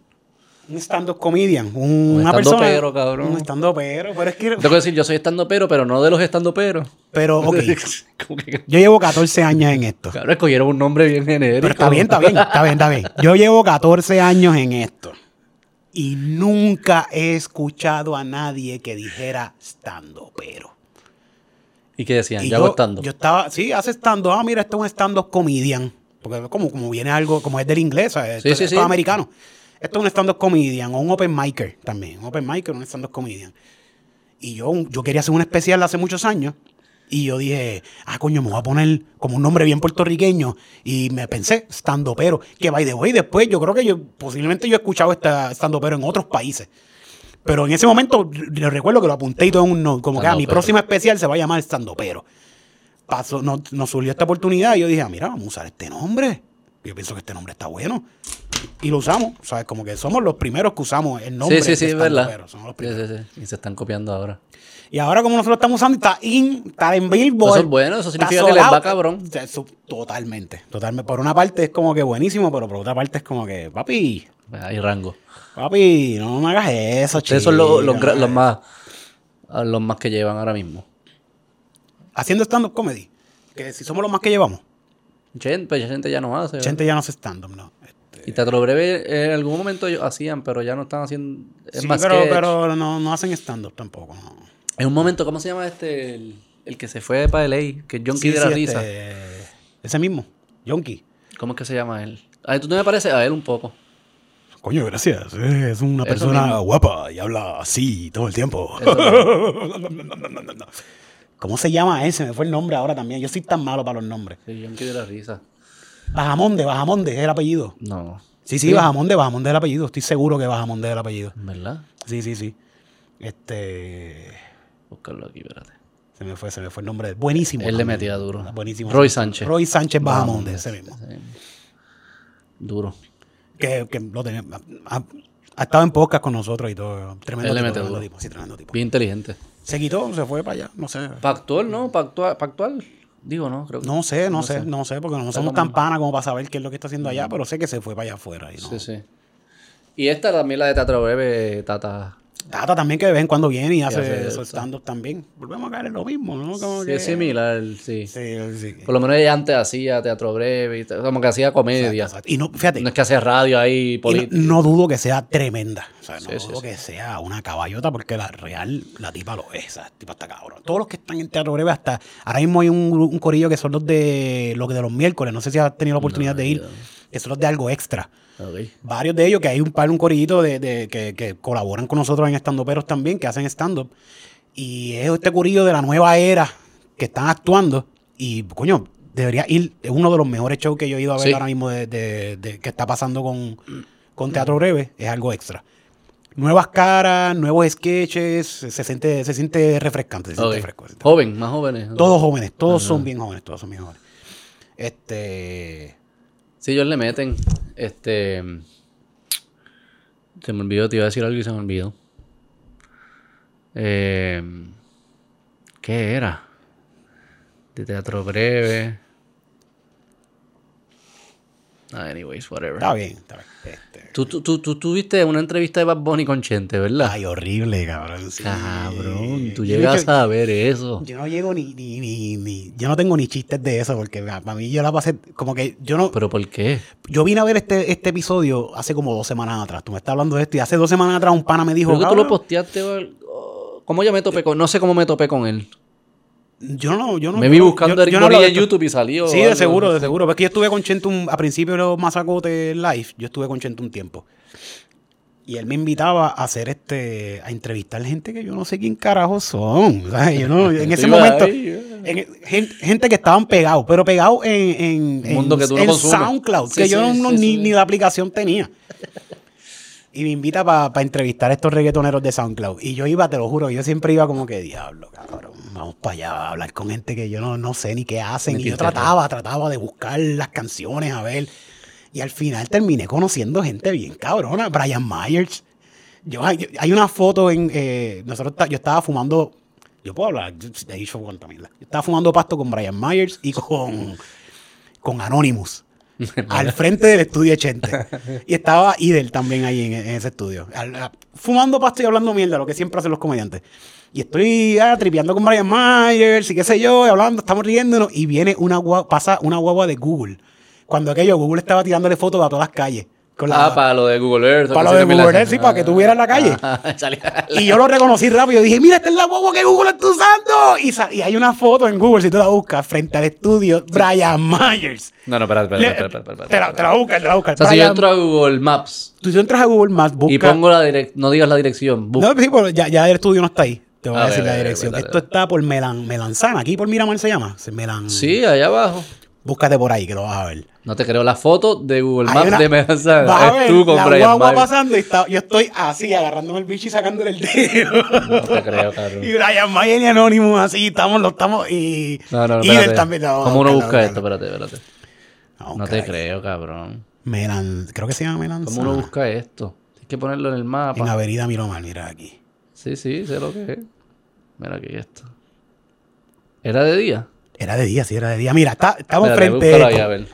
Un stand-up comedian, un- Un una persona. stand-upero, cabrón. Un stand pero, pero es que. Tengo que decir, yo soy estando pero, pero no de los estando pero. Pero, <laughs> ok. Que, Yo llevo 14 años en esto. cabrón, escogieron un nombre bien genérico. Pero está bien, está bien, está bien, está bien. Yo llevo 14 años en esto. Y nunca he escuchado a nadie que dijera stand pero. ¿Y qué decían? Y yo hago stand yo estaba, sí, hace stand Ah, mira, esto es un stand-up comedian. Porque como, como viene algo, como es del inglés, ¿sabes? Sí, Esto- sí, esto sí. es americano. Esto es un stand-up comedian o un open micer también. Un open micer, un stand-up comedian. Y yo, yo quería hacer un especial hace muchos años. Y yo dije, ah, coño, me voy a poner como un nombre bien puertorriqueño. Y me pensé, stand pero Que by the way, después yo creo que yo, posiblemente yo he escuchado esta stand pero en otros países. Pero en ese momento, le recuerdo que lo apunté y todo en un note, Como que ah, mi próximo especial se va a llamar stand pero Pasó, nos, nos surgió esta oportunidad y yo dije, ah, mira, vamos a usar este nombre. Yo pienso que este nombre está bueno. Y lo usamos, ¿sabes? Como que somos los primeros que usamos el nombre. Sí, sí, sí, es verdad. Somos los Sí, primeros. sí, sí. Y se están copiando ahora. Y ahora como nosotros lo estamos usando, está in, está en Billboard. Eso es bueno, eso significa que les va cabrón. Eso- totalmente, totalmente. Por una parte es como que buenísimo, pero por otra parte es como que, papi, Hay rango. papi, no me hagas eso, Ustedes son los, los, los más los más que llevan ahora mismo. Haciendo stand-up comedy. Que si somos los más que llevamos. Gente, pues gente ya no hace. Gente ya no hace stand-up, ¿no? Este, Y Teatro Breve en algún momento ellos hacían, pero ya no están haciendo. Es sí, más pero, sketch. pero no, no hacen stand-up tampoco, no. En un momento, ¿cómo se llama este? El, el que se fue para LA, que es Jonky Sí, de la sí, risa. este, ese mismo, Yonki. ¿Cómo es que se llama él? Ay, tú no me pareces a él un poco. Coño, gracias. Es una Eso persona mismo. guapa y habla así todo el tiempo. <laughs> <laughs> ¿Cómo se llama ese? Me fue el nombre ahora también. Yo soy tan malo para los nombres. Sí, Jonky de la risa. Bajamonde, Bajamonde es el apellido. No. Sí, sí, Bajamonde, Bajamonde es el apellido. Estoy seguro que Bajamonde es el apellido. ¿Verdad? Sí, sí, sí. Este. Buscarlo aquí, espérate. Se me fue, se me fue el nombre. Buenísimo. Él le metía duro. Buenísimo. Roy Sánchez. Roy Sánchez Bajamonde, ese mismo. Sí. Duro. Que, que lo tenía. Ha, ha estado en podcast con nosotros y todo. Tremendo Él le tremendo duro. tipo. Sí, tremendo tipo. Bien inteligente. Se quitó, se fue para allá. No sé. Pactual, ¿no? Pactual. Pactual. Digo, ¿no? Creo que- No sé, no, No sé, sé. no sé, porque no somos tan panas como para saber qué es lo que está haciendo allá, pero sé que se fue para allá afuera. Y no. Sí, sí. Y esta también la de Teatro Breve, Tata. Tata también que de vez en cuando viene y hace, hace stand-up también. Volvemos a caer en lo mismo, ¿no? Como Sí, que- es similar, sí. Sí, sí. Por lo menos ella antes hacía teatro breve, y como que hacía comedia. Exacto. Y no, fíjate, No es que hacía radio ahí, no, política. no dudo que sea tremenda. O sea, no Sí, dudo sí. que sea una caballota porque la real, la tipa lo es. Esa tipa está cabrón. Todos los que están en Teatro Breve hasta... Ahora mismo hay un, un corillo que son los de, los de los miércoles. No sé si has tenido la oportunidad de ir. Que son los de algo extra. Varios de ellos, que hay un par, un corillito de, de- que, que colaboran con nosotros en stand Peros también, que hacen stand-up. Y es este corillo de la nueva era que están actuando. Y, coño, debería ir. Es uno de los mejores shows que yo he ido a ver Sí. ahora mismo de, de- de- que está pasando con, con Teatro Breve. Es algo extra. Nuevas caras, nuevos sketches. Se siente, se siente refrescante. Se siente Ok. fresco. se siente- Joven, más jóvenes. Todos jóvenes, todos son bien jóvenes, todos son bien jóvenes. Este. Sí, ellos le meten. Este. Se me olvidó, te iba a decir algo y se me olvidó. Eh, ¿Qué era? De teatro breve. Anyways, whatever. Está bien, está bien. Tú, tú, tú, tú tuviste una entrevista de Bad Bunny con Chente, ¿verdad? Ay, horrible, cabrón. sí. Cabrón, tú Yo llegas no- a ver eso. Yo no llego ni, ni, ni, ni- Yo no tengo ni chistes de eso, porque para mí yo la pasé. Como que yo no. ¿Pero por qué? Yo vine a ver este, este episodio hace como dos semanas atrás. Tú me estás hablando de esto y hace dos semanas atrás un pana me dijo. Creo que tú lo "Cabrón, posteaste. ¿Cómo yo me topé con...? No sé cómo me topé con él. Yo no, yo no. me yo vi buscando yo- Eric yo no en. YouTube y salió. Sí, de seguro, de seguro. Es que yo estuve con Chento un- a principio de los Mazacotes Live. Yo estuve con Chento un tiempo. Y él me invitaba a hacer este, a entrevistar gente que yo no sé quién carajo son. <laughs> ¿sabes? Yo no- en <laughs> ese momento, eh. en- gente, gente que estaban pegados, pero pegados en, en, en- mundo que tú no en. SoundCloud, Sí, que yo sí, no, sí, ni, ni la aplicación tenía. Y me invita para entrevistar a estos reggaetoneros de SoundCloud. Y yo iba, te lo juro, yo siempre iba como que, diablo, cabrón, vamos para allá a hablar con gente que yo no, no sé ni qué hacen. Y yo trataba, trataba de buscar las canciones, a ver. Y al final terminé conociendo gente bien cabrona. Brian Myers. Yo, hay, hay una foto en. eh, nosotros yo estaba fumando. Yo puedo hablar, yo he dicho cuánta mierda. Yo estaba fumando pasto con Brian Myers y con, con Anonymous. <laughs> al frente del estudio 80. Y estaba Idel también ahí en, ese estudio. Fumando pasto y hablando mierda, lo que siempre hacen los comediantes. Y estoy ah, tripeando con Brian Myers y qué sé yo, y hablando, estamos riéndonos. Y viene una guagua, pasa una guagua de Google. Cuando aquello, Google estaba tirándole fotos a todas las calles. Con la- Ah, para lo de Google Earth. Para lo de Google Earth, sí, para que tú vieras la calle. Ah, <laughs> salía- Y yo lo reconocí rápido. Dije, mira, esta es la guagua que Google está usando. Y, hay una foto en Google, si tú la buscas, frente al estudio, Brian Myers. No, no, espera, espera, espera, espera, espera, espera. te, la, buscas, te la buscas. O sea, si yo entro a Google Maps tú, tú entras a Google Maps, busca... y pongo la dirección, no digas la dirección, busca. No, sí, pero ya, ya el estudio no está ahí. Te voy a, A decir ver, la ver, dirección. Esto está por Melan, Melanzana. Aquí por Miramar se llama. Melan... Sí, allá abajo. Búscate por ahí que lo vas a ver. No te creo la foto de Google Maps una- de Melanzana. Vas a Es ver tú con la Brian guagua pasando y está- yo estoy así agarrándome el bicho y sacándole el dedo. No te creo, cabrón. y Brian Mayer y Anonymous así, estamos, lo estamos y... No, no, no, y él también. no, ¿Cómo uno busca esto? Espérate, espérate. No te creo, cabrón. Melan, creo que se llama Melanzana. ¿Cómo uno busca esto? Tienes que ponerlo en el En mapa. Avenida Miramar, mira aquí. Sí, sí, sé lo que es. Mira aquí esto. ¿Era de día? Era de día, sí, era de día. Mira, está, estamos Espérate, frente... a ver.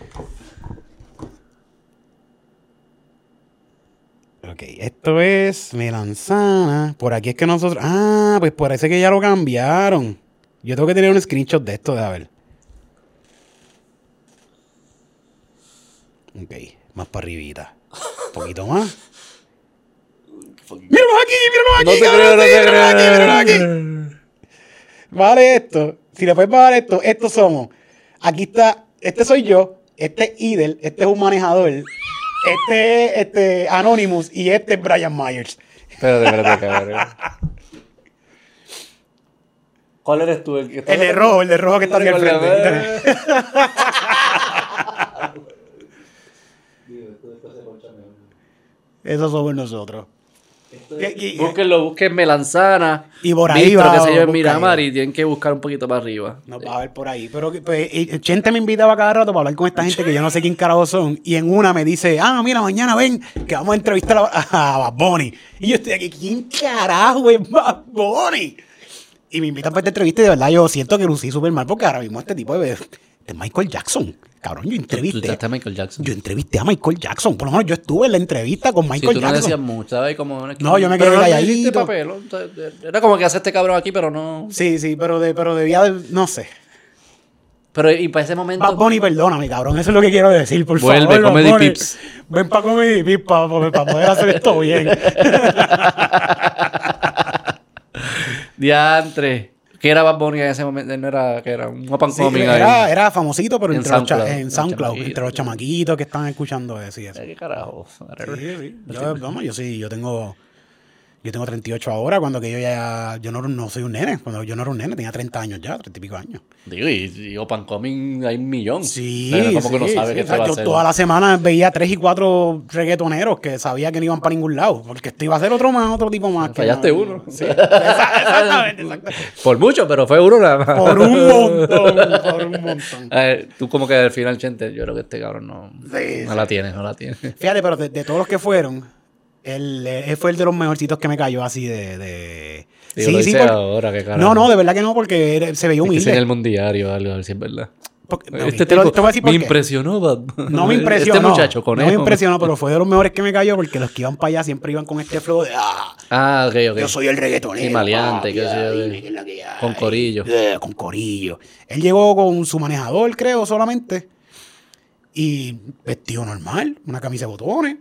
Ok, esto es Melanzana. Por aquí es que nosotros. Ah, pues parece que ya lo cambiaron. Yo tengo que tener un screenshot de esto, de a ver. Ok, más para arribita. Un poquito más. ¡Míralo aquí! ¡Míralo aquí! No te cabrón! creo, no Sí, te míralo aquí, míralo aquí! Vale esto. Si le puedes bajar esto, estos somos. Aquí está. Este soy yo. Este es Idel. Este es un manejador. Este es este, Anonymous. Y este es Brian Myers. Espérate, espérate, cabrón. ¿Cuál eres tú? El, que está El de rojo, el de rojo que está hacia el frente. <laughs> Esos somos nosotros. Búsquenlo, busquen Melanzana. Y por ahí Bistro, va, qué sé yo, en Miramar ahí. y tienen que buscar un poquito para arriba. nos va a ver por ahí. Pero que, pues, Chente me invitaba cada rato para hablar con esta gente que yo no sé quién carajo son. Y en una me dice, ah, mira, mañana ven que vamos a entrevistar a, <laughs> a Bad Bunny. Y yo estoy aquí, ¿quién carajo es Bad Bunny? Y me invitan para esta entrevista y de verdad yo siento que lucí súper mal porque ahora mismo este tipo de... Este Michael Jackson. Cabrón, yo Tú entrevisté. entrevistaste a Michael Jackson. Yo entrevisté a Michael Jackson. Por lo menos yo estuve en la entrevista con Sí, Michael tú no Jackson. decías mucho, ¿sabes? Como, No, yo me pero quedé no calladito. hiciste papel, Era como que hace este cabrón aquí, pero no... Sí, sí, pero, de, pero debía de. No sé. Pero y para ese momento... Bad Bunny, perdóname, cabrón. Eso es lo que quiero decir, por Vuelve, favor. Bad Comedy. Pips. Ven para Comedy Pips para poder hacer esto bien. <laughs> Diantre. ¿Qué era Bad Bunny en ese momento? No era, que era un open Sí, coming era, ahí. era famosito, pero En entre, los, SoundCloud, en los SoundCloud, chamaquitos. entre los chamaquitos que están escuchando eso y eso. Eh, ¿Qué carajo? Sí, sí. Yo, vamos, yo sí, yo tengo. Yo tengo 38 ahora, cuando que yo ya. Yo no, no soy un nene. Cuando yo no era un nene, tenía 30 años ya, 30 y pico años. Digo, y, y open coming hay un millón. Sí, O sea, como sí, que uno sabe sí. que O te sea, a yo hacer. toda la semana veía tres y cuatro reggaetoneros que sabía que no iban para ningún lado. Porque esto iba a ser otro más, otro tipo más. que Fallaste no- uno. Sí, <laughs> exactamente, exactamente. Por mucho, pero fue uno nada más. Por un montón, <laughs> por un montón. Eh, tú como que al final, Chente, yo creo que este cabrón no, Sí, no la tiene, no la tiene. Fíjate, pero de, de todos los que fueron, él, eh, él fue el de los mejorcitos que me cayó así de. de... Digo, lo dice por- ahora, qué. No, no, de verdad que no, porque era- se veía Es que humilde. en el mundiario algo, a ver si es verdad. Porque- ok, este te lo- te voy a decir me impresionó, Bunny. No me <laughs> impresionó. Este muchacho, con No me impresionó, pero fue de los mejores que me cayó porque los que iban para allá siempre iban con este flow de ah, Ah, ok, ok. yo soy el reggaetonero. Y maleante, papi, qué sé yo, ay, de- ¿qué es que hay? con corillo. Con corillo. Él llegó con su manejador, creo, solamente. Y vestido normal, una camisa de botones,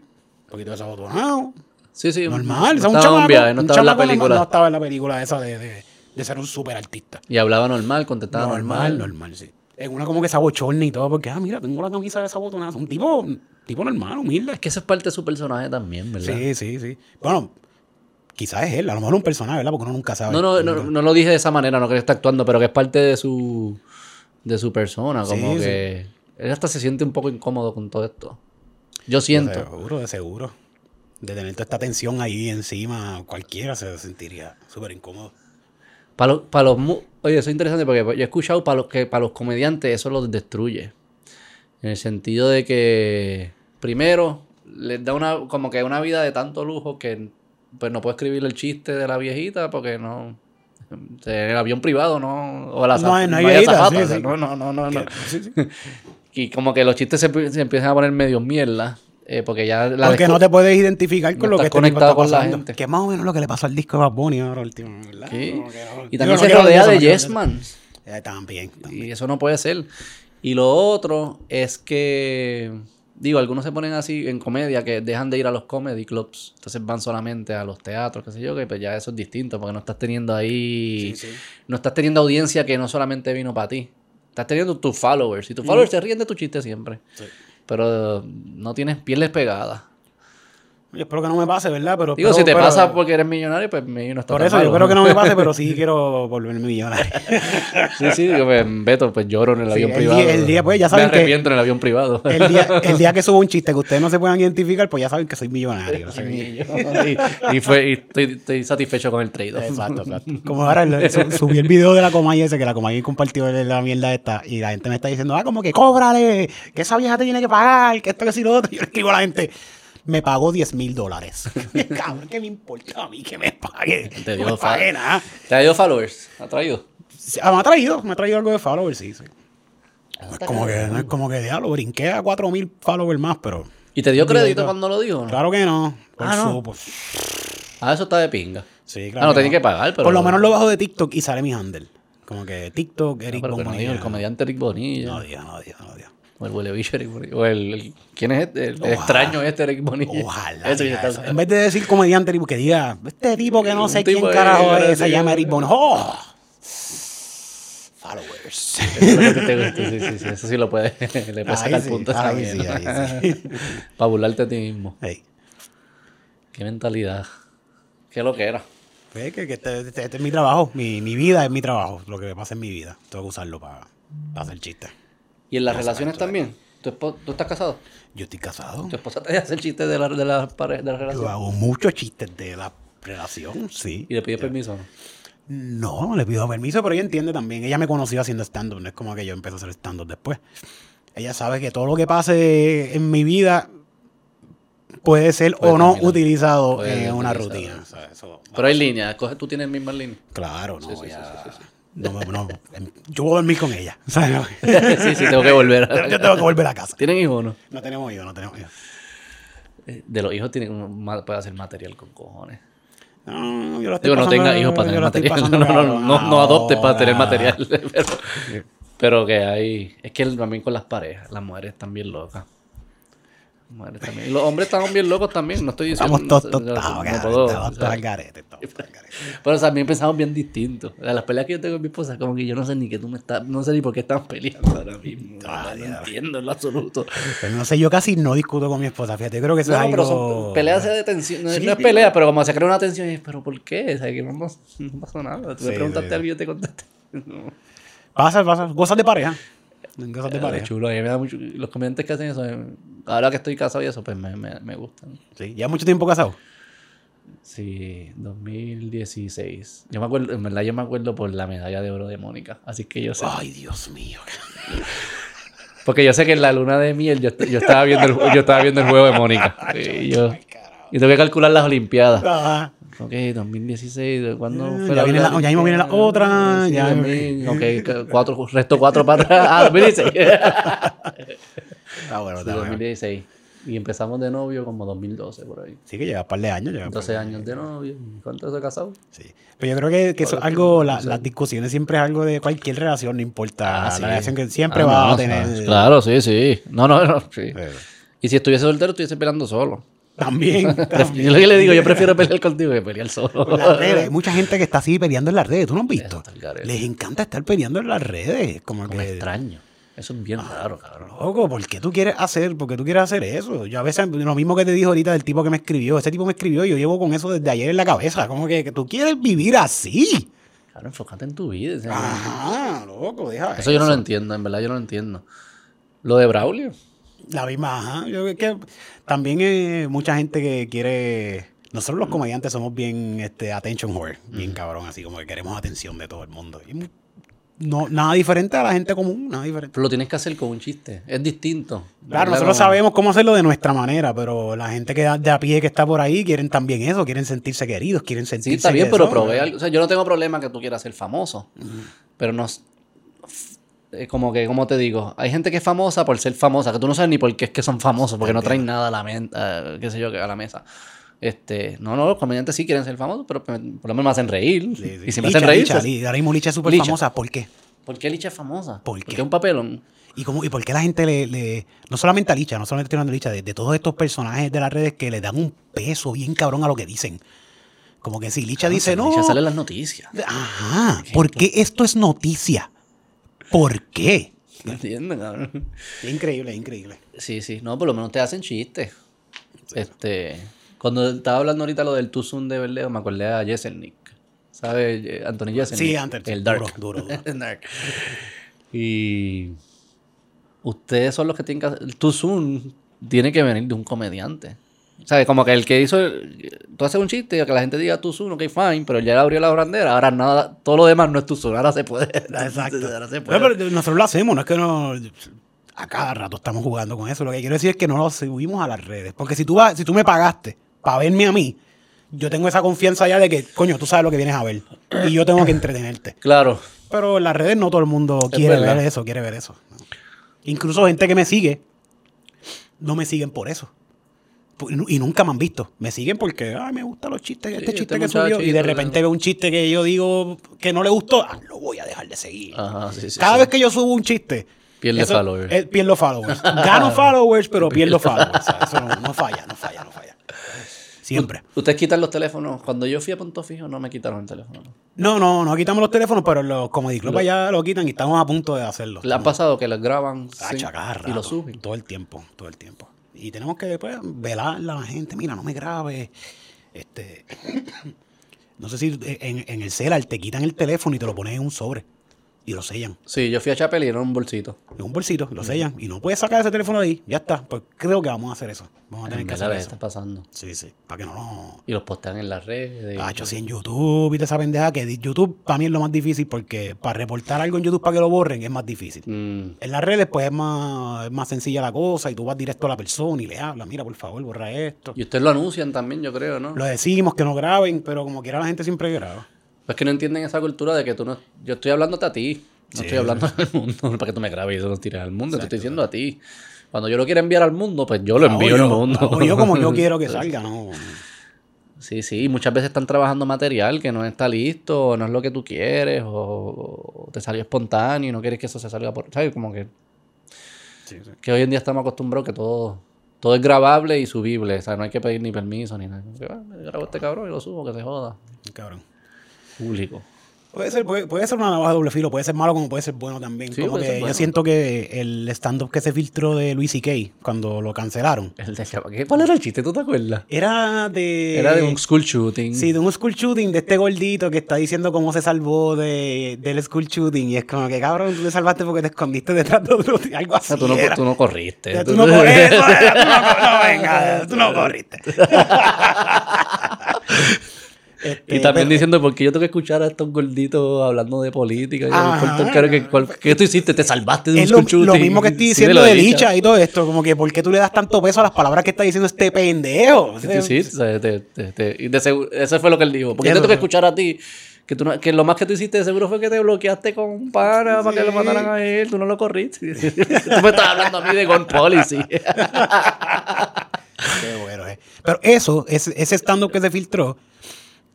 poquito desabotonado. Sí, sí. Normal, o sea, no un estaba en chamaco. un viaje, no un estaba en la película. No, estaba en la película esa de, de, de ser un súper artista. Y hablaba normal, contestaba normal, normal. normal, sí. Es una como que sabochorna y todo, porque, ah, mira, tengo la camisa de sabotonada. Un tipo, tipo normal, humilde. Es que eso es parte de su personaje también, ¿verdad? Sí, sí, sí. Bueno, quizás es él, a lo mejor un personaje, ¿verdad? Porque uno nunca sabe. No, no, no, no lo dije de esa manera, no que está actuando, pero que es parte de su de su persona, como Sí, que él hasta se siente un poco incómodo con todo esto. Yo De siento. seguro, de seguro. De tener toda esta tensión ahí encima, cualquiera se sentiría súper incómodo. Para los, para los oye, eso es interesante porque yo he escuchado para los que para los comediantes eso los destruye. En el sentido de que primero les da una como que una vida de tanto lujo que pues no puedo escribir el chiste de la viejita porque no en el avión privado no o la No hay- no hay hay viejita, azafata, sí, o sea, sí. no no no no, no. Sí. <laughs> y como que los chistes se, se empiezan a poner medio mierda eh, porque ya la Porque no te puedes identificar con no lo que estás conectado con la gente. Que es más o menos lo que le pasó al disco de Bad Bunny ahora último, ¿verdad? Sí. No- y también se rodea de no quiero yes eso. man Eh, también, también. Y eso no puede ser. Y lo otro es que, digo, algunos se ponen así en comedia que dejan de ir a los comedy clubs, entonces van solamente a los teatros, qué sé yo, que pues ya eso es distinto, porque no estás teniendo ahí, Sí, sí. no estás teniendo audiencia que no solamente vino para ti. Estás teniendo tus followers y tus followers se ríen de tu chiste siempre. Sí. Pero no tienes pieles pegadas. Yo espero que no me pase, ¿verdad? Pero, Digo, si te pero- pasa porque eres millonario, pues me no está Por eso yo malo. espero que no me pase, pero sí <laughs> quiero volverme millonario. <laughs> Sí, sí, digo, pues, Beto, pues lloro en el Sí, avión el privado. día- el día, pues, ya saben Me que- arrepiento en el avión privado. El día, <laughs> el día que subo un chiste que ustedes no se puedan identificar, pues ya saben que soy millonario. y, y fue, y estoy, estoy satisfecho con el trade. Exacto, exacto. Como ahora subí el video de la Comay ese, que la Comay compartió la mierda esta, y la gente me está diciendo, ah, como que cóbrale, que esa vieja te tiene que pagar, que esto, que si lo otro. Yo le escribo a la gente, me pagó 10 mil dólares. <laughs> Cabrón, ¿qué me importa a mí que me pague? Te no dio me pague fa- nada. ¿Te ha ido followers? ¿Ha traído? Sí, ah, me ha traído, me ha traído algo de followers, sí, sí. No es como que, no es como que, diablo, brinqué a 4 mil followers más, pero ¿Y te dio crédito cuando lo dijo? no? claro que no. Por Ah, no. Ah, eso está de pinga. Sí, Ah, no, tenía que pagar, pero... Por lo menos lo bajo de TikTok y sale mi handle. Como que TikTok, No, Eric no Bonilla. dijo el comediante Eric Bonilla. No diga, no diga, no diga. O el huele bicho Eric Bonilla. O el, el- ¿Quién es este? El Ojalá. extraño este Eric Bonilla. Ojalá. Eso diga ya está- eso. En vez de decir comediante, que diga, este tipo que no sé quién carajo es, se llama Eric Bonilla. ¡Oh! Followers. Eso es lo que te gusta, sí, sí, sí. Eso sí lo puedes. <laughs> Le puedes sacar sí, puntos también. sí, ahí sí. <laughs> Para burlarte a ti mismo. Qué mentalidad. Qué lo que era. Que, que este, este- este es mi trabajo. Mi, mi vida es mi trabajo. Lo que me pasa en mi vida. Tengo que usarlo para hacer chistes. ¿Y en las relaciones también? ¿Tu, ¿Tú estás casado? Yo estoy casado. ¿Tu esposa te <laughs> hace el chiste de la, de la, de la relación? Yo hago muchos chistes de la relación, sí. ¿Y le pides permiso? no? No, le pido permiso, pero ella entiende también. Ella me conoció haciendo stand-up, no es como que yo empecé a hacer stand-up después. Ella sabe que todo lo que pase en mi vida puede ser Puede o no terminar. utilizado en una utilizado. rutina. o sea, eso- Pero hay líneas. Tú tienes mismas líneas. claro, no, Sí, sí, sí, sí. No, no, no, yo voy a dormir con ella. No. <laughs> sí, sí, <laughs> tengo que volver. a- yo tengo que volver a casa. ¿Tienen hijos o no? No tenemos hijos, no tenemos hijos. Eh, De los hijos tienen puede hacer material con cojones. No, yo lo estoy Digo, no tenga hijos para tener material. <laughs> No, no, cabrón no, no adopte para tener material. Pero, pero que hay. Es que también con las parejas, las mujeres están bien locas. También. Los hombres están bien locos también. No estoy diciendo. Estamos todos tostados. <laughs> Pero también pensamos bien distintos. Las peleas que yo tengo con mi esposa, como que yo no sé ni que tú me estás. No sé ni por qué estamos peleando ahora mismo. Ah, no entiendo en lo absoluto. Pero no sé, yo casi no discuto con mi esposa, fíjate, yo creo que eso No, es algo... pero son peleas de tensión. No, Sí, no es pelea, pero como se crea una tensión, es, pero ¿por qué? O sea, que no, no pasó nada. Tú Sí, me preguntaste sí. algo y yo te contesté. <laughs> Pasa, pasa, cosas de pareja. Cosas de pareja. chulo, a mí me da mucho. Los comediantes que hacen eso, eh, ahora que estoy casado y eso, pues me, me, me gustan. Sí, ya mucho tiempo casado. Sí, 2016. Yo me acuerdo, en verdad, yo me acuerdo por la medalla de oro de Mónica. Así que yo sé. Ay, Dios mío. <laughs> Porque yo sé que en la luna de miel yo, yo estaba viendo el, yo estaba viendo el juego de Mónica. <laughs> Y yo, y tengo que calcular las Olimpiadas. Ah, Ok, 2016, ¿de ¿cuándo Eh, fue ya viene la- otra ya mismo viene la otra, Sí, ya- 2000, ok, cuatro, resto cuatro para atrás. Ah, 2016. ah, bueno, Sí, está bueno. 2016. Y empezamos de novio como 2012, por ahí. Sí, que lleva un par de años. Lleva un par 12 de años de novio. ¿Cuánto se casado? Sí. Pero yo creo que, que eso es algo, la- las discusiones siempre es algo de cualquier relación, no importa. Ah, sí. La relación que siempre Ah, va no, a tener. Claro, sí, sí. No, no, no. sí. Pero Y si estuviese soltero, estuviese peleando solo. También. <laughs> Yo también. lo que le digo, yo prefiero pelear contigo que pelear solo. Con las redes. Hay mucha gente que está así peleando en las redes. ¿Tú no has visto? Eso. Les encanta estar peleando en las redes. Como Como que. extraño. Eso es Ah, bien raro, cabrón. Loco, ¿por qué tú quieres hacer? ¿Por qué tú quieres hacer eso? Yo a veces, lo mismo que te dijo ahorita del tipo que me escribió, ese tipo me escribió y yo llevo con eso desde ayer en la cabeza. Como que, que tú quieres vivir así. Claro, enfócate en tu vida. Ajá, loco, deja Eso yo no lo entiendo, en verdad yo no lo entiendo. Lo de Braulio. La misma, ajá. Yo creo que también hay mucha gente que quiere. Nosotros los comediantes somos bien este, attention whore, bien cabrón, así como que queremos atención de todo el mundo. Y no, nada diferente a la gente común, nada diferente. Pero lo tienes que hacer con un chiste. Es distinto. Claro, nosotros Como- sabemos cómo hacerlo de nuestra manera, pero la gente que de a pie que está por ahí quieren también eso, quieren sentirse queridos, quieren sentirse. Sí, está bien, pero probé algo. O sea, yo no tengo problema que tú quieras ser famoso. Pero no. Es como que, como te digo, hay gente que es famosa por ser famosa, que tú no sabes ni por qué es que son famosos, porque no traen nada a la, men- a- qué sé yo, a la mesa. Este, no, no, los comediantes sí quieren ser famosos, pero por lo menos me hacen reír. Sí, sí. Y si me Licha, hacen reír, Licha, pues, ahora mismo Licha es súper famosa. ¿Por qué? ¿por qué Licha es famosa? ¿Por qué? Porque es un papelón. ¿Y, cómo, ¿Y por qué la gente le, le- No solamente a Licha, no solamente estoy hablando de Licha, de, de todos estos personajes de las redes que le dan un peso bien cabrón a lo que dicen. Como que si Licha dice, no. Licha sale en las noticias. Ajá. ¿Por qué esto es noticia? ¿Por qué? No entiendo, cabrón. Increíble, increíble. Sí, sí. No, por lo menos te hacen chistes. Este. Cuando estaba hablando ahorita lo del Tuzun de Berleo, me acordé a Jeselnik. ¿Sabes? Anthony Jeselnik. Sí, antes. El Dark. Duro, duro, duro. <laughs> Dark. Y. Ustedes son los que tienen que hacer. El Tuzun tiene que venir de un comediante. ¿Sabes? Como que el que hizo. el- Tú haces un chiste, que la gente diga Tuzun, ok, fine, pero ya abrió la bandera. Ahora nada, todo lo demás no es Tuzun. Ahora se puede. Exacto. <laughs> Ahora se puede. Pero, pero nosotros lo hacemos, no es que no. A cada rato estamos jugando con eso. Lo que quiero decir es que no lo subimos a las redes. Porque si tú vas, si tú me pagaste para verme a mí, yo tengo esa confianza ya de que, coño, tú sabes lo que vienes a ver. Y yo tengo que entretenerte. Claro. Pero en las redes no todo el mundo quiere verdad. ver eso, quiere ver eso. Incluso gente que me sigue, no me siguen por eso. Pu- y nu- Y nunca me han visto. Me siguen porque, ay, me gustan los chistes, este este chiste que muchachito, subió. Y de repente veo un chiste que yo digo que no le gustó, ah, lo voy a dejar de seguir. Ajá, sí, sí, Cada vez que yo subo un chiste, Pierde eso- followers. eh, pierdo followers. Gano <laughs> followers, pero pierdo followers. O sea, Eso no, no falla, no falla, no falla. Siempre. Ustedes quitan los teléfonos. Cuando yo fui a Punto Fijo, no me quitaron el teléfono. No, no, no quitamos los teléfonos, pero los Comedy Club allá lo quitan y estamos a punto de hacerlo. ¿Le han pasado que los graban sin- y lo todo- suben? Todo el tiempo, todo el tiempo. Y tenemos que después velarla a la gente. Mira, no me grabes. Este, <coughs> no sé si en, en el celular te quitan el teléfono y te lo ponen en un sobre. Y lo sellan. Sí, yo fui a Chapel y era un bolsito. En un bolsito, lo sellan. Y no puedes sacar ese teléfono de ahí. Ya está. Pues creo que vamos a hacer eso. Vamos a tener En que hacer eso. está pasando. Sí, sí. Para que no lo... Y los postean en las redes. y- Ha hecho así en YouTube y te esa pendeja que YouTube para mí es lo más difícil porque para reportar algo en YouTube para que lo borren es más difícil. Mm, En las redes, pues es más, es más sencilla la cosa y tú vas directo a la persona y le hablas, mira, por favor, borra esto. Y ustedes lo anuncian también, yo creo, ¿no? Lo decimos que no graben, pero como quiera la gente siempre graba. Pues que no entienden esa cultura de que tú no... Yo estoy hablándote a ti. No Sí. estoy hablando al mundo <laughs> para que tú me grabes y eso lo tires al mundo. Te estoy diciendo a ti. Cuando yo lo quiero enviar al mundo, pues yo lo envío al mundo. hago yo como yo quiero que <laughs> salga, ¿no? Sí, sí, muchas veces están trabajando material que no está listo, o no es lo que tú quieres, o, o te salió espontáneo y no quieres que eso se salga por. ¿Sabes? Como que, Sí, sí. que hoy en día estamos acostumbrados que todo, todo es grabable y subible. O sea, no hay que pedir ni permiso ni nada. Que, ah, grabo este cabrón y lo subo, que se joda. Cabrón. Público. Puede ser, puede, puede ser una navaja de doble filo, puede ser malo como puede ser bueno también. Sí, como que yo siento que el stand-up que se filtró de Luis C.K. cuando lo cancelaron El de chava- ¿qué- ¿Cuál era el chiste? ¿Tú te acuerdas? era de. Era de un school shooting. Sí, de un school shooting de este gordito que está diciendo cómo se salvó de, del school shooting. Y es como que, cabrón, tú te salvaste porque te escondiste detrás de otro. Algo O así. sea, tú no, era. tú no corriste. Tú no corriste. tú no, venga, tú no <laughs> corriste. <laughs> Este, Y también pero- diciendo, porque yo tengo que escuchar a estos gorditos hablando de política. Ajá. claro, que, ¿Qué tú hiciste? ¿Te salvaste de un lo, lo mismo que estoy diciendo de. Licha y todo esto, como que ¿por qué tú le das tanto peso a las palabras que está diciendo este pendejo? Sí, sí, o sea, te- te- te- y de seguro- eso fue lo que él dijo. Porque yo tengo que escuchar a ti. Que, tú no- que lo más que tú hiciste de seguro fue que te bloqueaste con un pana para que lo mataran a él. Tú no lo corriste. <laughs> tú me estás hablando a mí de gun policy. <laughs> Qué bueno, eh. Pero eso, ese, ese stand-up que se filtró,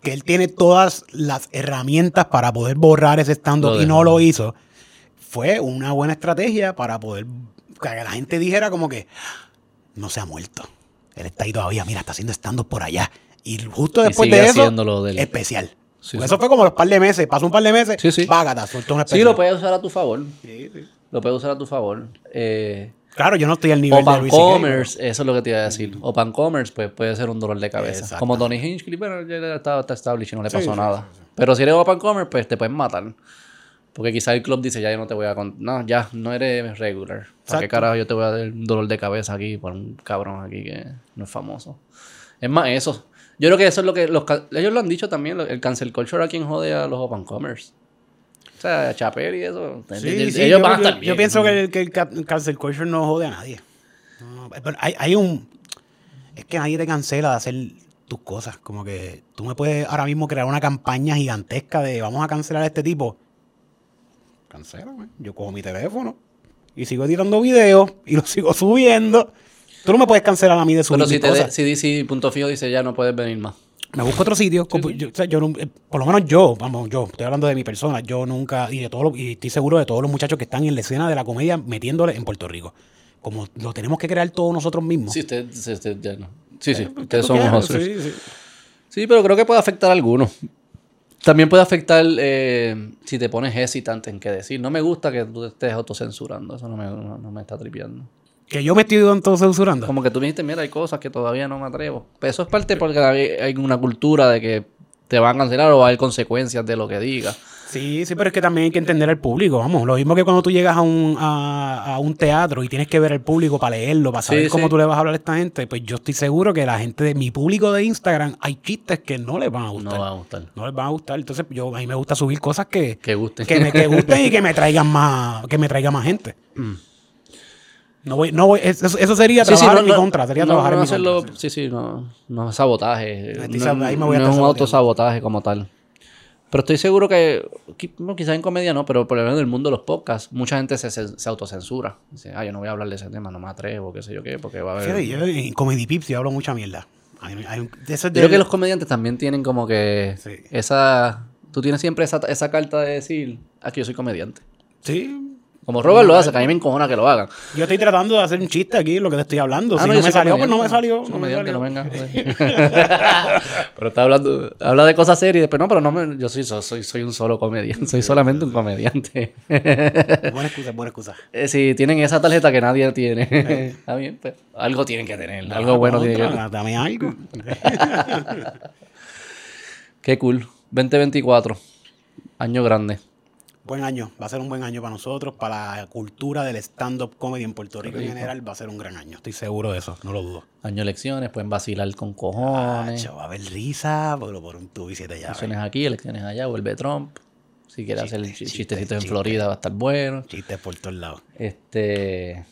que él tiene todas las herramientas para poder borrar ese stand-up y no lo hizo, fue una buena estrategia para poder que la gente dijera como que no se ha muerto. Él está ahí todavía, mira, está haciendo stand-up por allá. Y justo después de eso, del- especial. Sí, sí. Eso fue como los par de meses, pasó un par de meses, Sí, sí. págata, soltó un especial. Sí, lo puedes usar a tu favor. Sí, sí. Lo puedes usar a tu favor. Eh, Claro, yo no estoy al nivel de Open Luis C.K., Commerce, eso es lo que te iba a decir. Open Commerce, pues puede ser un dolor de cabeza. Como Tony Hinchcliffe, bueno, ya está, está established y no le Sí, pasó sí, nada. Pero si eres Open Commerce, pues te pueden matar. Porque quizá el club dice, ya yo no te voy a... con- No, ya, no eres regular. ¿Para qué carajo yo te voy a dar un dolor de cabeza aquí por un cabrón aquí que no es famoso? Es más eso. Yo creo que eso es lo que... Los, ellos lo han dicho también, el cancel culture a quien jode a los Open Commerce. Sea, y eso. Sí, ellos sí, ellos yo, van a yo- estar yo bien. pienso que el, que el ca- cancel culture no jode a nadie. No, pero hay, hay un... Es que nadie te cancela de hacer tus cosas. Como que tú me puedes ahora mismo crear una campaña gigantesca de vamos a cancelar a este tipo. Cancélame. Yo cojo mi teléfono y sigo editando videos y los <laughs> sigo subiendo. Tú no me puedes cancelar a mí de subir Pero si, mis te de- si DC punto fijo dice ya no puedes venir más. Me busco otro sitio. yo- o sea, yo no- eh, por lo menos yo, vamos, yo, estoy hablando de mi persona. Yo nunca, y de todos y estoy seguro de todos los muchachos que están en la escena de la comedia metiéndole en Puerto Rico. Como lo tenemos que crear todos nosotros mismos. Sí, usted, ya no. Sí, sí, ¿Qué ustedes son. Sí, sí. Sí, pero creo que puede afectar a algunos. También puede afectar eh, si te pones hesitante en qué decir. No me gusta que tú te estés autocensurando. Eso no me, no, no me está tripeando. Que yo me estoy censurando. Como que tú me dijiste, mira, hay cosas que todavía no me atrevo. Pero eso es parte porque hay, hay una cultura de que te van a cancelar o va a haber consecuencias de lo que digas. Sí, sí, pero es que también hay que entender al público. Vamos, lo mismo que cuando tú llegas a un, a, a un teatro y tienes que ver al público para leerlo, para saber Sí, cómo sí. tú le vas a hablar a esta gente, pues yo estoy seguro que la gente de mi público de Instagram hay chistes que no les van a gustar. No va a gustar. no les van a gustar. Entonces, yo a mí me gusta subir cosas que, Que guste. que me que gusten y que me <laughs> traigan más, que me traigan más gente. No voy, no voy, eso, eso sería Sí, sí, trabajar no, en mi contra, sería no, trabajar en mi hacerlo- contra. Sí, sí, no, no es sabotaje. Ahí me voy a no es un autosabotaje como tal. Pero estoy seguro que, quizás en comedia no, pero por lo menos en el mundo de los podcasts, mucha gente se, se, se autocensura. Dice, ah, yo no voy a hablar de ese tema, no me atrevo, qué sé yo qué, porque va a haber... Fíjate, yo en Comedy Pips yo hablo mucha mierda. Hay- hay de creo que los comediantes también tienen como que Sí. esa... Tú tienes siempre esa, esa carta de decir, aquí yo soy comediante. Sí, Como Robert lo hace, que a mí me encojona que lo hagan. Yo estoy tratando de hacer un chiste aquí, lo que te estoy hablando. Ah, si no, no, me salió, pues no me salió. Soy no me salió. no venga. <laughs> <laughs> pero está hablando, habla de cosas serias, pero no, pero no me, yo soy, soy, soy un solo comediante, soy solamente un comediante. buena excusa, buena excusa. <laughs> Eh, si tienen esa tarjeta que nadie tiene, está bien, pues algo tienen que tener, algo bueno tiene que Contra, Dame algo. Qué cool. 2024, año grande. Buen año, va a ser un buen año para nosotros, para la cultura del stand-up comedy en Puerto Rico en general, va a ser un gran año. Estoy seguro de eso, no lo dudo. Año elecciones, pueden vacilar con cojones. Acho, va a haber risa, pero por un tubo y siete llaves. Elecciones aquí, elecciones allá, vuelve Trump. Si quiere hacer chistecitos en. Florida va a estar bueno. Chistes por todos lados. Este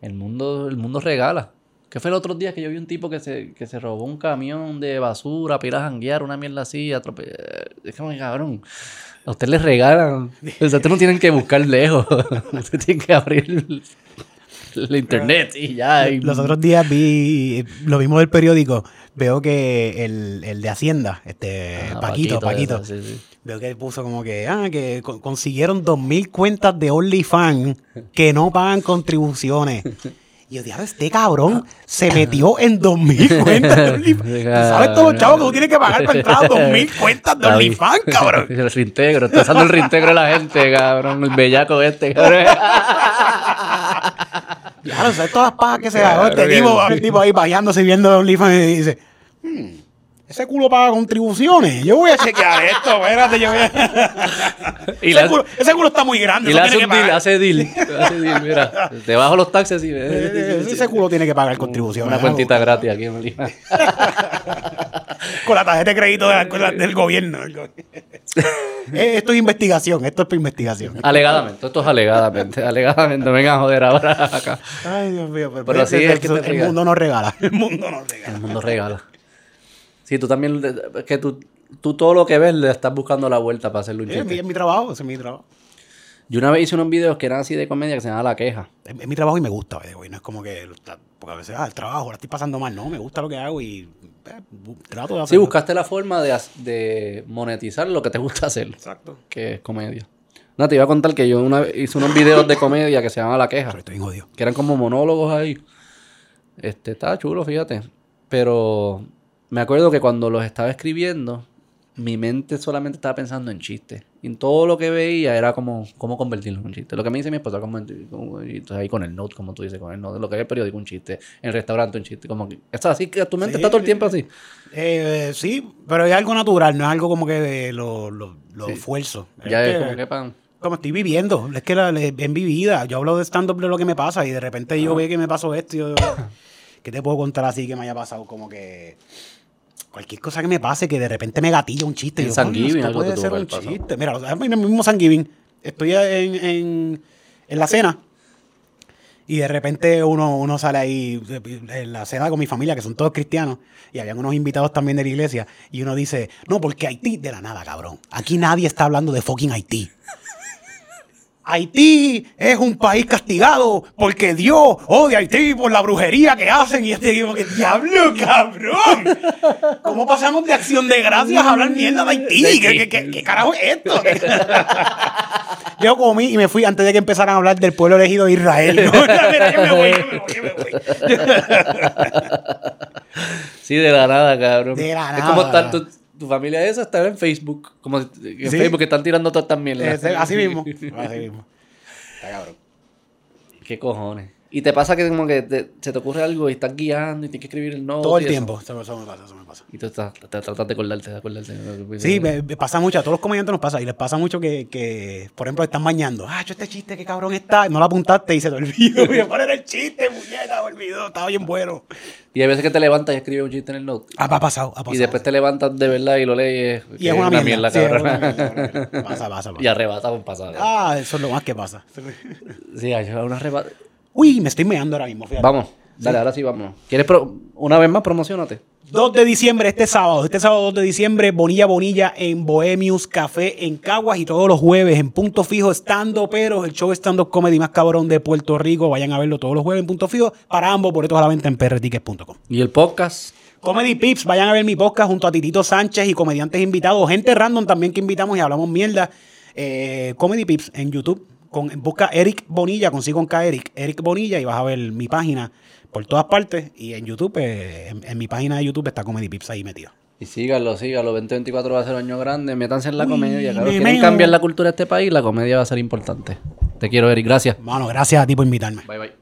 el mundo, el mundo regala. ¿Qué fue el otro día que yo vi un tipo que se, que se robó un camión de basura para ir a janguear, una mierda así, atropellar? Es como, cabrón, a usted les regalan. O sea, ustedes no tienen que buscar lejos. <laughs> usted tiene que abrir el internet y ya. y- Los otros días vi lo mismo del periódico. Veo que el, el de Hacienda, este Ah, Paquito, Paquito, eso, sí, sí. veo que puso como que, ah, que con- consiguieron 2.000 cuentas de OnlyFans que no pagan contribuciones. <laughs> Y yo este cabrón se metió en 2.000 <laughs> cuentas de OnlyFans. Tú sabes todos los chavos que tú tienes que pagar para entrar a 2.000 <laughs> cuentas de. OnlyFans, cabrón. <laughs> El reintegro, está usando el reintegro de la gente, cabrón. El bellaco este, cabrón. Claro, ¿sabes todas las pajas que se Claro? Este tipo, el tipo ahí bañándose viendo OnlyFans y dice, "Hmm, ese culo paga contribuciones. Yo voy a chequear esto, espérate, yo voy a... Y ese, culo, ese culo está muy grande. Y le hace un deal, hace deal. Hace deal, mira. Te bajo los taxes y Ese culo tiene que pagar contribuciones. Una cuentita gratis aquí en Lima. <laughs> Con la tarjeta de crédito de la- del gobierno. <laughs> Eh, esto es investigación, esto es para investigación. Alegadamente, esto es alegadamente. Alegadamente, venga a joder ahora acá. Ay, Dios mío. Pero, Pero sí, el, es que te el regala. mundo nos regala. El mundo nos regala. El mundo regala. Sí, tú también, es que tú, tú todo lo que ves le estás buscando la vuelta para hacerle un Es mi, chiste. es mi trabajo, es mi trabajo. Yo una vez hice unos videos que eran así de comedia que se llamaba La Queja. Es, es mi trabajo y me gusta, güey. No es como que. Porque a veces, ah, el trabajo, la estoy pasando mal. No, me gusta lo que hago y eh, trato de Sí, hacerlo. buscaste la forma de, monetizar lo que te gusta hacer, Exacto. que es comedia. No, te iba a contar que yo una vez hice unos videos de comedia que se llamaban La Queja. Pero estoy bien jodido. que eran como monólogos ahí. Este, estaba chulo, fíjate. Pero me acuerdo que cuando los estaba escribiendo, mi mente solamente estaba pensando en chistes. Y en todo lo que veía era como cómo convertirlo en un chiste. Lo que me dice mi esposa, como, como- entonces ahí con el note, como tú dices, con el note, lo que es el periódico, un chiste, en el restaurante, un chiste. Como que, es así que tu mente Sí, está todo el tiempo así. Eh, sí, pero es algo natural, no es algo como que de lo, lo, lo esfuerzo. Ya es es que- como que pan. como estoy viviendo, es que la, en mi vida, yo hablo de stand-up de lo que me pasa y de repente yo veo que me pasó esto y yo, <coughs> ¿qué te puedo contar así que me haya pasado? Como que cualquier cosa que me pase que de repente me gatilla un chiste. En yo, San Giving, algo puede ser un pasado. chiste. Mira, en el mismo San Giving, estoy en, en, en la cena y de repente uno, uno sale ahí en la cena con mi familia, que son todos cristianos, y habían unos invitados también de la iglesia, y uno dice, no, porque Haití, de la nada, cabrón. Aquí nadie está hablando de fucking Haití. Haití es un país castigado porque Dios odia a Haití por la brujería que hacen y este tipo que diablo, cabrón. ¿Cómo pasamos de acción de gracias a hablar mierda de Haití? ¿Qué, qué- qué- qué carajo es esto? <laughs> Yo comí y me fui antes de que empezaran a hablar del pueblo elegido de Israel. <laughs> ¿no? Mira, yo me voy, me voy, yo me voy. Sí, de la nada, cabrón. De la Es como nada. Tu, familia esa está en Facebook. Como en Sí. Facebook que están tirando todas mierdas. Ese- Así mismo. <laughs> Así mismo. Está cabrón. ¿Qué cojones? Y te pasa que como que te- se te ocurre algo y estás guiando y tienes que escribir el note. Todo el tiempo. Eso, eso me pasa, eso me pasa. Y tú estás, te tratas de acordarte, de acordarte. Sí, me, me pasa mucho, a todos los comediantes nos pasa, y les pasa mucho que, que por ejemplo, están bañando. Ah, yo este chiste, qué cabrón está. No lo apuntaste y se te <laughs> olvidó. Voy a poner el chiste, muñeca, me olvidó, estaba bien bueno. Y hay veces que te levantas y escribes un chiste en el note. Ah, ha pasado, ha pasado. Y después te levantas de verdad y lo lees. Y es una mierda. sí, cabrón. una mierda. Pasa, pasa, <laughs> pasa. y arrebata un pasado. Ah, eso es lo más que pasa. Sí, hay una arrebata. Uy, me estoy meando ahora mismo, fíjate. Vamos, dale, ahora sí vamos. ¿Quieres pro- una vez más promocionate? 2 de diciembre, este sábado. Este sábado 2 de diciembre, Bonilla Bonilla en Bohemius Café en Caguas y todos los jueves en Punto Fijo Estando Pero, el show Stand Up Comedy más cabrón de Puerto Rico. Vayan a verlo todos los jueves en Punto Fijo. Para ambos, boletos a la venta en prtickets.com. ¿Y el podcast? Comedy Pips, vayan a ver mi podcast junto a Titito Sánchez y comediantes invitados, gente random también que invitamos y hablamos mierda. Eh, Comedy Pips en YouTube. Con, busca Eric Bonilla, consigo con K Eric, Eric Bonilla y vas a ver mi página por todas partes. Y en YouTube, eh, en, en mi página de YouTube está Comedy Pips ahí metido. Y síganlo, síganlo. 2024 va a ser un año grande. Métanse en la Uy, comedia. Cabrón. me Quieren cambiar la cultura de este país. La comedia va a ser importante. Te quiero, Eric. Gracias. Mano, gracias a ti por invitarme. Bye, bye.